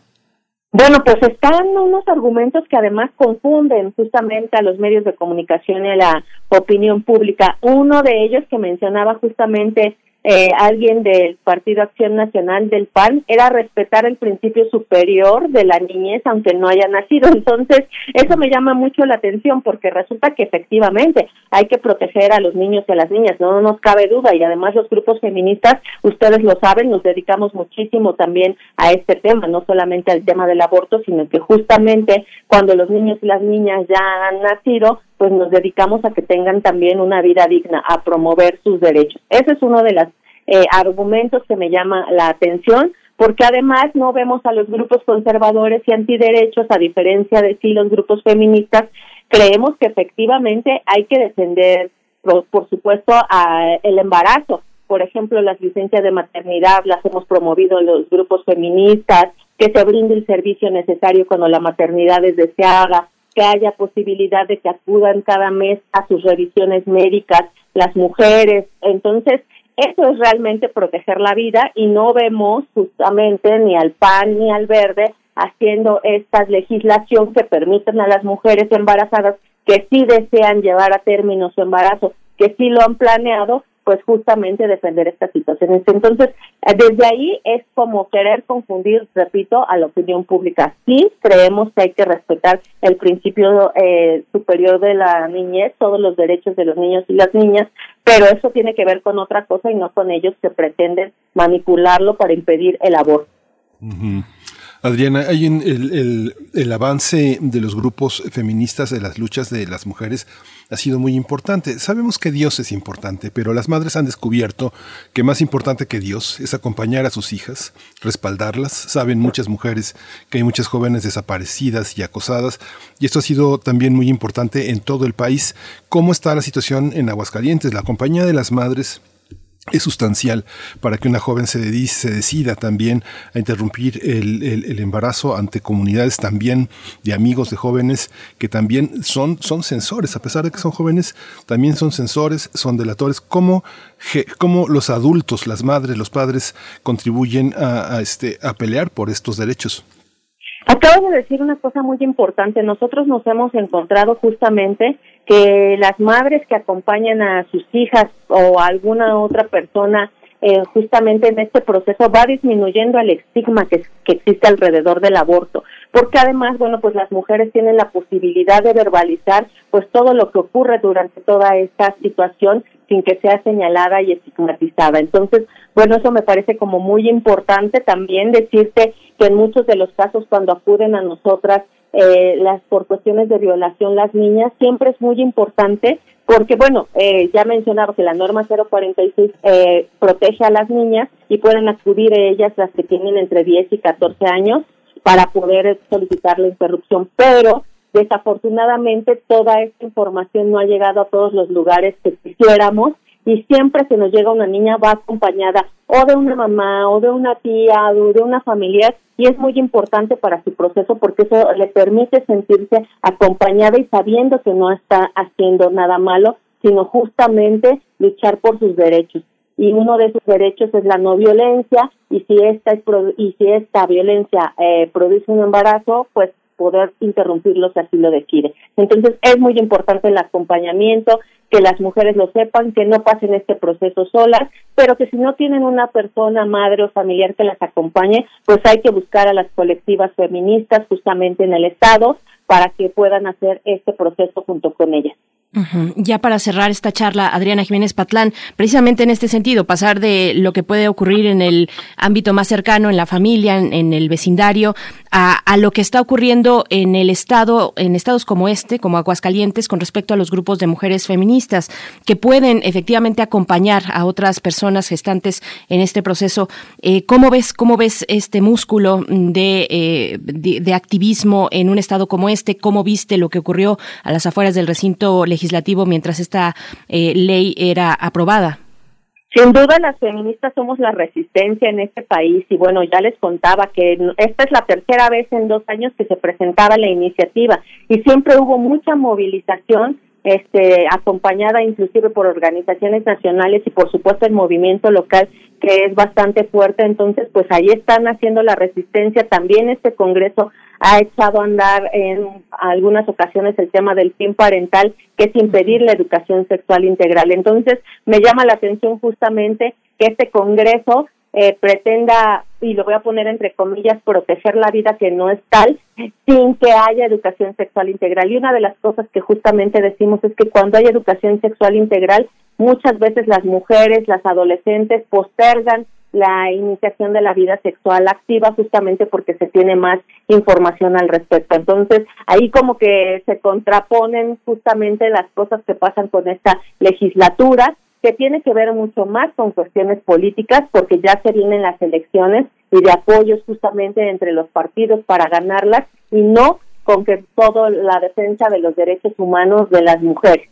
Bueno, pues están unos argumentos que además confunden justamente a los medios de comunicación y a la opinión pública. Uno de ellos que mencionaba justamente eh, alguien del Partido Acción Nacional del PAN era respetar el principio superior de la niñez aunque no haya nacido. *laughs* Entonces, eso me llama mucho la atención porque resulta que efectivamente hay que proteger a los niños y a las niñas, no nos cabe duda y además los grupos feministas, ustedes lo saben, nos dedicamos muchísimo también a este tema, no solamente al tema del aborto, sino que justamente cuando los niños y las niñas ya han nacido, pues nos dedicamos a que tengan también una vida digna, a promover sus derechos. Ese es uno de los eh, argumentos que me llama la atención, porque además no vemos a los grupos conservadores y antiderechos, a diferencia de sí los grupos feministas, creemos que efectivamente hay que defender, por, supuesto, a el embarazo. Por ejemplo, las licencias de maternidad las hemos promovido los grupos feministas, que se brinde el servicio necesario cuando la maternidad es deseada, que haya posibilidad de que acudan cada mes a sus revisiones médicas las mujeres. Entonces, eso es realmente proteger la vida y no vemos justamente ni al PAN ni al verde haciendo esta legislación que permiten a las mujeres embarazadas que sí desean llevar a término su embarazo, que sí lo han planeado, pues justamente defender estas situaciones. Entonces, eh, desde ahí es como querer confundir, repito, a la opinión pública. Sí, creemos que hay que respetar el principio eh, superior de la niñez, todos los derechos de los niños y las niñas, pero eso tiene que ver con otra cosa y no con ellos que pretenden manipularlo para impedir el aborto. Adriana, hay en el, el, avance de los grupos feministas de las luchas de las mujeres ha sido muy importante. Sabemos que Dios es importante, pero las madres han descubierto que más importante que Dios es acompañar a sus hijas, respaldarlas. Saben muchas mujeres que hay muchas jóvenes desaparecidas y acosadas, y esto ha sido también muy importante en todo el país. ¿Cómo está la situación en Aguascalientes? La compañía de las madres es sustancial para que una joven se, se decida también a interrumpir el, el, embarazo ante comunidades también de amigos de jóvenes que también son, son sensores, a pesar de que son jóvenes, también son sensores, son delatores. ¿Cómo, cómo los adultos, las madres, los padres contribuyen a, este, a pelear por estos derechos? Acabo de decir una cosa muy importante. Nosotros nos hemos encontrado justamente que las madres que acompañan a sus hijas o a alguna otra persona eh, justamente en este proceso va disminuyendo el estigma que, que existe alrededor del aborto, porque además, bueno, pues las mujeres tienen la posibilidad de verbalizar pues todo lo que ocurre durante toda esta situación sin que sea señalada y estigmatizada. Entonces, bueno, eso me parece como muy importante también decirte que en muchos de los casos cuando acuden a nosotras eh, las por cuestiones de violación las niñas siempre es muy importante porque bueno eh, ya mencionaba que la norma 046 eh, protege a las niñas y pueden acudir ellas las que tienen entre 10 y 14 años para poder solicitar la interrupción. Pero desafortunadamente toda esta información no ha llegado a todos los lugares que quisiéramos y siempre que nos llega una niña va acompañada o de una mamá o de una tía o de una familiar y es muy importante para su proceso porque eso le permite sentirse acompañada y sabiendo que no está haciendo nada malo, sino justamente luchar por sus derechos. Y uno de sus derechos es la no violencia y si esta, es, y si esta violencia eh, produce un embarazo, pues poder interrumpirlo si así lo decide. Entonces es muy importante el acompañamiento, que las mujeres lo sepan, que no pasen este proceso solas, pero que si no tienen una persona, madre o familiar que las acompañe, pues hay que buscar a las colectivas feministas justamente en el Estado para que puedan hacer este proceso junto con ellas. Ya para cerrar esta charla, Adriana Jiménez Patlán, precisamente en este sentido, pasar de lo que puede ocurrir en el ámbito más cercano, en la familia, en, el vecindario, a, a, lo que está ocurriendo en el estado, en estados como este, como Aguascalientes, con respecto a los grupos de mujeres feministas que pueden efectivamente acompañar a otras personas gestantes en este proceso. Eh, ¿Cómo ves, cómo ves este músculo de, eh, de, de activismo en un estado como este? ¿Cómo viste lo que ocurrió a las afueras del recinto legislativo? Legislativo mientras esta eh, ley era aprobada. Sin duda las feministas somos la resistencia en este país y bueno, ya les contaba que esta es la tercera vez en dos años que se presentaba la iniciativa y siempre hubo mucha movilización este acompañada inclusive por organizaciones nacionales y por supuesto el movimiento local que es bastante fuerte entonces pues ahí están haciendo la resistencia también este congreso ha echado a andar en algunas ocasiones el tema del fin parental, que es impedir la educación sexual integral. Entonces, me llama la atención justamente que este Congreso eh, pretenda, y lo voy a poner entre comillas, proteger la vida que no es tal, sin que haya educación sexual integral. Y una de las cosas que justamente decimos es que cuando hay educación sexual integral, muchas veces las mujeres, las adolescentes postergan la iniciación de la vida sexual activa justamente porque se tiene más información al respecto. Entonces, ahí como que se contraponen justamente las cosas que pasan con esta legislatura, que tiene que ver mucho más con cuestiones políticas, porque ya se vienen las elecciones y de apoyos justamente entre los partidos para ganarlas, y no con que todo la defensa de los derechos humanos de las mujeres.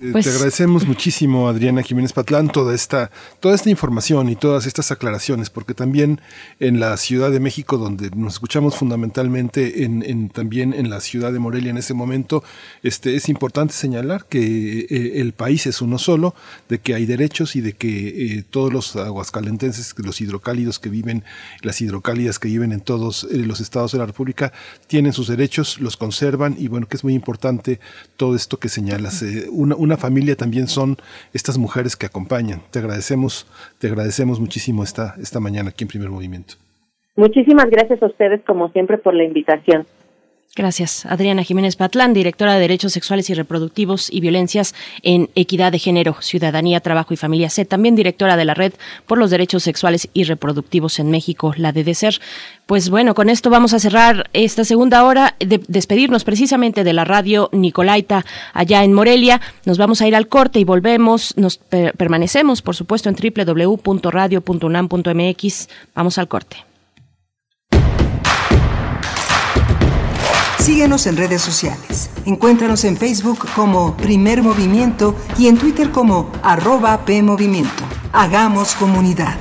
Pues, te agradecemos *laughs* muchísimo, Adriana Jiménez Patlán, toda esta, toda esta información y todas estas aclaraciones, porque también en la Ciudad de México, donde nos escuchamos fundamentalmente, en, también en la ciudad de Morelia en ese momento, este, es importante señalar que eh, el país es uno solo, de que hay derechos y de que eh, todos los aguascalentenses, los hidrocálidos que viven, las hidrocálidas que viven en todos los estados de la República, tienen sus derechos, los conservan y bueno, que es muy importante todo esto que señalas. una, una familia también son estas mujeres que acompañan. Te agradecemos, te agradecemos muchísimo esta, esta mañana aquí en Primer Movimiento. Muchísimas gracias a ustedes, como siempre, por la invitación. Gracias. Adriana Jiménez Patlán, directora de Derechos Sexuales y Reproductivos y Violencias en Equidad de Género, Ciudadanía, Trabajo y Familia C. También directora de la Red por los Derechos Sexuales y Reproductivos en México, la de DECER. Pues bueno, con esto vamos a cerrar esta segunda hora, de despedirnos precisamente de la radio Nicolaita allá en Morelia. Nos vamos a ir al corte y volvemos. Nos permanecemos, por supuesto, en www.radio.unam.mx. Vamos al corte. Síguenos en redes sociales. Encuéntranos en Facebook como Primer Movimiento y en Twitter como arroba PMovimiento. Hagamos comunidad.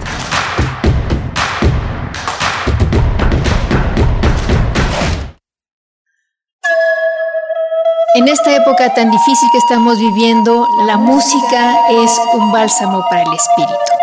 En esta época tan difícil que estamos viviendo, la música es un bálsamo para el espíritu.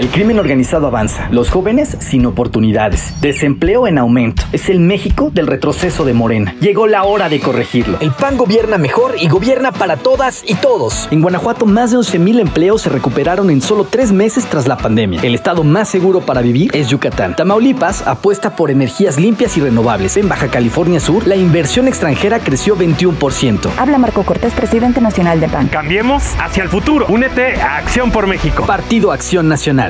El crimen organizado avanza, los jóvenes sin oportunidades, desempleo en aumento. Es el México del retroceso de Morena. Llegó la hora de corregirlo. El PAN gobierna mejor y gobierna para todas y todos. En Guanajuato más de 11.000 empleos se recuperaron en solo tres meses tras la pandemia. El estado más seguro para vivir es Yucatán. Tamaulipas apuesta por energías limpias y renovables. En Baja California Sur, la inversión extranjera creció 21%. Habla Marco Cortés, presidente nacional de PAN. Cambiemos hacia el futuro. Únete a Acción por México. Partido Acción Nacional.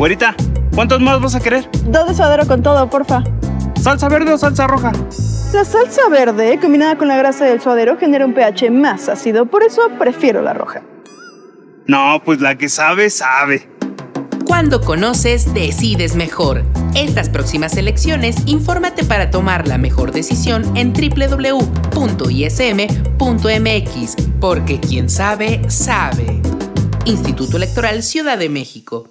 Güerita, ¿cuántos más vas a querer? Dos de suadero con todo, porfa. ¿Salsa verde o salsa roja? La salsa verde, combinada con la grasa del suadero, genera un pH más ácido, por eso prefiero la roja. No, pues la que sabe, sabe. Cuando conoces, decides mejor. Estas próximas elecciones, infórmate para tomar la mejor decisión en www.ism.mx, porque quien sabe, sabe. Instituto Electoral Ciudad de México.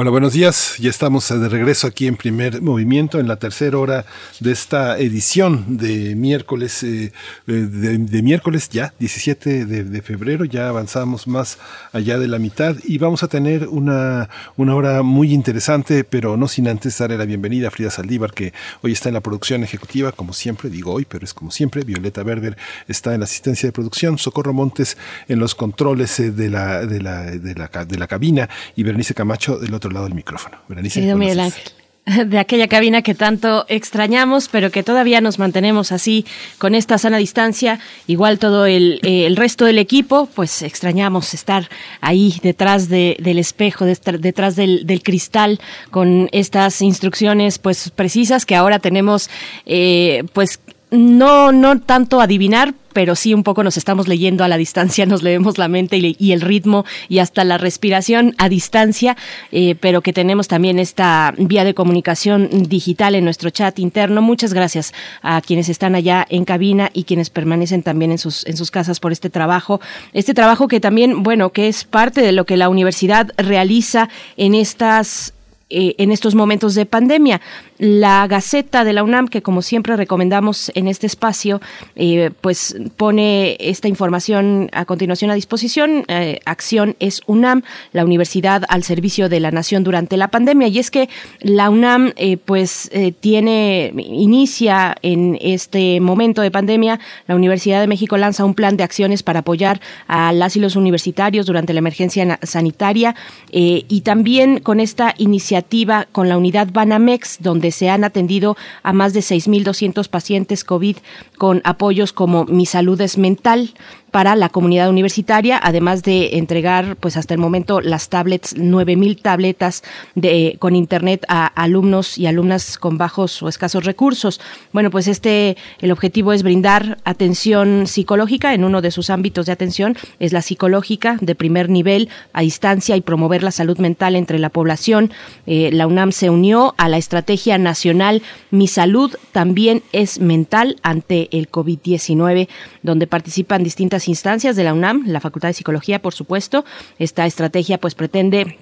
Hola, buenos días. Ya estamos de regreso aquí en primer movimiento, en la tercera hora de esta edición de miércoles, eh, de, de, miércoles ya, 17 de, febrero. Ya avanzamos más allá de la mitad y vamos a tener una, una hora muy interesante, pero no sin antes darle la bienvenida a Frida Saldívar, que hoy está en la producción ejecutiva, como siempre, digo hoy, pero es como siempre. Violeta Berber está en la asistencia de producción, Socorro Montes en los controles eh, de, la, de, la, de, la, de la cabina y Berenice Camacho del otro lado del micrófono. Berenice, Querido Miguel Ángel *laughs* de aquella cabina que tanto extrañamos, pero que todavía nos mantenemos así con esta sana distancia. Igual todo el, eh, el resto del equipo, pues extrañamos estar ahí detrás de, del espejo, detrás del, del, cristal, con estas instrucciones pues precisas que ahora tenemos eh, pues no, no tanto adivinar, pero sí un poco nos estamos leyendo a la distancia, *laughs* nos leemos la mente y, el ritmo y hasta la respiración a distancia, eh, pero que tenemos también esta vía de comunicación digital en nuestro chat interno. Muchas gracias a quienes están allá en cabina y quienes permanecen también en sus, en sus casas por este trabajo. Este trabajo que también, bueno, que es parte de lo que la universidad realiza en estas eh, en estos momentos de pandemia la Gaceta de la UNAM, que como siempre recomendamos en este espacio, eh, pues pone esta información a continuación a disposición. Eh, Acción es UNAM, la universidad al servicio de la nación durante la pandemia. Y es que la UNAM, eh, pues, tiene, inicia en este momento de pandemia, la Universidad de México lanza un plan de acciones para apoyar a las y los universitarios durante la emergencia sanitaria y también con esta iniciativa con la unidad Banamex, donde se han atendido a más de 6.200 pacientes COVID con apoyos como Mi Salud es Mental, para la comunidad universitaria, además de entregar, pues hasta el momento, las tablets, 9.000 tabletas de, con internet a alumnos y alumnas con bajos o escasos recursos. Bueno, pues este, el objetivo es brindar atención psicológica en uno de sus ámbitos de atención, es la psicológica de primer nivel a distancia y promover la salud mental entre la población. Eh, la UNAM se unió a la estrategia nacional Mi Salud también es mental ante el COVID-19, donde participan distintas instancias de la UNAM, la Facultad de Psicología, por supuesto. Esta estrategia pues pretende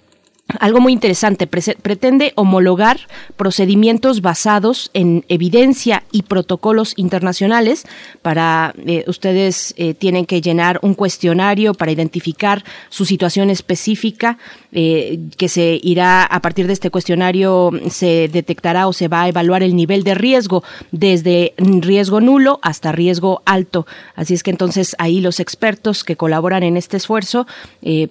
algo muy interesante, pretende homologar procedimientos basados en evidencia y protocolos internacionales. Para eh, ustedes eh, tienen que llenar un cuestionario para identificar su situación específica, eh, que se irá a partir de este cuestionario se detectará o se va a evaluar el nivel de riesgo desde riesgo nulo hasta riesgo alto. Así es que entonces ahí los expertos que colaboran en este esfuerzo,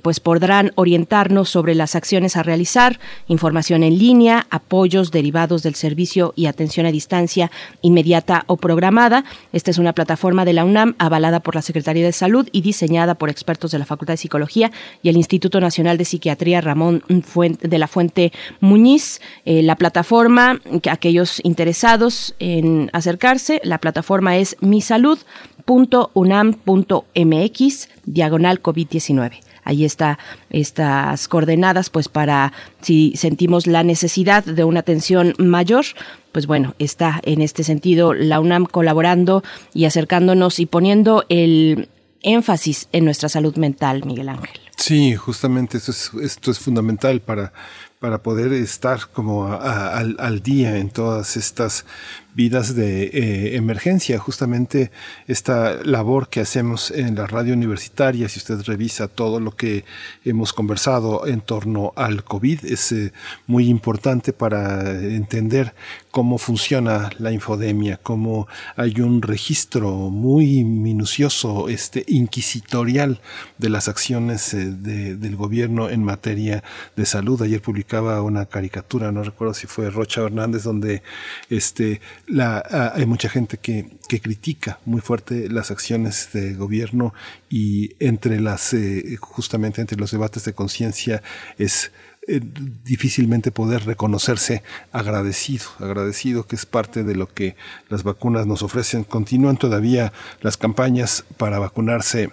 pues podrán orientarnos sobre las acciones a realizar, información en línea, apoyos derivados del servicio y atención a distancia inmediata o programada. Esta es una plataforma de la UNAM avalada por la Secretaría de Salud y diseñada por expertos de la Facultad de Psicología y el Instituto Nacional de Psiquiatría Ramón de la Fuente Muñiz. Eh, la plataforma, aquellos interesados en acercarse, la plataforma es misalud.unam.mx diagonal COVID-19 ahí está estas coordenadas, pues para si sentimos la necesidad de una atención mayor, pues bueno, está en este sentido la UNAM colaborando y acercándonos y poniendo el énfasis en nuestra salud mental, Miguel Ángel. Sí, justamente esto es, esto es fundamental para, para poder estar como al, al día en todas estas vidas de eh, emergencia. Justamente esta labor que hacemos en la radio universitaria, si usted revisa todo lo que hemos conversado en torno al COVID, es eh, muy importante para entender cómo funciona la infodemia, cómo hay un registro muy minucioso, este inquisitorial de las acciones eh, del gobierno en materia de salud. Ayer publicaba una caricatura, no recuerdo si fue Rocha Hernández, donde este la, ah, hay mucha gente que, que, critica muy fuerte las acciones de gobierno y entre las, eh, justamente entre los debates de conciencia es eh, difícilmente poder reconocerse agradecido, agradecido que es parte de lo que las vacunas nos ofrecen. Continúan todavía las campañas para vacunarse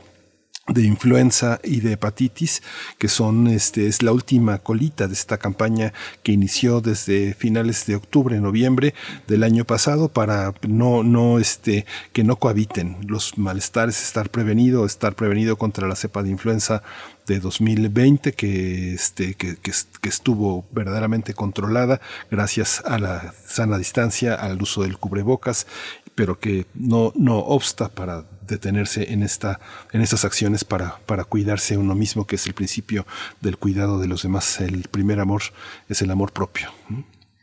de influenza y de hepatitis, que son este es la última colita de esta campaña que inició desde finales de octubre, noviembre del año pasado para no no este que no cohabiten los malestares, estar prevenido, estar prevenido contra la cepa de influenza de 2020 que, este, que, que, estuvo verdaderamente controlada gracias a la sana distancia, al uso del cubrebocas, pero que no, no obsta para detenerse en, esta, en estas acciones para, para cuidarse uno mismo, que es el principio del cuidado de los demás. El primer amor es el amor propio.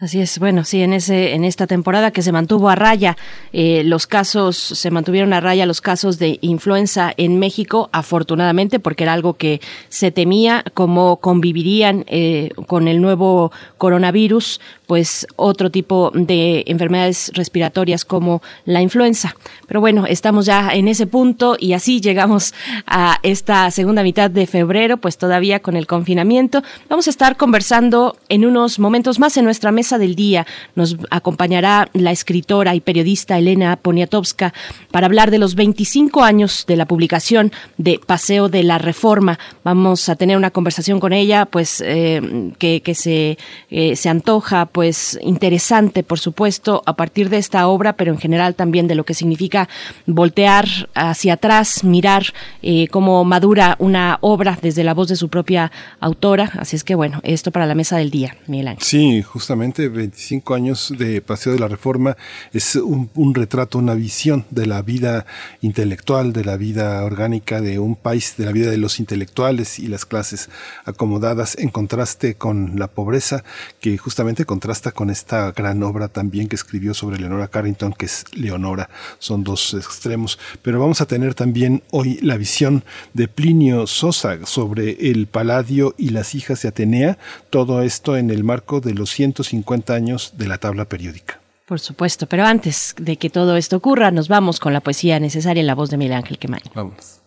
Así es, bueno, sí, en ese, en esta temporada que se mantuvo a raya, eh, los casos, se mantuvieron a raya los casos de influenza en México, afortunadamente, porque era algo que se temía, cómo convivirían eh, con el nuevo coronavirus, pues otro tipo de enfermedades respiratorias como la influenza. Pero bueno, estamos ya en ese punto y así llegamos a esta segunda mitad de febrero, pues todavía con el confinamiento. Vamos a estar conversando en unos momentos más en nuestra mesa del día nos acompañará la escritora y periodista Elena Poniatowska para hablar de los 25 años de la publicación de Paseo de la Reforma. Vamos a tener una conversación con ella, pues eh, que, se, eh, se antoja, pues interesante, por supuesto, a partir de esta obra, pero en general también de lo que significa voltear hacia atrás, mirar eh, cómo madura una obra desde la voz de su propia autora. Así es que bueno, esto para la mesa del día, Miguel Ángel. Sí, justamente 25 años de Paseo de la Reforma es un, un retrato, una visión de la vida intelectual, de la vida orgánica de un país, de la vida de los intelectuales y las clases acomodadas en contraste con la pobreza que justamente contrasta con esta gran obra también que escribió sobre Leonora Carrington, que es Leonora. Son dos extremos. Pero vamos a tener también hoy la visión de Plinio Sosa sobre el Paladio y las hijas de Atenea. Todo esto en el marco de los 150 años de la tabla periódica. Por supuesto, pero antes de que todo esto ocurra, nos vamos con la poesía necesaria en la voz de Miguel Ángel Quemain. Vamos.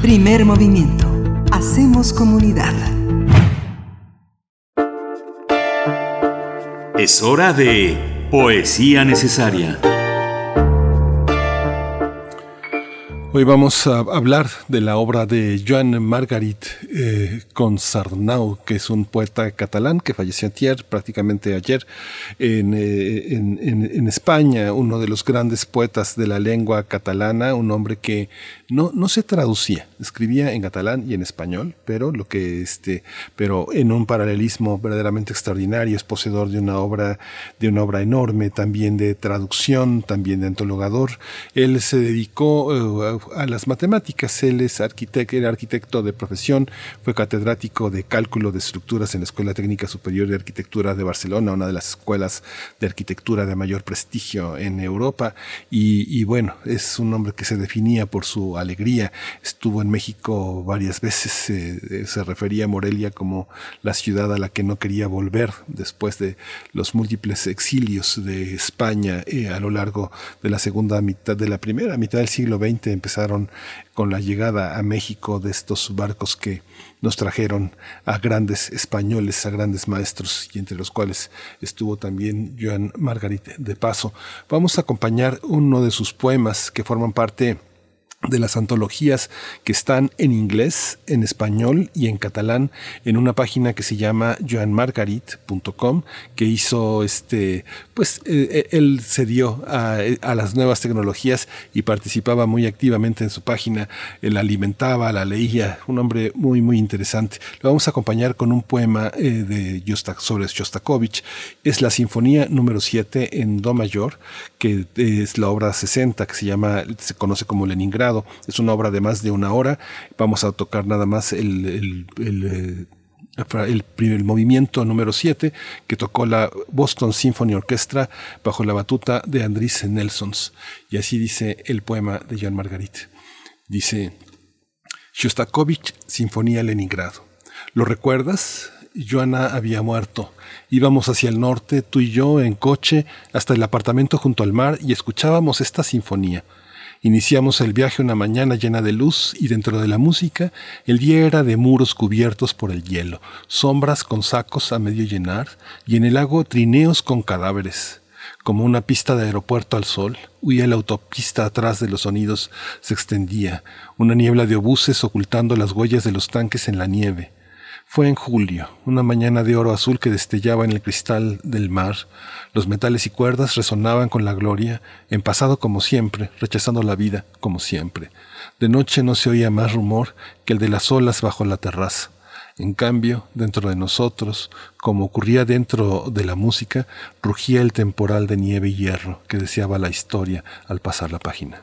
Primer movimiento. Hacemos comunidad. Es hora de poesía necesaria. Hoy vamos a hablar de la obra de Joan Margarit eh, Consarnau, que es un poeta catalán que falleció ayer, prácticamente ayer, en, eh, en, España, uno de los grandes poetas de la lengua catalana, un hombre que no, no se traducía, escribía en catalán y en español, pero lo que este, pero en un paralelismo verdaderamente extraordinario, es poseedor de una obra, de una obra enorme, también de traducción, también de antologador. Él se dedicó eh, a las matemáticas. Él es arquitecto, era arquitecto de profesión, fue catedrático de cálculo de estructuras en la Escuela Técnica Superior de Arquitectura de Barcelona, una de las escuelas de arquitectura de mayor prestigio en Europa. Y, bueno, es un hombre que se definía por su alegría. Estuvo en México varias veces, se refería a Morelia como la ciudad a la que no quería volver después de los múltiples exilios de España eh, a lo largo de la segunda mitad, de la primera mitad del siglo XX, con la llegada a México de estos barcos que nos trajeron a grandes españoles, a grandes maestros, y entre los cuales estuvo también Joan Margarit de Paso. Vamos a acompañar uno de sus poemas que forman parte de las antologías que están en inglés, en español y en catalán en una página que se llama joanmargarit.com que hizo este pues eh, eh, él se dio a, las nuevas tecnologías y participaba muy activamente en su página. Él alimentaba la leía. Un hombre muy muy interesante. Lo vamos a acompañar con un poema eh, de sobre Shostakovich. Es la sinfonía número 7 en do mayor que es la obra 60 que se llama se conoce como Leningrado es una obra de más de una hora. Vamos a tocar nada más el, eh, movimiento número 7 que tocó la Boston Symphony Orchestra bajo la batuta de Andrés Nelsons. Y así dice el poema de Jean Margarit. Dice, Shostakovich, Sinfonía Leningrado. ¿Lo recuerdas? Joana había muerto. Íbamos hacia el norte, tú y yo, en coche, hasta el apartamento junto al mar y escuchábamos esta sinfonía. Iniciamos el viaje una mañana llena de luz y dentro de la música el día era de muros cubiertos por el hielo, sombras con sacos a medio llenar y en el lago trineos con cadáveres. Como una pista de aeropuerto al sol, huía la autopista atrás de los sonidos, se extendía, una niebla de obuses ocultando las huellas de los tanques en la nieve. Fue en julio, una mañana de oro azul que destellaba en el cristal del mar. Los metales y cuerdas resonaban con la gloria, en pasado como siempre, rechazando la vida como siempre. De noche no se oía más rumor que el de las olas bajo la terraza. En cambio, dentro de nosotros, como ocurría dentro de la música, rugía el temporal de nieve y hierro que deseaba la historia al pasar la página.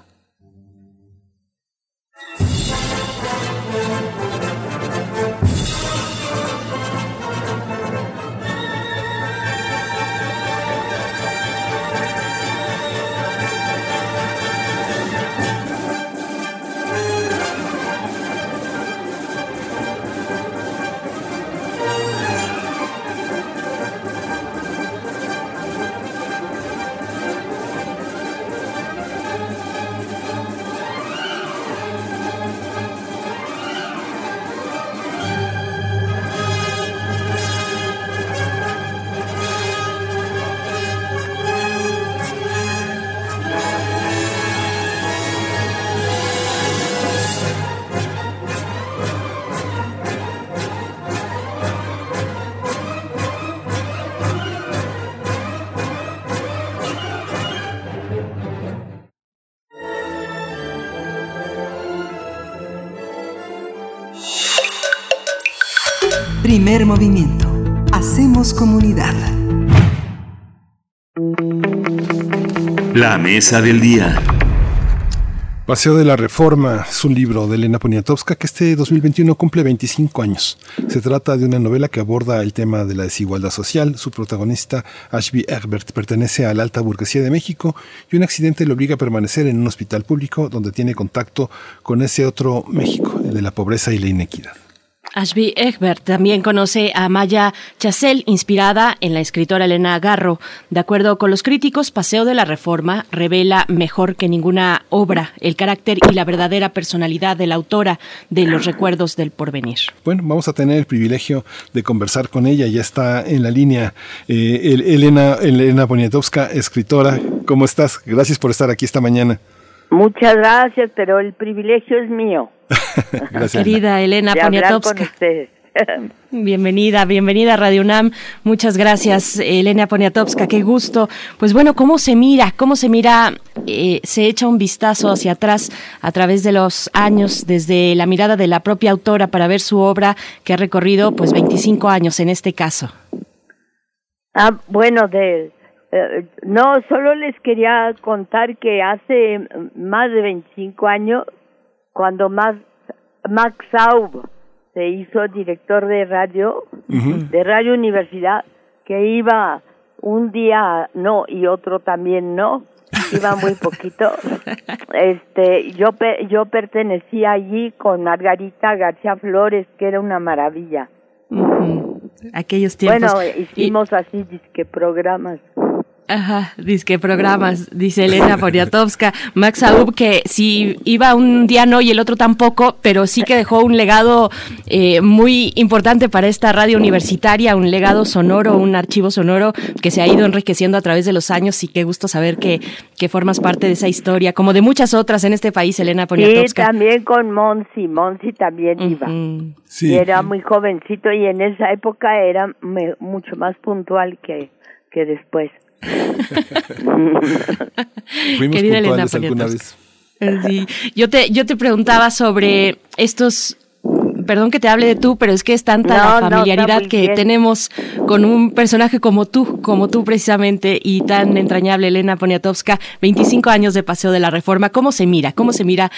Primer movimiento. Hacemos comunidad. La mesa del día. Paseo de la Reforma es un libro de Elena Poniatowska que este 2021 cumple 25 años. Se trata de una novela que aborda el tema de la desigualdad social. Su protagonista, Ashby Egbert, pertenece a la alta burguesía de México y un accidente le obliga a permanecer en un hospital público donde tiene contacto con ese otro México, el de la pobreza y la inequidad. Ashby Egbert también conoce a Maya Chazelle, inspirada en la escritora Elena Garro. De acuerdo con los críticos, Paseo de la Reforma revela mejor que ninguna obra el carácter y la verdadera personalidad de la autora de Los Recuerdos del Porvenir. Bueno, vamos a tener el privilegio de conversar con ella. Ya está en la línea eh, Elena, Elena escritora. ¿Cómo estás? Gracias por estar aquí esta mañana. Muchas gracias, pero el privilegio es mío. *laughs* Querida Elena de hablar con Poniatowska. ustedes. *laughs* Bienvenida, bienvenida a Radio UNAM. Muchas gracias, Elena Poniatowska. Qué gusto. Pues bueno, ¿cómo se mira? ¿Cómo se mira? Eh, se echa un vistazo hacia atrás a través de los años, desde la mirada de la propia autora para ver su obra que ha recorrido pues 25 años en este caso. Ah, bueno, de, eh, no, solo les quería contar que hace más de 25 años, cuando Max, Max Saub se hizo director de radio, de Radio Universidad, que iba un día no y otro también no, *laughs* iba muy poquito. Este, yo yo pertenecía allí con Margarita García Flores, que era una maravilla. Aquellos tiempos. Bueno, hicimos así disque programas. Ajá, dice que programas, dice Elena Poniatowska. Max Aub, que si iba un día no y el otro tampoco, pero sí que dejó un legado eh, muy importante para esta radio universitaria, un legado sonoro, un archivo sonoro que se ha ido enriqueciendo a través de los años y qué gusto saber que, que formas parte de esa historia, como de muchas otras en este país, Elena Sí, Poniatowska. también con Monsi, Monsi también iba. Sí. Y era muy jovencito y en esa época era me- mucho más puntual que, que después. *laughs* Fuimos Querida Elena alguna vez. Sí. Yo te, yo te preguntaba sobre estos, perdón que te hable de tú, pero es que es tanta No, la familiaridad que bien. tenemos con un personaje como tú, como tú precisamente, y tan entrañable, Elena Poniatowska, 25 años de Paseo de la Reforma. ¿Cómo se mira? ¿Cómo se mira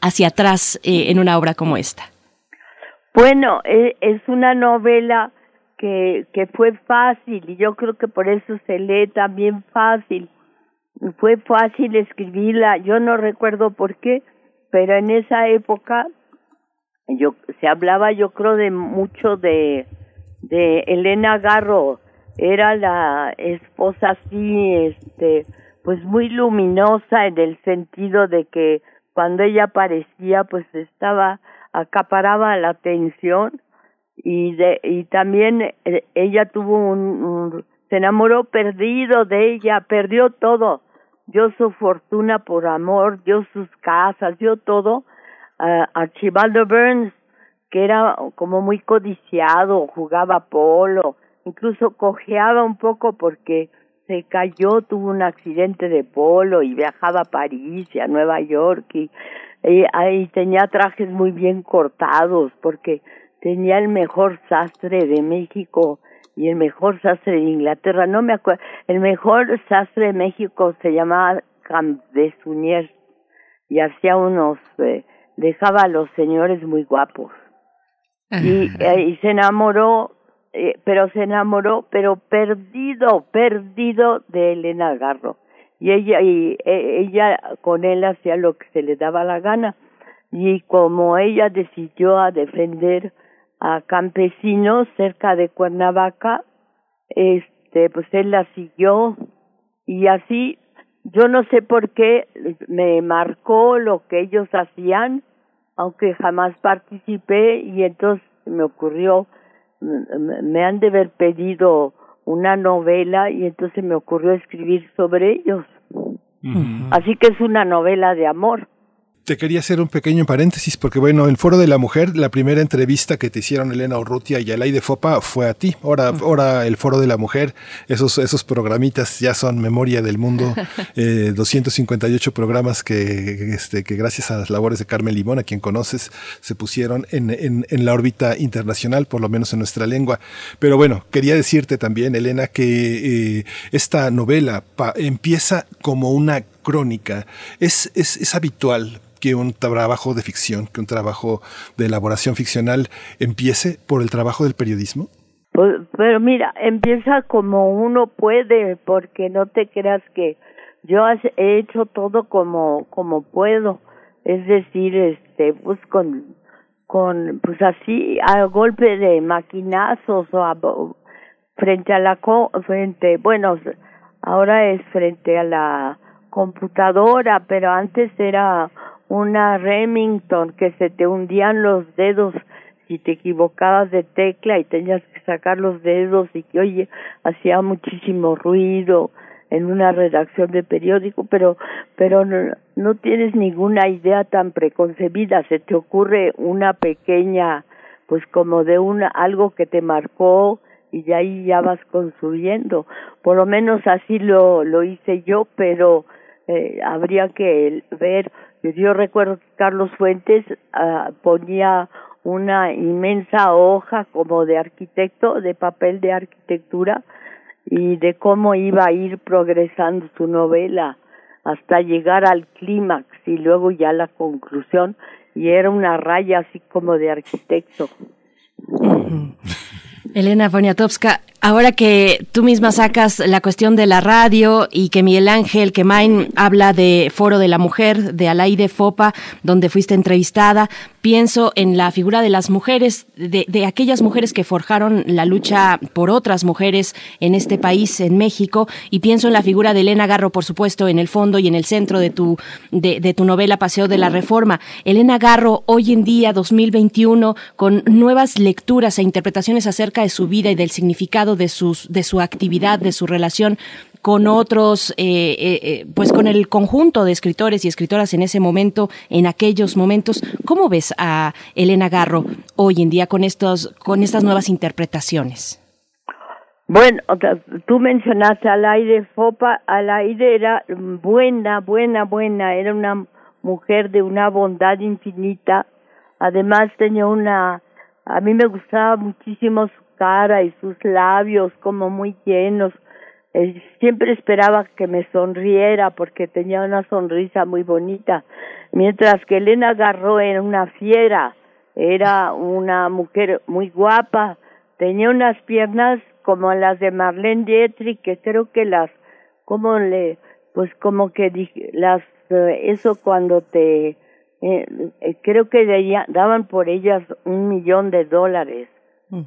hacia atrás eh, en una obra como esta? Bueno, e- es una novela que, que fue fácil y yo creo que por eso se lee también fácil. Fue fácil escribirla, yo no recuerdo por qué, pero en esa época yo se hablaba yo creo de mucho de de Elena Garro, era la esposa así este pues muy luminosa en el sentido de que cuando ella aparecía pues estaba acaparaba la atención y de y también eh, ella tuvo un, se enamoró perdido de ella perdió todo. Dio su fortuna por amor dio sus casas dio todo a Archibaldo Burns que era como muy codiciado jugaba polo incluso cojeaba un poco porque se cayó tuvo un accidente de polo y viajaba a París y a Nueva York y, y ahí tenía trajes muy bien cortados porque tenía el mejor sastre de México y el mejor sastre de Inglaterra, no me acuerdo, el mejor sastre de México se llamaba Campesunier y hacía unos, eh, dejaba a los señores muy guapos. Y, eh, y se enamoró, eh, pero se enamoró, pero perdido, perdido de Elena Garro. Y ella, y eh, ella con él hacía lo que se le daba la gana. Y como ella decidió a defender a campesinos cerca de Cuernavaca, este, pues él la siguió y así, yo no sé por qué me marcó lo que ellos hacían, aunque jamás participé y entonces me ocurrió, me han de haber pedido una novela y entonces me ocurrió escribir sobre ellos. Así que es una novela de amor. Te quería hacer un pequeño paréntesis porque, bueno, el Foro de la Mujer, la primera entrevista que te hicieron Elena Urrutia y Alay de Fopa fue a ti. Ahora, ahora el Foro de la Mujer, esos, esos programitas ya son memoria del mundo. *laughs* Eh, 258 programas que, este, que gracias a las labores de Carmen Limón, a quien conoces, se pusieron en, en, en la órbita internacional, por lo menos en nuestra lengua. Pero bueno, quería decirte también, Elena, que eh, esta novela pa- empieza como una crónica. Es, es, es habitual que un trabajo de ficción, que un trabajo de elaboración ficcional empiece por el trabajo del periodismo? Pues, pero mira, empieza como uno puede, porque no te creas que yo he hecho todo como como puedo, es decir, este, pues con con pues así a golpe de maquinazos o a, frente a la frente, bueno, ahora es frente a la computadora, pero antes era una Remington que se te hundían los dedos si te equivocabas de tecla y tenías que sacar los dedos y que oye hacía muchísimo ruido en una redacción de periódico pero pero no, no tienes ninguna idea tan preconcebida. Se te ocurre una pequeña pues como de una algo que te marcó y de ahí ya vas construyendo. Por lo menos así lo lo hice yo pero eh, habría que ver yo recuerdo que Carlos Fuentes ah, ponía una inmensa hoja como de arquitecto, de papel de arquitectura, y de cómo iba a ir progresando su novela hasta llegar al clímax y luego ya la conclusión, y era una raya así como de arquitecto. Elena Poniatowska, ahora que tú misma sacas la cuestión de la radio y que Miguel Ángel Quemain habla de Foro de la Mujer, de Alaide Fopa, donde fuiste entrevistada, pienso en la figura de las mujeres, de, aquellas mujeres que forjaron la lucha por otras mujeres en este país, en México, y pienso en la figura de Elena Garro, por supuesto, en el fondo y en el centro de tu, de tu novela Paseo de la Reforma. Elena Garro, hoy en día, 2021, con nuevas lecturas e interpretaciones acerca de su vida y del significado de, sus, de su actividad, de su relación con otros, eh, eh, eh, pues con el conjunto de escritores y escritoras en ese momento, en aquellos momentos. ¿Cómo ves a Elena Garro hoy en día con estos, con estas nuevas interpretaciones? Bueno, tú mencionaste al aire Fopa, al aire era buena, buena, buena, era una mujer de una bondad infinita, además tenía una, a mí me gustaba muchísimo cara y sus labios como muy llenos, eh, siempre esperaba que me sonriera porque tenía una sonrisa muy bonita, mientras que Elena Garro era una fiera, era una mujer muy guapa, tenía unas piernas como las de Marlene Dietrich, que creo que las, como le, pues como que dije, las, eh, eso cuando te, eh, creo que daban por ellas un millón de dólares,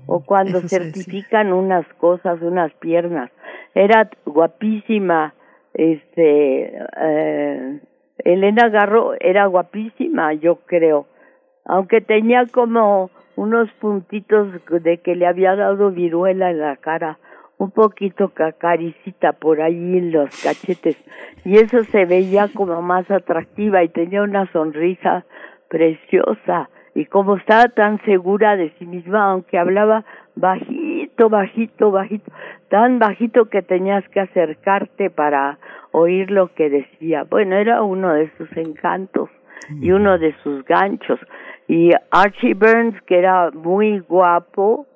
o cuando eso certifican unas cosas, unas piernas. Era guapísima, este, eh, Elena Garro era guapísima, yo creo, aunque tenía como unos puntitos de que le había dado viruela en la cara, un poquito cacaricita por ahí en los cachetes, y eso se veía como más atractiva y tenía una sonrisa preciosa, y como estaba tan segura de sí misma, aunque hablaba bajito, bajito, bajito, tan bajito que tenías que acercarte para oír lo que decía. Bueno, era uno de sus encantos y uno de sus ganchos. Y Archie Burns, que era muy guapo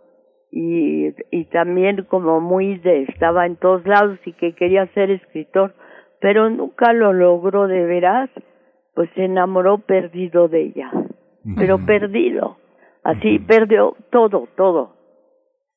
y, y también como muy de, estaba en todos lados y que quería ser escritor, pero nunca lo logró de veras, pues se enamoró perdido de ella, pero perdido, así perdió todo, todo,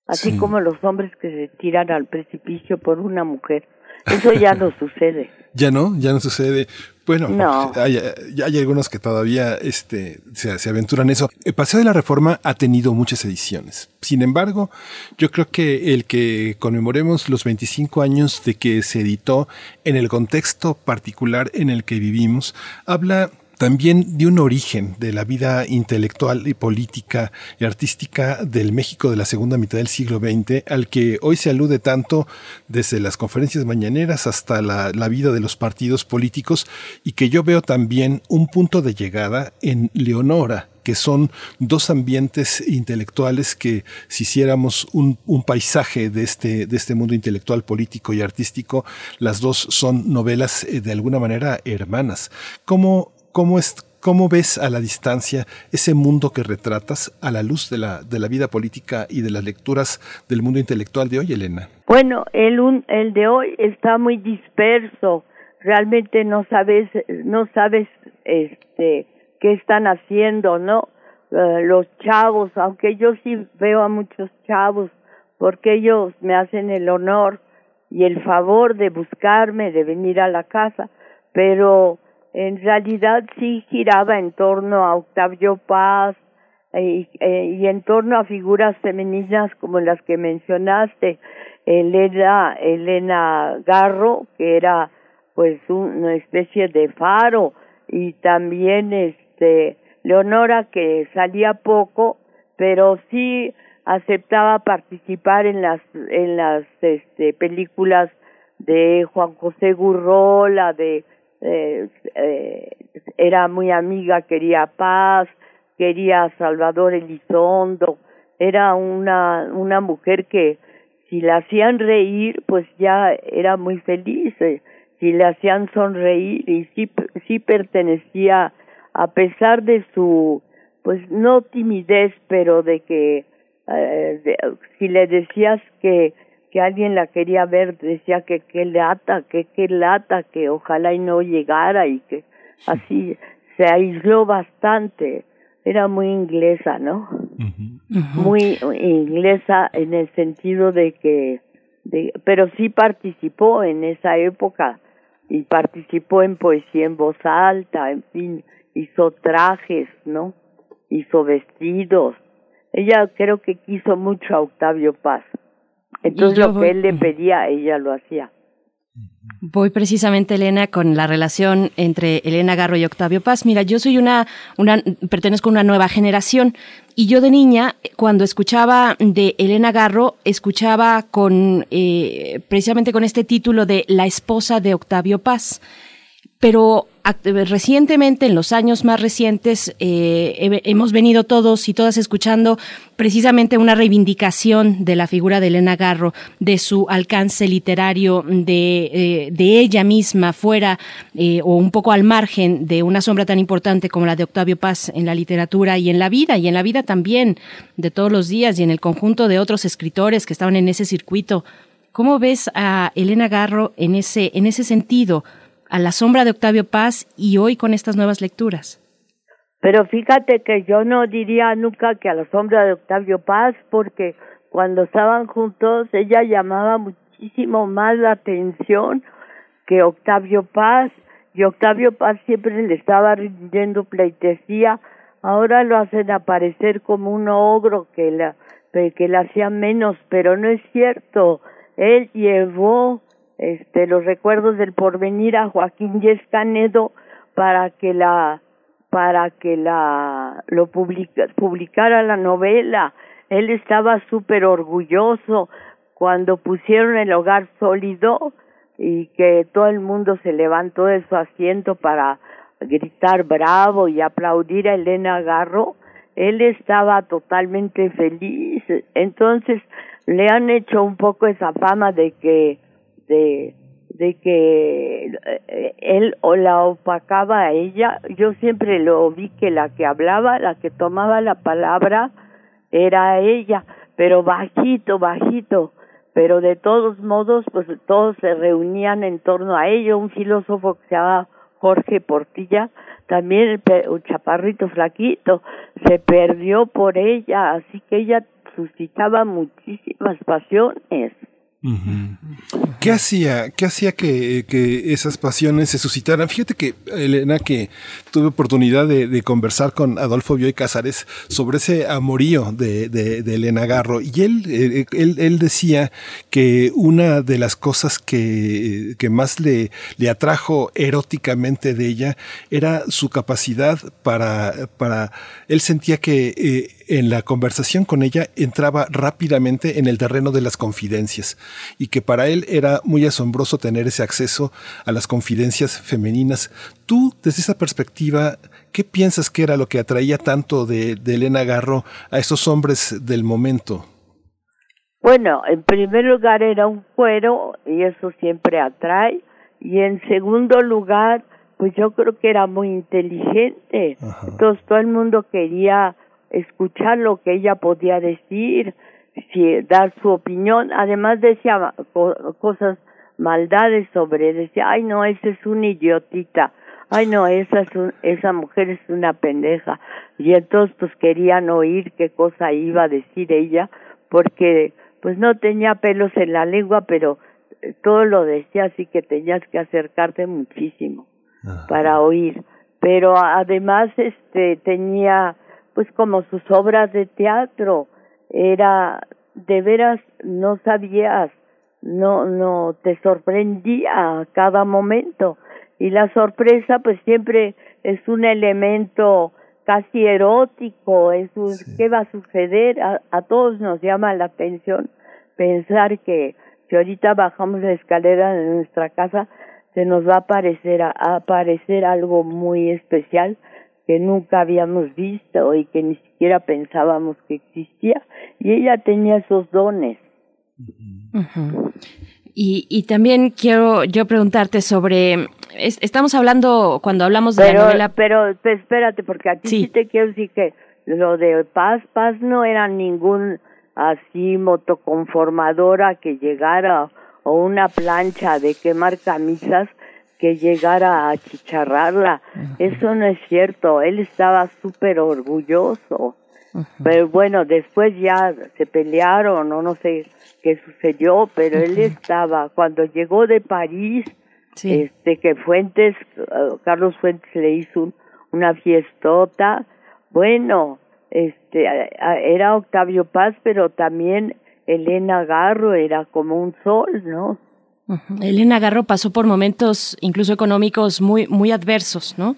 así Sí. como los hombres que se tiran al precipicio por una mujer, eso ya no *laughs* sucede. Ya no, ya no sucede. Bueno, No. hay, hay algunos que todavía este, se, se aventuran eso. El Paseo de la Reforma ha tenido muchas ediciones. Sin embargo, yo creo que el que conmemoremos los 25 años de que se editó en el contexto particular en el que vivimos, habla también de un origen de la vida intelectual y política y artística del México de la segunda mitad del siglo XX, al que hoy se alude tanto desde las conferencias mañaneras hasta la, vida de los partidos políticos, y que yo veo también un punto de llegada en Leonora, que son dos ambientes intelectuales que si hiciéramos un, paisaje de este, de este mundo intelectual, político y artístico, las dos son novelas eh, de alguna manera hermanas. ¿Cómo, cómo, es, cómo ves a la distancia ese mundo que retratas a la luz de la, de la vida política y de las lecturas del mundo intelectual de hoy, Elena? Bueno, el, un, el de hoy está muy disperso. Realmente no sabes, no sabes, este, qué están haciendo, ¿no? Uh, los chavos, aunque yo sí veo a muchos chavos, porque ellos me hacen el honor y el favor de buscarme, de venir a la casa, pero en realidad sí giraba en torno a Octavio Paz y, eh, y en torno a figuras femeninas como las que mencionaste, Elena, Elena Garro, que era pues una especie de faro, y también este Leonora que salía poco pero sí aceptaba participar en las en las este películas de Juan José Gurrola de eh, era muy amiga quería paz quería Salvador Elizondo era una una mujer que si la hacían reír pues ya era muy feliz eh, si le hacían sonreír y sí sí pertenecía a pesar de su pues no timidez pero de que eh, si le decías que que alguien la quería ver decía que qué lata que qué lata que ojalá y no llegara y que así se aisló bastante era muy inglesa no muy inglesa en el sentido de que de, pero sí participó en esa época y participó en poesía en voz alta en fin hizo trajes, ¿no? Hizo vestidos. Ella creo que quiso mucho a Octavio Paz. Entonces lo que él le pedía, ella lo hacía. Voy precisamente, Elena, con la relación entre Elena Garro y Octavio Paz. Mira, yo soy una, una, pertenezco a una nueva generación y yo de niña, cuando escuchaba de Elena Garro, escuchaba con, eh, precisamente con este título de La esposa de Octavio Paz. Pero recientemente, en los años más recientes, eh, hemos venido todos y todas escuchando precisamente una reivindicación de la figura de Elena Garro, de su alcance literario, de, eh, ella misma fuera eh, o un poco al margen de una sombra tan importante como la de Octavio Paz en la literatura y en la vida, y en la vida también de todos los días y en el conjunto de otros escritores que estaban en ese circuito. ¿Cómo ves a Elena Garro en ese, en ese sentido? A la sombra de Octavio Paz y hoy con estas nuevas lecturas. Pero fíjate que yo no diría nunca que a la sombra de Octavio Paz, porque cuando estaban juntos ella llamaba muchísimo más la atención que Octavio Paz, y Octavio Paz siempre le estaba rindiendo pleitesía, ahora lo hacen aparecer como un ogro que la que le hacía menos, pero no es cierto. Él llevó este los recuerdos del porvenir a Joaquín Yes Canedo para que la para que la lo publica, publicara la novela él estaba súper orgulloso cuando pusieron el hogar sólido y que todo el mundo se levantó de su asiento para gritar bravo y aplaudir a Elena Garro, él estaba totalmente feliz. Entonces le han hecho un poco esa fama de que de de que eh, él o la opacaba a ella, yo siempre lo vi que la que hablaba, la que tomaba la palabra era ella, pero bajito, bajito, pero de todos modos, pues todos se reunían en torno a ello, un filósofo que se llama Jorge Portilla, también un chaparrito flaquito, se perdió por ella, así que ella suscitaba muchísimas pasiones. ¿Qué hacía, qué hacía que, esas pasiones se suscitaran? Fíjate que, Elena, que tuve oportunidad de, conversar con Adolfo Bioy Casares sobre ese amorío de, Elena Garro. Y él, eh, él, él, decía que una de las cosas que, más le, le atrajo eróticamente de ella era su capacidad para, para él sentía que eh, en la conversación con ella entraba rápidamente en el terreno de las confidencias y que para él era muy asombroso tener ese acceso a las confidencias femeninas. Tú, desde esa perspectiva, ¿qué piensas que era lo que atraía tanto de, Elena Garro a esos hombres del momento? Bueno, en primer lugar era un cuero y eso siempre atrae. Y en segundo lugar, pues yo creo que era muy inteligente. Entonces todo el mundo quería escuchar lo que ella podía decir, si, dar su opinión. Además decía cosas, maldades sobre, decía, ay no, esa es una idiotita, ay no, esa, es esa mujer es una pendeja. Y entonces pues querían oír qué cosa iba a decir ella, porque pues no tenía pelos en la lengua, pero eh, todo lo decía así que tenías que acercarte muchísimo para oír. Pero además este tenía pues como sus obras de teatro, era de veras no sabías, no no te sorprendía a cada momento. Y la sorpresa pues siempre es un elemento casi erótico, es un, qué va a suceder, a, a, todos nos llama la atención pensar que si ahorita bajamos la escalera de nuestra casa se nos va a aparecer a aparecer algo muy especial que nunca habíamos visto y que ni siquiera pensábamos que existía. Y ella tenía esos dones. Y, y también quiero yo preguntarte sobre, estamos hablando, cuando hablamos de pero, la novela... Pero espérate, porque a ti sí. te quiero decir que lo de Paz, Paz no era ningún así motoconformadora que llegara o una plancha de quemar camisas que llegara a chicharrarla. Eso no es cierto. Él estaba súper orgulloso. Pero bueno, después ya se pelearon o no sé qué sucedió, pero él estaba, cuando llegó de París, este que Fuentes, uh, Carlos Fuentes le hizo una fiestota, bueno, este era Octavio Paz, pero también Elena Garro era como un sol, ¿no? Elena Garro pasó por momentos incluso económicos muy muy adversos, ¿no?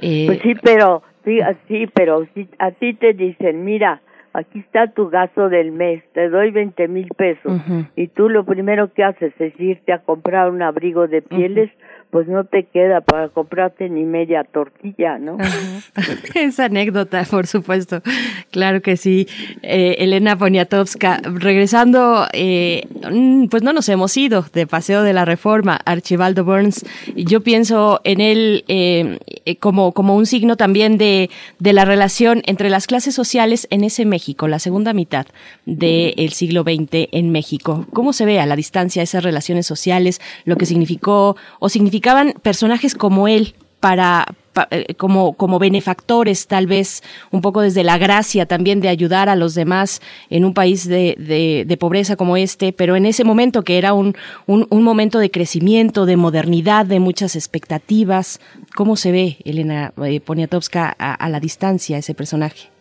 Eh, pues sí, pero sí, sí, pero si a ti te dicen, mira, aquí está tu gasto del mes, te doy veinte mil pesos y tú lo primero que haces es irte a comprar un abrigo de pieles, pues no te queda para comprarte ni media tortilla, ¿no? *laughs* Esa anécdota, por supuesto. Claro que sí. Eh, Elena Poniatowska, regresando, eh, mm, pues no nos hemos ido de Paseo de la Reforma, Archibaldo Burns. Yo pienso en él eh, como, como un signo también de, de la relación entre las clases sociales en ese México, la segunda mitad del siglo XX en México. ¿Cómo se ve a la distancia esas relaciones sociales, lo que significó o significa personajes como él para, eh, como, como benefactores, tal vez un poco desde la gracia también de ayudar a los demás en un país de, de, pobreza como este, pero en ese momento que era un, un, momento de crecimiento, de modernidad, de muchas expectativas. ¿Cómo se ve, Elena eh, Poniatowska, a la distancia ese personaje?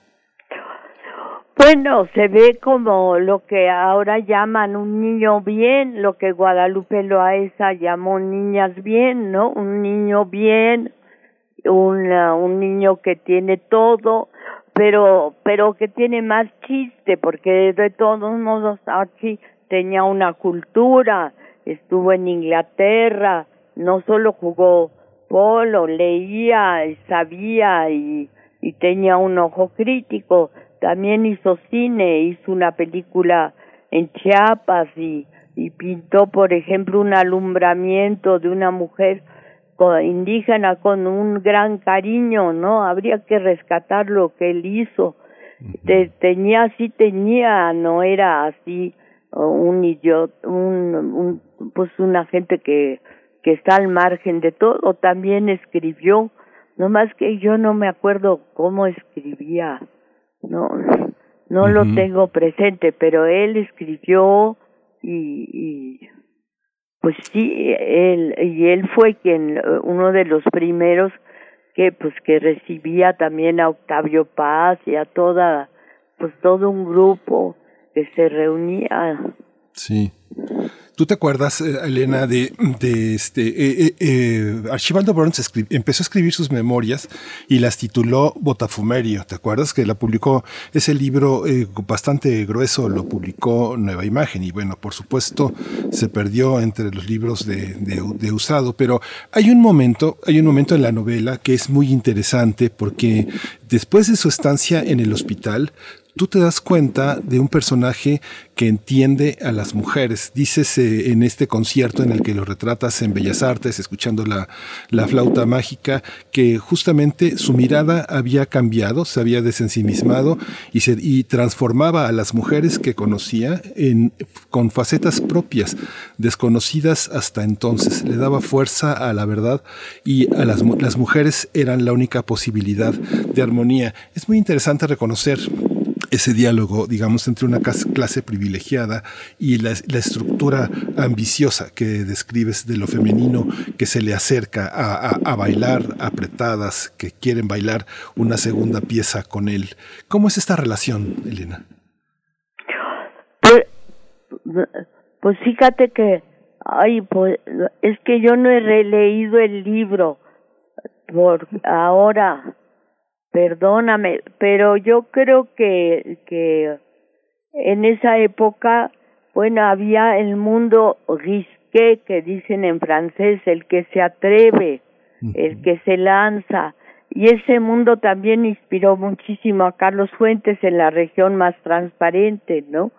Bueno, se ve como lo que ahora llaman un niño bien, lo que Guadalupe Loaesa llamó niñas bien, ¿no? Un niño bien, un, un niño que tiene todo, pero, pero que tiene más chiste, porque de todos modos Archie tenía una cultura, estuvo en Inglaterra, no solo jugó polo, leía, sabía y, y tenía un ojo crítico, también hizo cine, hizo una película en Chiapas y, y pintó, por ejemplo, un alumbramiento de una mujer indígena con un gran cariño, ¿no? Habría que rescatar lo que él hizo. tenía, sí tenía, no era así un idiota, un, un, pues una gente que, que está al margen de todo, también escribió, no más que yo no me acuerdo cómo escribía no no lo tengo presente pero él escribió y, y pues sí él y él fue quien uno de los primeros que pues que recibía también a Octavio Paz y a toda pues todo un grupo que se reunía. Sí. ¿Tú te acuerdas, eh, Elena, de, este... Eh, eh, Archibaldo Burns empezó a escribir sus memorias y las tituló Botafumerio. ¿Te acuerdas que la publicó? Ese libro bastante grueso lo publicó Nueva Imagen y bueno, por supuesto se perdió entre los libros de, de usado. Pero hay un momento, hay un momento en la novela que es muy interesante porque después de su estancia en el hospital, tú te das cuenta de un personaje que entiende a las mujeres. Dices eh, en este concierto en el que lo retratas en Bellas Artes, escuchando la, la flauta mágica, que justamente su mirada había cambiado, se había desensimismado y, se, y transformaba a las mujeres que conocía en, con facetas propias, desconocidas hasta entonces. Le daba fuerza a la verdad y a las, las mujeres eran la única posibilidad de armonía. Es muy interesante reconocer ese diálogo, digamos, entre una clase privilegiada y la, estructura ambiciosa que describes de lo femenino que se le acerca a, bailar apretadas, que quieren bailar una segunda pieza con él. ¿Cómo es esta relación, Elena? Pues, pues fíjate que, ay, pues es que yo no he releído el libro por ahora perdóname, pero yo creo que, que en esa época, bueno, había el mundo risqué, que dicen en francés, el que se atreve, el que se lanza, y ese mundo también inspiró muchísimo a Carlos Fuentes en la región más transparente, ¿no?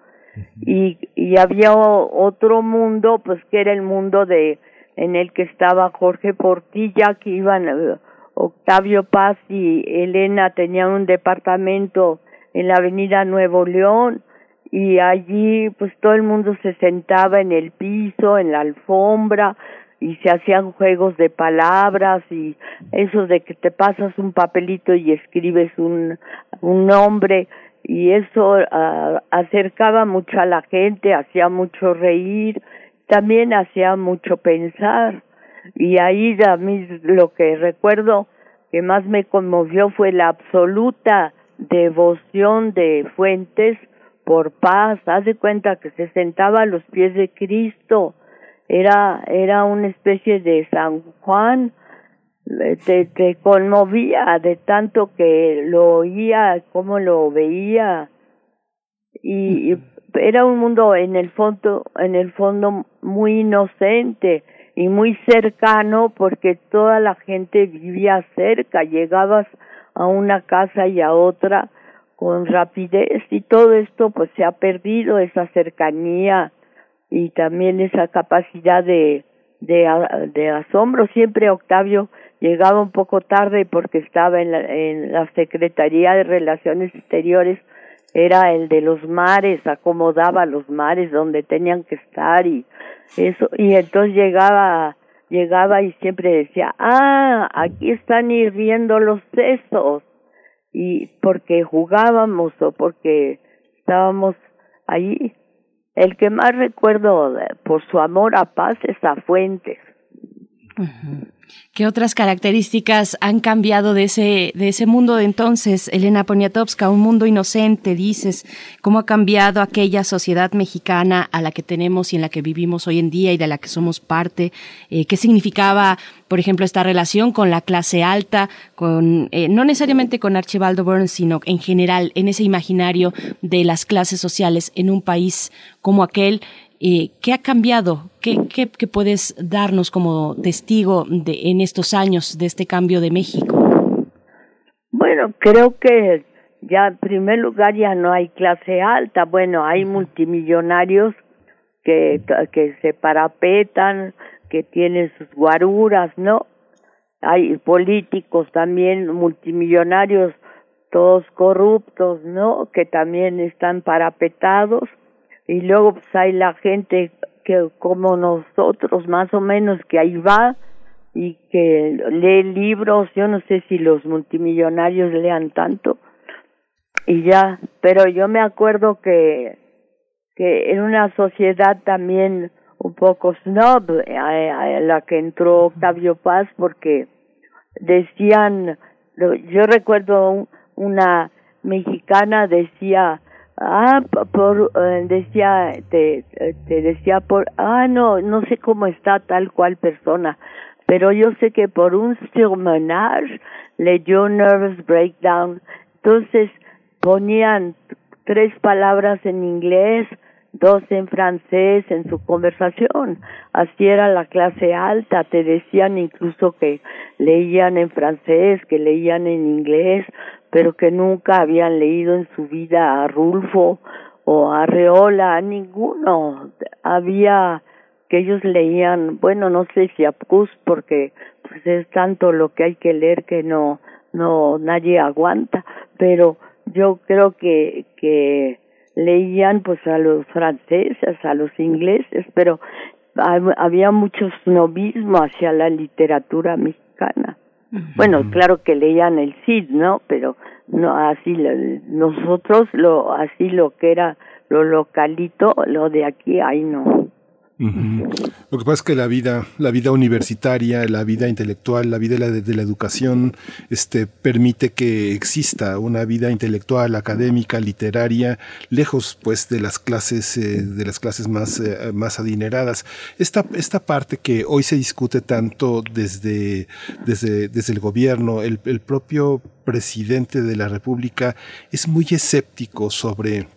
Y, y había otro mundo, pues que era el mundo de en el que estaba Jorge Portilla, que iban Octavio Paz y Elena tenían un departamento en la avenida Nuevo León y allí pues todo el mundo se sentaba en el piso, en la alfombra y se hacían juegos de palabras y eso de que te pasas un papelito y escribes un, un nombre y eso uh, acercaba mucho a la gente, hacía mucho reír, también hacía mucho pensar y ahí a mí lo que recuerdo que más me conmovió fue la absoluta devoción de Fuentes por paz. Haz de cuenta que se sentaba a los pies de Cristo. Era, era una especie de San Juan. Te, te conmovía de tanto que lo oía, cómo lo veía. Y, y era un mundo en el fondo, en el fondo muy inocente y muy cercano porque toda la gente vivía cerca, llegabas a una casa y a otra con rapidez y todo esto pues se ha perdido esa cercanía y también esa capacidad de de, asombro. Siempre Octavio llegaba un poco tarde porque estaba en la, en la Secretaría de Relaciones Exteriores era el de los mares, acomodaba los mares donde tenían que estar y eso, y entonces llegaba, llegaba y siempre decía, ah, aquí están hirviendo los sesos, y porque jugábamos o porque estábamos allí. El que más recuerdo por su amor a paz es a Fuentes. ¿Qué otras características han cambiado de ese, de ese mundo de entonces, Elena Poniatowska? Un mundo inocente, dices. ¿Cómo ha cambiado aquella sociedad mexicana a la que tenemos y en la que vivimos hoy en día y de la que somos parte? Eh, ¿Qué significaba, por ejemplo, esta relación con la clase alta, con, eh, no necesariamente con Archibaldo Burns, sino en general, en ese imaginario de las clases sociales en un país como aquel? Eh, ¿Qué ha cambiado? ¿Qué, ¿Qué, puedes darnos como testigo de, en estos años de este cambio de México? Bueno, creo que ya en primer lugar ya no hay clase alta, bueno, hay multimillonarios que, que se parapetan, que tienen sus guaruras, ¿no? Hay políticos también multimillonarios, todos corruptos, ¿no? Que también están parapetados y luego pues hay la gente que como nosotros más o menos que ahí va y que lee libros, yo no sé si los multimillonarios lean tanto. Y ya, pero yo me acuerdo que que en una sociedad también un poco snob a, la que entró Octavio Paz porque decían, yo recuerdo una mexicana decía, ah, por, eh, decía, te, te decía por, ah, no, no sé cómo está tal cual persona, pero yo sé que por un surmenage leyó Nervous Breakdown, entonces ponían tres palabras en inglés, dos en francés en su conversación. Así era la clase alta, te decían incluso que leían en francés, que leían en inglés, pero que nunca habían leído en su vida a Rulfo o a Reola, a ninguno. Había que ellos leían, bueno, no sé si a Proust porque pues es tanto lo que hay que leer que no no nadie aguanta, pero yo creo que que leían pues a los franceses, a los ingleses, pero había mucho snobismo hacia la literatura mexicana. Bueno, claro que leían el Cid, ¿no? Pero no así nosotros lo así lo que era lo localito, lo de aquí, ahí no. Lo que pasa es que la vida, la vida universitaria, la vida intelectual, la vida de la, educación, este, permite que exista una vida intelectual, académica, literaria, lejos, pues, de las clases, eh, de las clases más, eh, más adineradas. Esta, esta parte que hoy se discute tanto desde, desde, desde el gobierno, el, el propio presidente de la República es muy escéptico sobre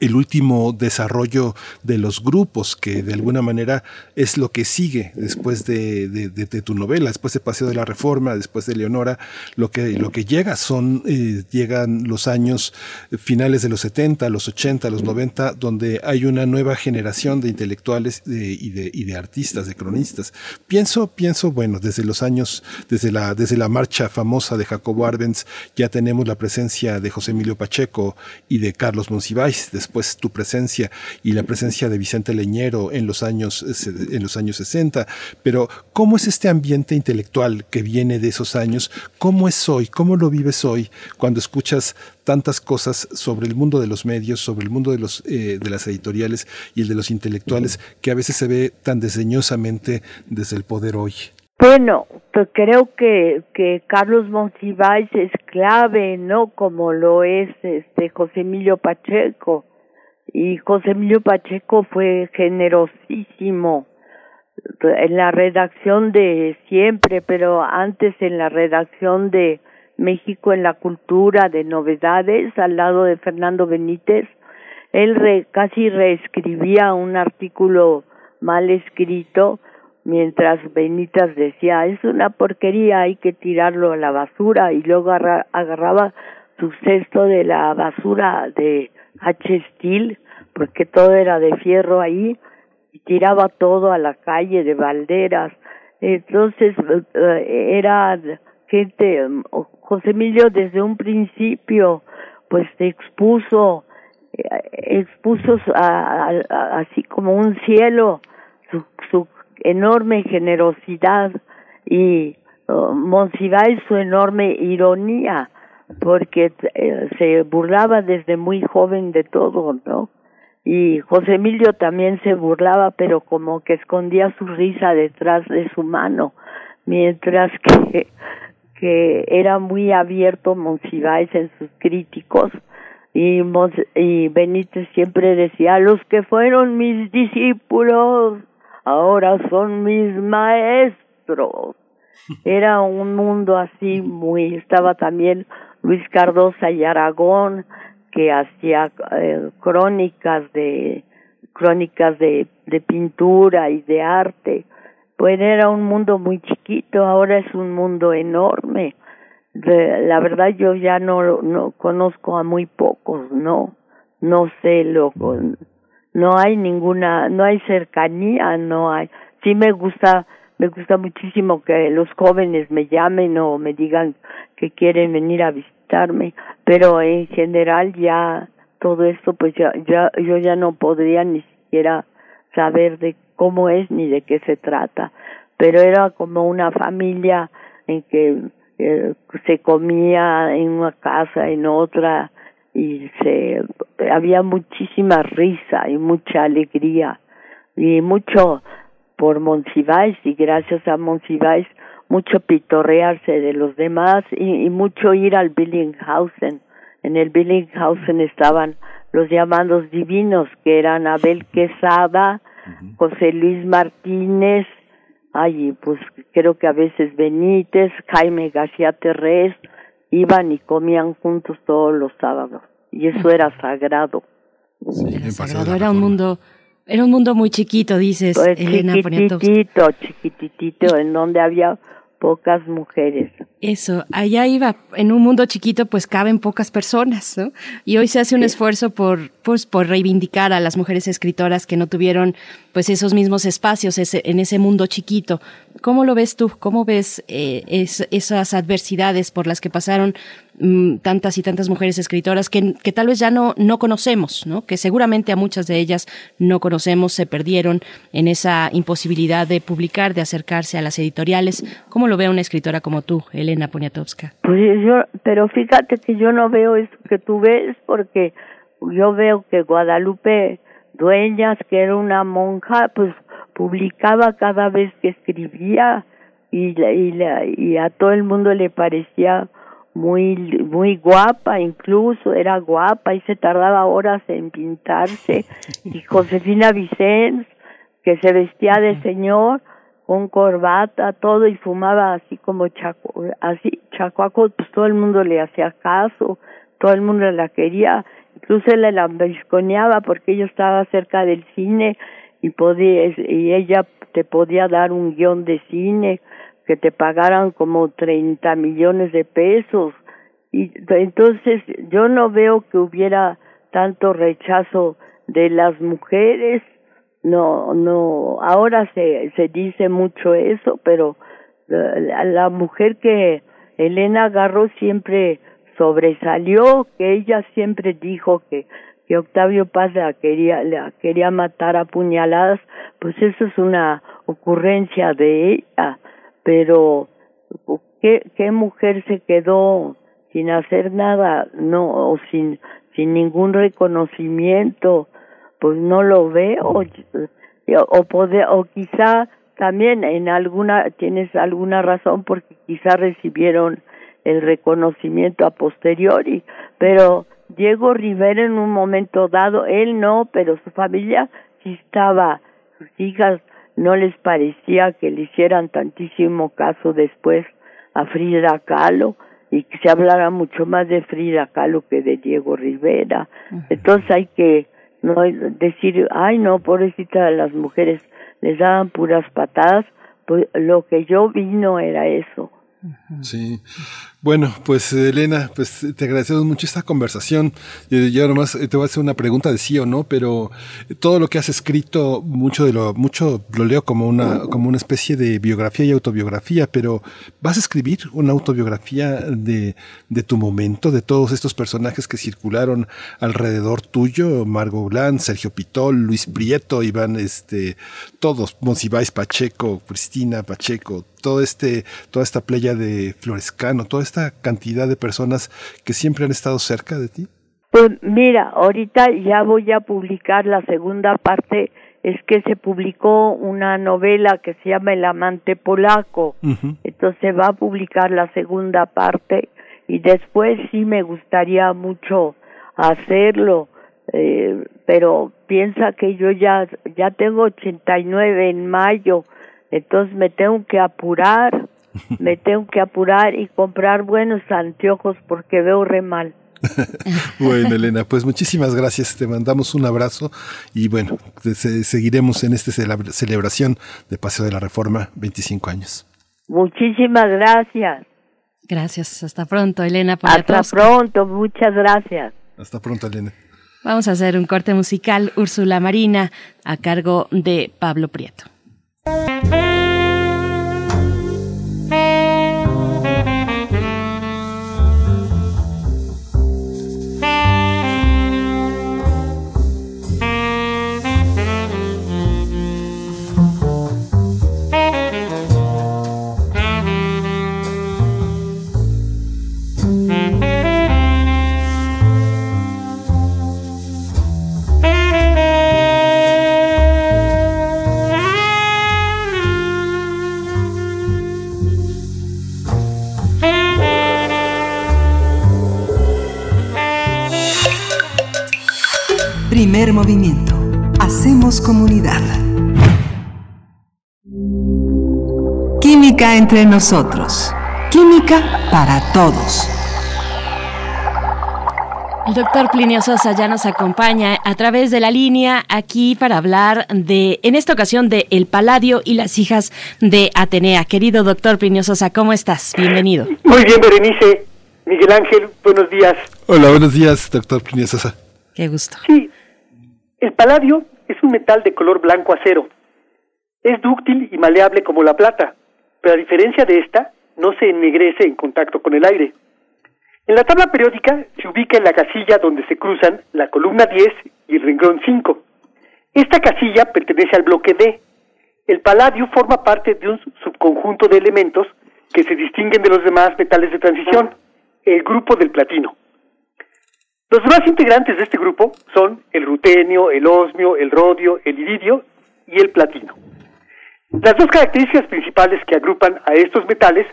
el último desarrollo de los grupos, que de alguna manera es lo que sigue después de, de, tu novela, después de Paseo de la Reforma, después de Leonora, lo que, lo que llega son, eh, llegan los años finales de los 70, los 80, los 90, donde hay una nueva generación de intelectuales y, de, y de artistas, de cronistas. Pienso, pienso, bueno, desde los años, desde la, desde la marcha famosa de Jacobo Arbenz, ya tenemos la presencia de José Emilio Pacheco y de Carlos Monsiváis, después tu presencia y la presencia de Vicente Leñero en los años, en los años 60. Pero, ¿cómo es este ambiente intelectual que viene de esos años? ¿Cómo es hoy? ¿Cómo lo vives hoy cuando escuchas tantas cosas sobre el mundo de los medios, sobre el mundo de, los, eh, de las editoriales y el de los intelectuales que a veces se ve tan desdeñosamente desde el poder hoy? Bueno, pues creo que, que Carlos Monsiváis es clave, ¿no? Como lo es este José Emilio Pacheco y José Emilio Pacheco fue generosísimo en la redacción de siempre, pero antes en la redacción de México en la cultura de novedades al lado de Fernando Benítez, él casi reescribía un artículo mal escrito mientras Benítez decía es una porquería hay que tirarlo a la basura y luego agarraba su cesto de la basura de H. Steel, porque todo era de fierro ahí, y tiraba todo a la calle de balderas. Entonces, eh, era gente, José Emilio desde un principio, pues expuso, eh, expuso así como un cielo su, su enorme generosidad y uh, Monsiváis su enorme ironía porque eh, se burlaba desde muy joven de todo, ¿no? Y José Emilio también se burlaba, pero como que escondía su risa detrás de su mano, mientras que, que era muy abierto Monsiváis en sus críticos, y, y Benítez siempre decía, los que fueron mis discípulos, ahora son mis maestros. *laughs* Era un mundo así muy, estaba también Luis Cardosa y Aragón, que hacía eh, crónicas de crónicas de, pintura y de arte. Pues era un mundo muy chiquito, ahora es un mundo enorme. la verdad yo ya no no conozco a muy pocos, no no sé lo no hay ninguna no hay cercanía, no hay. Sí me gusta me gusta muchísimo que los jóvenes me llamen o me digan que quieren venir a pero en general ya todo esto pues ya, ya yo ya no podría ni siquiera saber de cómo es ni de qué se trata, pero era como una familia en que eh, se comía en una casa, en otra y se había muchísima risa y mucha alegría y mucho por Monsiváis y gracias a Monsiváis mucho pitorrearse de los demás y, y mucho ir al Billinghausen. En el Billinghausen estaban los llamados divinos, que eran Abel Quesada, José Luis Martínez, ay, pues creo que a veces Benítez, Jaime García Terrés, iban y comían juntos todos los sábados. Y eso era sagrado. era sagrado, era un mundo era un mundo muy chiquito, dices, pues Elena Chiquitito, chiquitito, en donde había pocas mujeres. Eso, allá iba, en un mundo chiquito pues caben pocas personas, ¿no? Y hoy se hace un esfuerzo por, pues, por reivindicar a las mujeres escritoras que no tuvieron pues esos mismos espacios ese, en ese mundo chiquito. ¿Cómo lo ves tú? ¿Cómo ves eh, esas adversidades por las que pasaron mm, tantas y tantas mujeres escritoras que, que, tal vez ya no, no conocemos, ¿no? que seguramente a muchas de ellas no conocemos, se perdieron en esa imposibilidad de publicar, de acercarse a las editoriales? ¿Cómo lo ve una escritora como tú, Elena Poniatowska? Pues yo, pero fíjate que yo no veo eso que tú ves porque yo veo que Guadalupe Dueñas, que era una monja, pues publicaba cada vez que escribía y, y, y a todo el mundo le parecía muy muy guapa incluso era guapa y se tardaba horas en pintarse. Y *laughs* Josefina Vicens que se vestía de señor con corbata todo y fumaba así como chaco así chacuaco pues todo el mundo le hacía caso todo el mundo la quería. Incluso él la lambisconeaba porque ella estaba cerca del cine y podía y ella te podía dar un guion de cine que te pagaran como 30 millones de pesos. Y entonces yo no veo que hubiera tanto rechazo de las mujeres. No no ahora se se dice mucho eso pero la, la mujer que Elena agarró siempre sobresalió que ella siempre dijo que Octavio Paz la quería, quería matar a puñaladas, pues eso es una ocurrencia de ella, pero ¿qué, mujer se quedó sin hacer nada, no, o sin, sin ningún reconocimiento, pues no lo veo, o, o quizá también en alguna, tienes alguna razón porque quizá recibieron el reconocimiento a posteriori, pero Diego Rivera en un momento dado, él no, pero su familia sí estaba, sus hijas no les parecía que le hicieran tantísimo caso después a Frida Kahlo y que se hablara mucho más de Frida Kahlo que de Diego Rivera. Entonces hay que no decir, ay no, pobrecita de las mujeres, les daban puras patadas, pues lo que yo vi no era eso. Sí. Bueno, pues Elena, pues te agradecemos mucho esta conversación. Yo, nomás te voy a hacer una pregunta de sí o no, pero todo lo que has escrito, mucho de lo, mucho lo leo como una, como una especie de biografía y autobiografía, pero ¿vas a escribir una autobiografía de, de tu momento, de todos estos personajes que circularon alrededor tuyo? Margot Blanc, Sergio Pitol, Luis Prieto, Iván, este, todos, Monsiváis Pacheco, Cristina Pacheco, todo este, toda esta playa de Florescano, todo esta cantidad de personas que siempre han estado cerca de ti? Pues mira, ahorita ya voy a publicar la segunda parte, es que se publicó una novela que se llama El amante polaco, entonces va a publicar la segunda parte y después sí me gustaría mucho hacerlo, eh, pero piensa que yo ya ya tengo 89 en mayo, entonces me tengo que apurar me *laughs* tengo que apurar y comprar buenos anteojos porque veo re mal. *laughs* bueno, Elena, pues muchísimas gracias. Te mandamos un abrazo y bueno, seguiremos en esta celebración de Paseo de la Reforma 25 años. Muchísimas gracias. Gracias. Hasta pronto, Elena. Hasta pronto. Muchas gracias. Hasta pronto, Elena. Vamos a hacer un corte musical, Úrsula Marina, a cargo de Pablo Prieto. Entre nosotros. Química para todos. El doctor Plinio Sosa ya nos acompaña a través de la línea aquí para hablar de, en esta ocasión, de El Paladio y las hijas de Atenea. Querido doctor Plinio Sosa, ¿cómo estás? Bienvenido. Muy bien, Berenice. Miguel Ángel, buenos días. Hola, buenos días, doctor Plinio Sosa. Qué gusto. Sí, el paladio es un metal de color blanco acero. Es dúctil y maleable como la plata, pero a diferencia de esta, no se ennegrece en contacto con el aire. En la tabla periódica se ubica en la casilla donde se cruzan la columna 10 y el renglón 5. Esta casilla pertenece al bloque D. El paladio forma parte de un subconjunto de elementos que se distinguen de los demás metales de transición, el grupo del platino. Los demás integrantes de este grupo son el rutenio, el osmio, el rodio, el iridio y el platino. Las dos características principales que agrupan a estos metales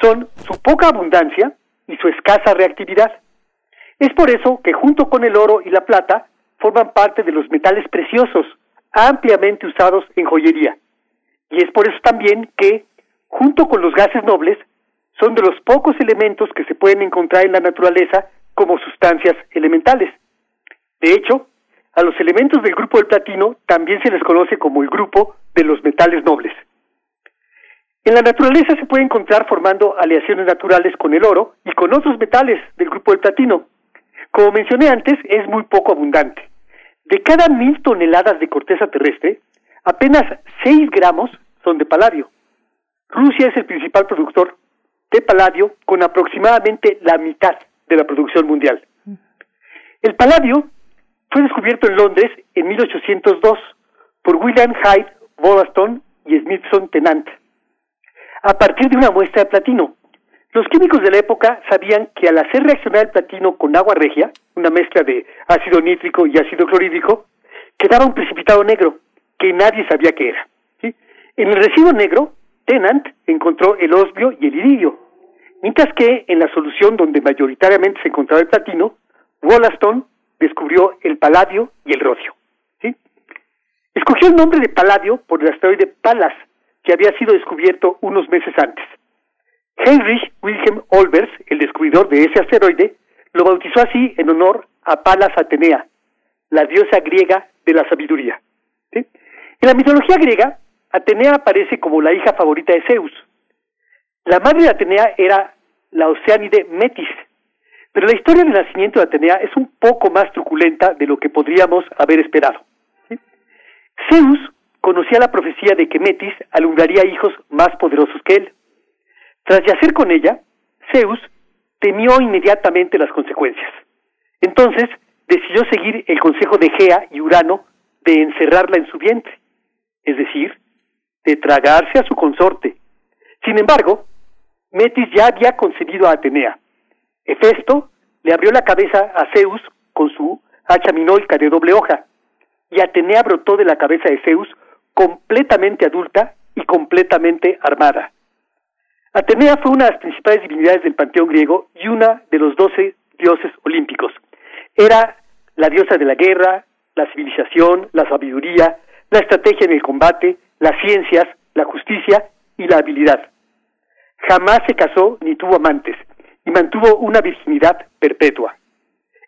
son su poca abundancia y su escasa reactividad. Es por eso que junto con el oro y la plata forman parte de los metales preciosos, ampliamente usados en joyería. Y es por eso también que, junto con los gases nobles, son de los pocos elementos que se pueden encontrar en la naturaleza como sustancias elementales. De hecho, a los elementos del grupo del platino también se les conoce como el grupo de los metales nobles. En la naturaleza se puede encontrar formando aleaciones naturales con el oro y con otros metales del grupo del platino. Como mencioné antes, es muy poco abundante. De cada mil toneladas de corteza terrestre, apenas 6 gramos son de paladio. Rusia es el principal productor de paladio con aproximadamente la mitad de la producción mundial. El paladio fue descubierto en Londres en 1802 por William Hyde Wollaston y Smithson Tennant a partir de una muestra de platino. Los químicos de la época sabían que al hacer reaccionar el platino con agua regia, una mezcla de ácido nítrico y ácido clorhídrico, quedaba un precipitado negro que nadie sabía qué era. En el residuo negro, Tennant encontró el osmio y el iridio, mientras que en la solución donde mayoritariamente se encontraba el platino, Wollaston descubrió el paladio y el rodio. ¿sí? Escogió el nombre de paladio por el asteroide Pallas, que había sido descubierto unos meses antes. Heinrich Wilhelm Olbers, el descubridor de ese asteroide, lo bautizó así en honor a Palas Atenea, la diosa griega de la sabiduría. En la mitología griega, Atenea aparece como la hija favorita de Zeus. La madre de Atenea era la oceánide Metis, pero la historia del nacimiento de Atenea es un poco más truculenta de lo que podríamos haber esperado. Zeus conocía la profecía de que Metis alumbraría hijos más poderosos que él. Tras yacer con ella, Zeus temió inmediatamente las consecuencias. Entonces decidió seguir el consejo de Gea y Urano de encerrarla en su vientre, es decir, de tragarse a su consorte. Sin embargo, Metis ya había concebido a Atenea. Hefesto le abrió la cabeza a Zeus con su hacha minolca de doble hoja, y Atenea brotó de la cabeza de Zeus completamente adulta y completamente armada. Atenea fue una de las principales divinidades del panteón griego y una de los doce dioses olímpicos. Era la diosa de la guerra, la civilización, la sabiduría, la estrategia en el combate, las ciencias, la justicia y la habilidad. Jamás se casó ni tuvo amantes y mantuvo una virginidad perpetua.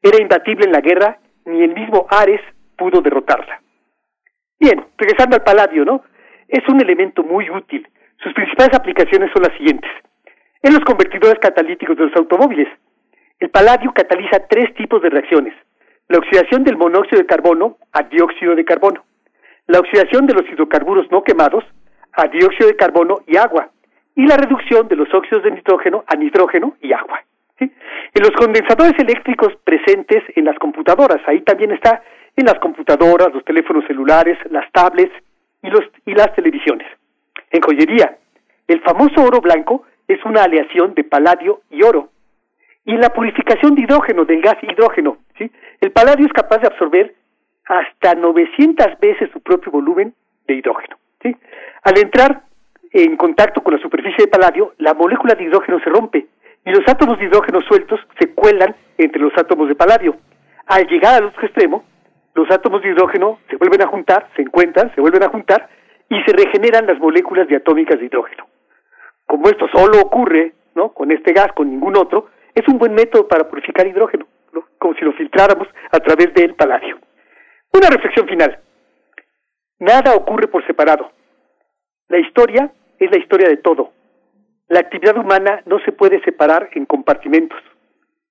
Era imbatible en la guerra, ni el mismo Ares pudo derrotarla. Bien, regresando al paladio, ¿no? Es un elemento muy útil. Sus principales aplicaciones son las siguientes. En los convertidores catalíticos de los automóviles, el paladio cataliza tres tipos de reacciones. La oxidación del monóxido de carbono a dióxido de carbono. La oxidación de los hidrocarburos no quemados a dióxido de carbono y agua. Y la reducción de los óxidos de nitrógeno a nitrógeno y agua. En los condensadores eléctricos presentes en las computadoras, ahí también está en las computadoras, los teléfonos celulares, las tablets y, los, y las televisiones. En joyería, el famoso oro blanco es una aleación de paladio y oro. Y en la purificación de hidrógeno, del gas hidrógeno, el paladio es capaz de absorber hasta 900 veces su propio volumen de hidrógeno. Al entrar en contacto con la superficie de paladio, la molécula de hidrógeno se rompe y los átomos de hidrógeno sueltos se cuelan entre los átomos de paladio. Al llegar al otro extremo, los átomos de hidrógeno se vuelven a juntar, se encuentran, se vuelven a juntar y se regeneran las moléculas diatómicas de hidrógeno. Como esto solo ocurre ¿no? con este gas, con ningún otro, es un buen método para purificar hidrógeno, como si lo filtráramos a través del paladio. Una reflexión final. Nada ocurre por separado. La historia es la historia de todo. La actividad humana no se puede separar en compartimentos.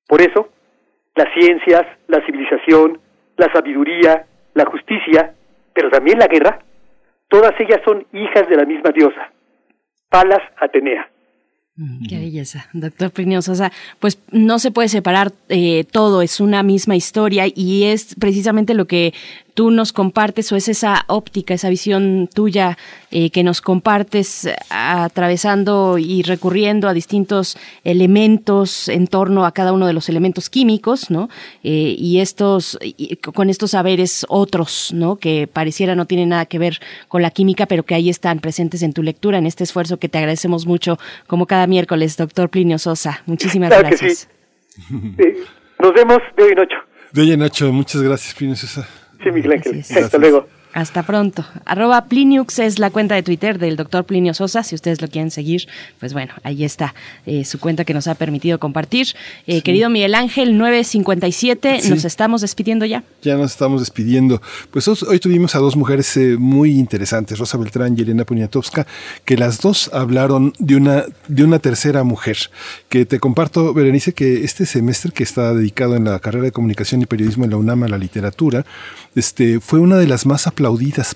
Por eso, las ciencias, la civilización, la sabiduría, la justicia, pero también la guerra, todas ellas son hijas de la misma diosa, Palas Atenea. Qué belleza, doctor Plinio Sosa. Pues no se puede separar eh, todo, es una misma historia y es precisamente lo que tú nos compartes o es esa óptica, esa visión tuya eh, que nos compartes atravesando y recurriendo a distintos elementos en torno a cada uno de los elementos químicos, ¿no? Eh, y estos, con estos saberes otros, ¿no? Que pareciera no tienen nada que ver con la química, pero que ahí están presentes en tu lectura, en este esfuerzo que te agradecemos mucho, como cada miércoles, doctor Plinio Sosa. Muchísimas gracias. Nos vemos de hoy en ocho. De hoy en ocho, muchas gracias, Plinio Sosa. Sí, Miguel Ángel. *laughs* Hasta luego. Hasta pronto. Arroba Pliniux es la cuenta de Twitter del doctor Plinio Sosa. Si ustedes lo quieren seguir, pues bueno, ahí está eh, su cuenta que nos ha permitido compartir. Eh, Querido Miguel Ángel, 957, nos estamos despidiendo ya. Ya nos estamos despidiendo. Pues hoy tuvimos a dos mujeres eh, muy interesantes, Rosa Beltrán y Elena Poniatowska, que las dos hablaron de una, de una tercera mujer. Que te comparto, Berenice, que este semestre que está dedicado en la carrera de comunicación y periodismo en la UNAM a la literatura, este, fue una de las más aplaudidas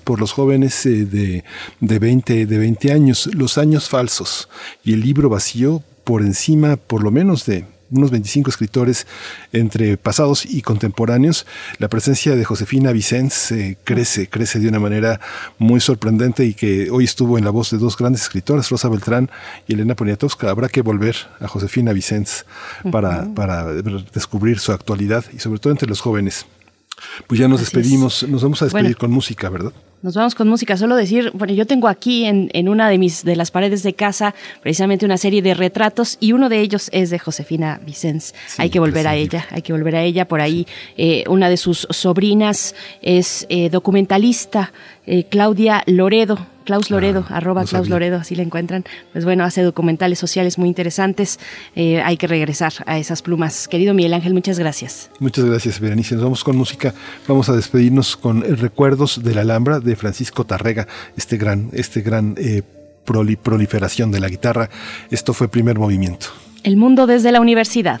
por los jóvenes eh, de, de, 20, de 20 años, Los años falsos y el libro vacío por encima por lo menos de unos 25 escritores entre pasados y contemporáneos, la presencia de Josefina Vicens eh, crece, crece de una manera muy sorprendente y que hoy estuvo en la voz de dos grandes escritoras, Rosa Beltrán y Elena Poniatowska. Habrá que volver a Josefina Vicens para, para descubrir su actualidad y sobre todo entre los jóvenes. Pues ya nos despedimos, nos vamos a despedir con música, ¿verdad? Nos vamos con música. Solo decir, bueno, yo tengo aquí en, en, una de mis de las paredes de casa precisamente una serie de retratos y uno de ellos es de Josefina Vicens. hay que volver a ella, hay que volver a ella. Por ahí eh, una de sus sobrinas es eh, documentalista, eh, Claudia Loredo. Klaus Loredo, arroba Klaus Loredo, así la encuentran. Pues bueno, hace documentales sociales muy interesantes. hay que regresar a esas plumas. Querido Miguel Ángel, muchas gracias. Muchas gracias, Berenice. Nos vamos con música. Vamos a despedirnos con recuerdos de la Alhambra de Francisco Tarrega, este gran, este gran eh, proliferación de la guitarra. Esto fue primer movimiento. El mundo desde la universidad.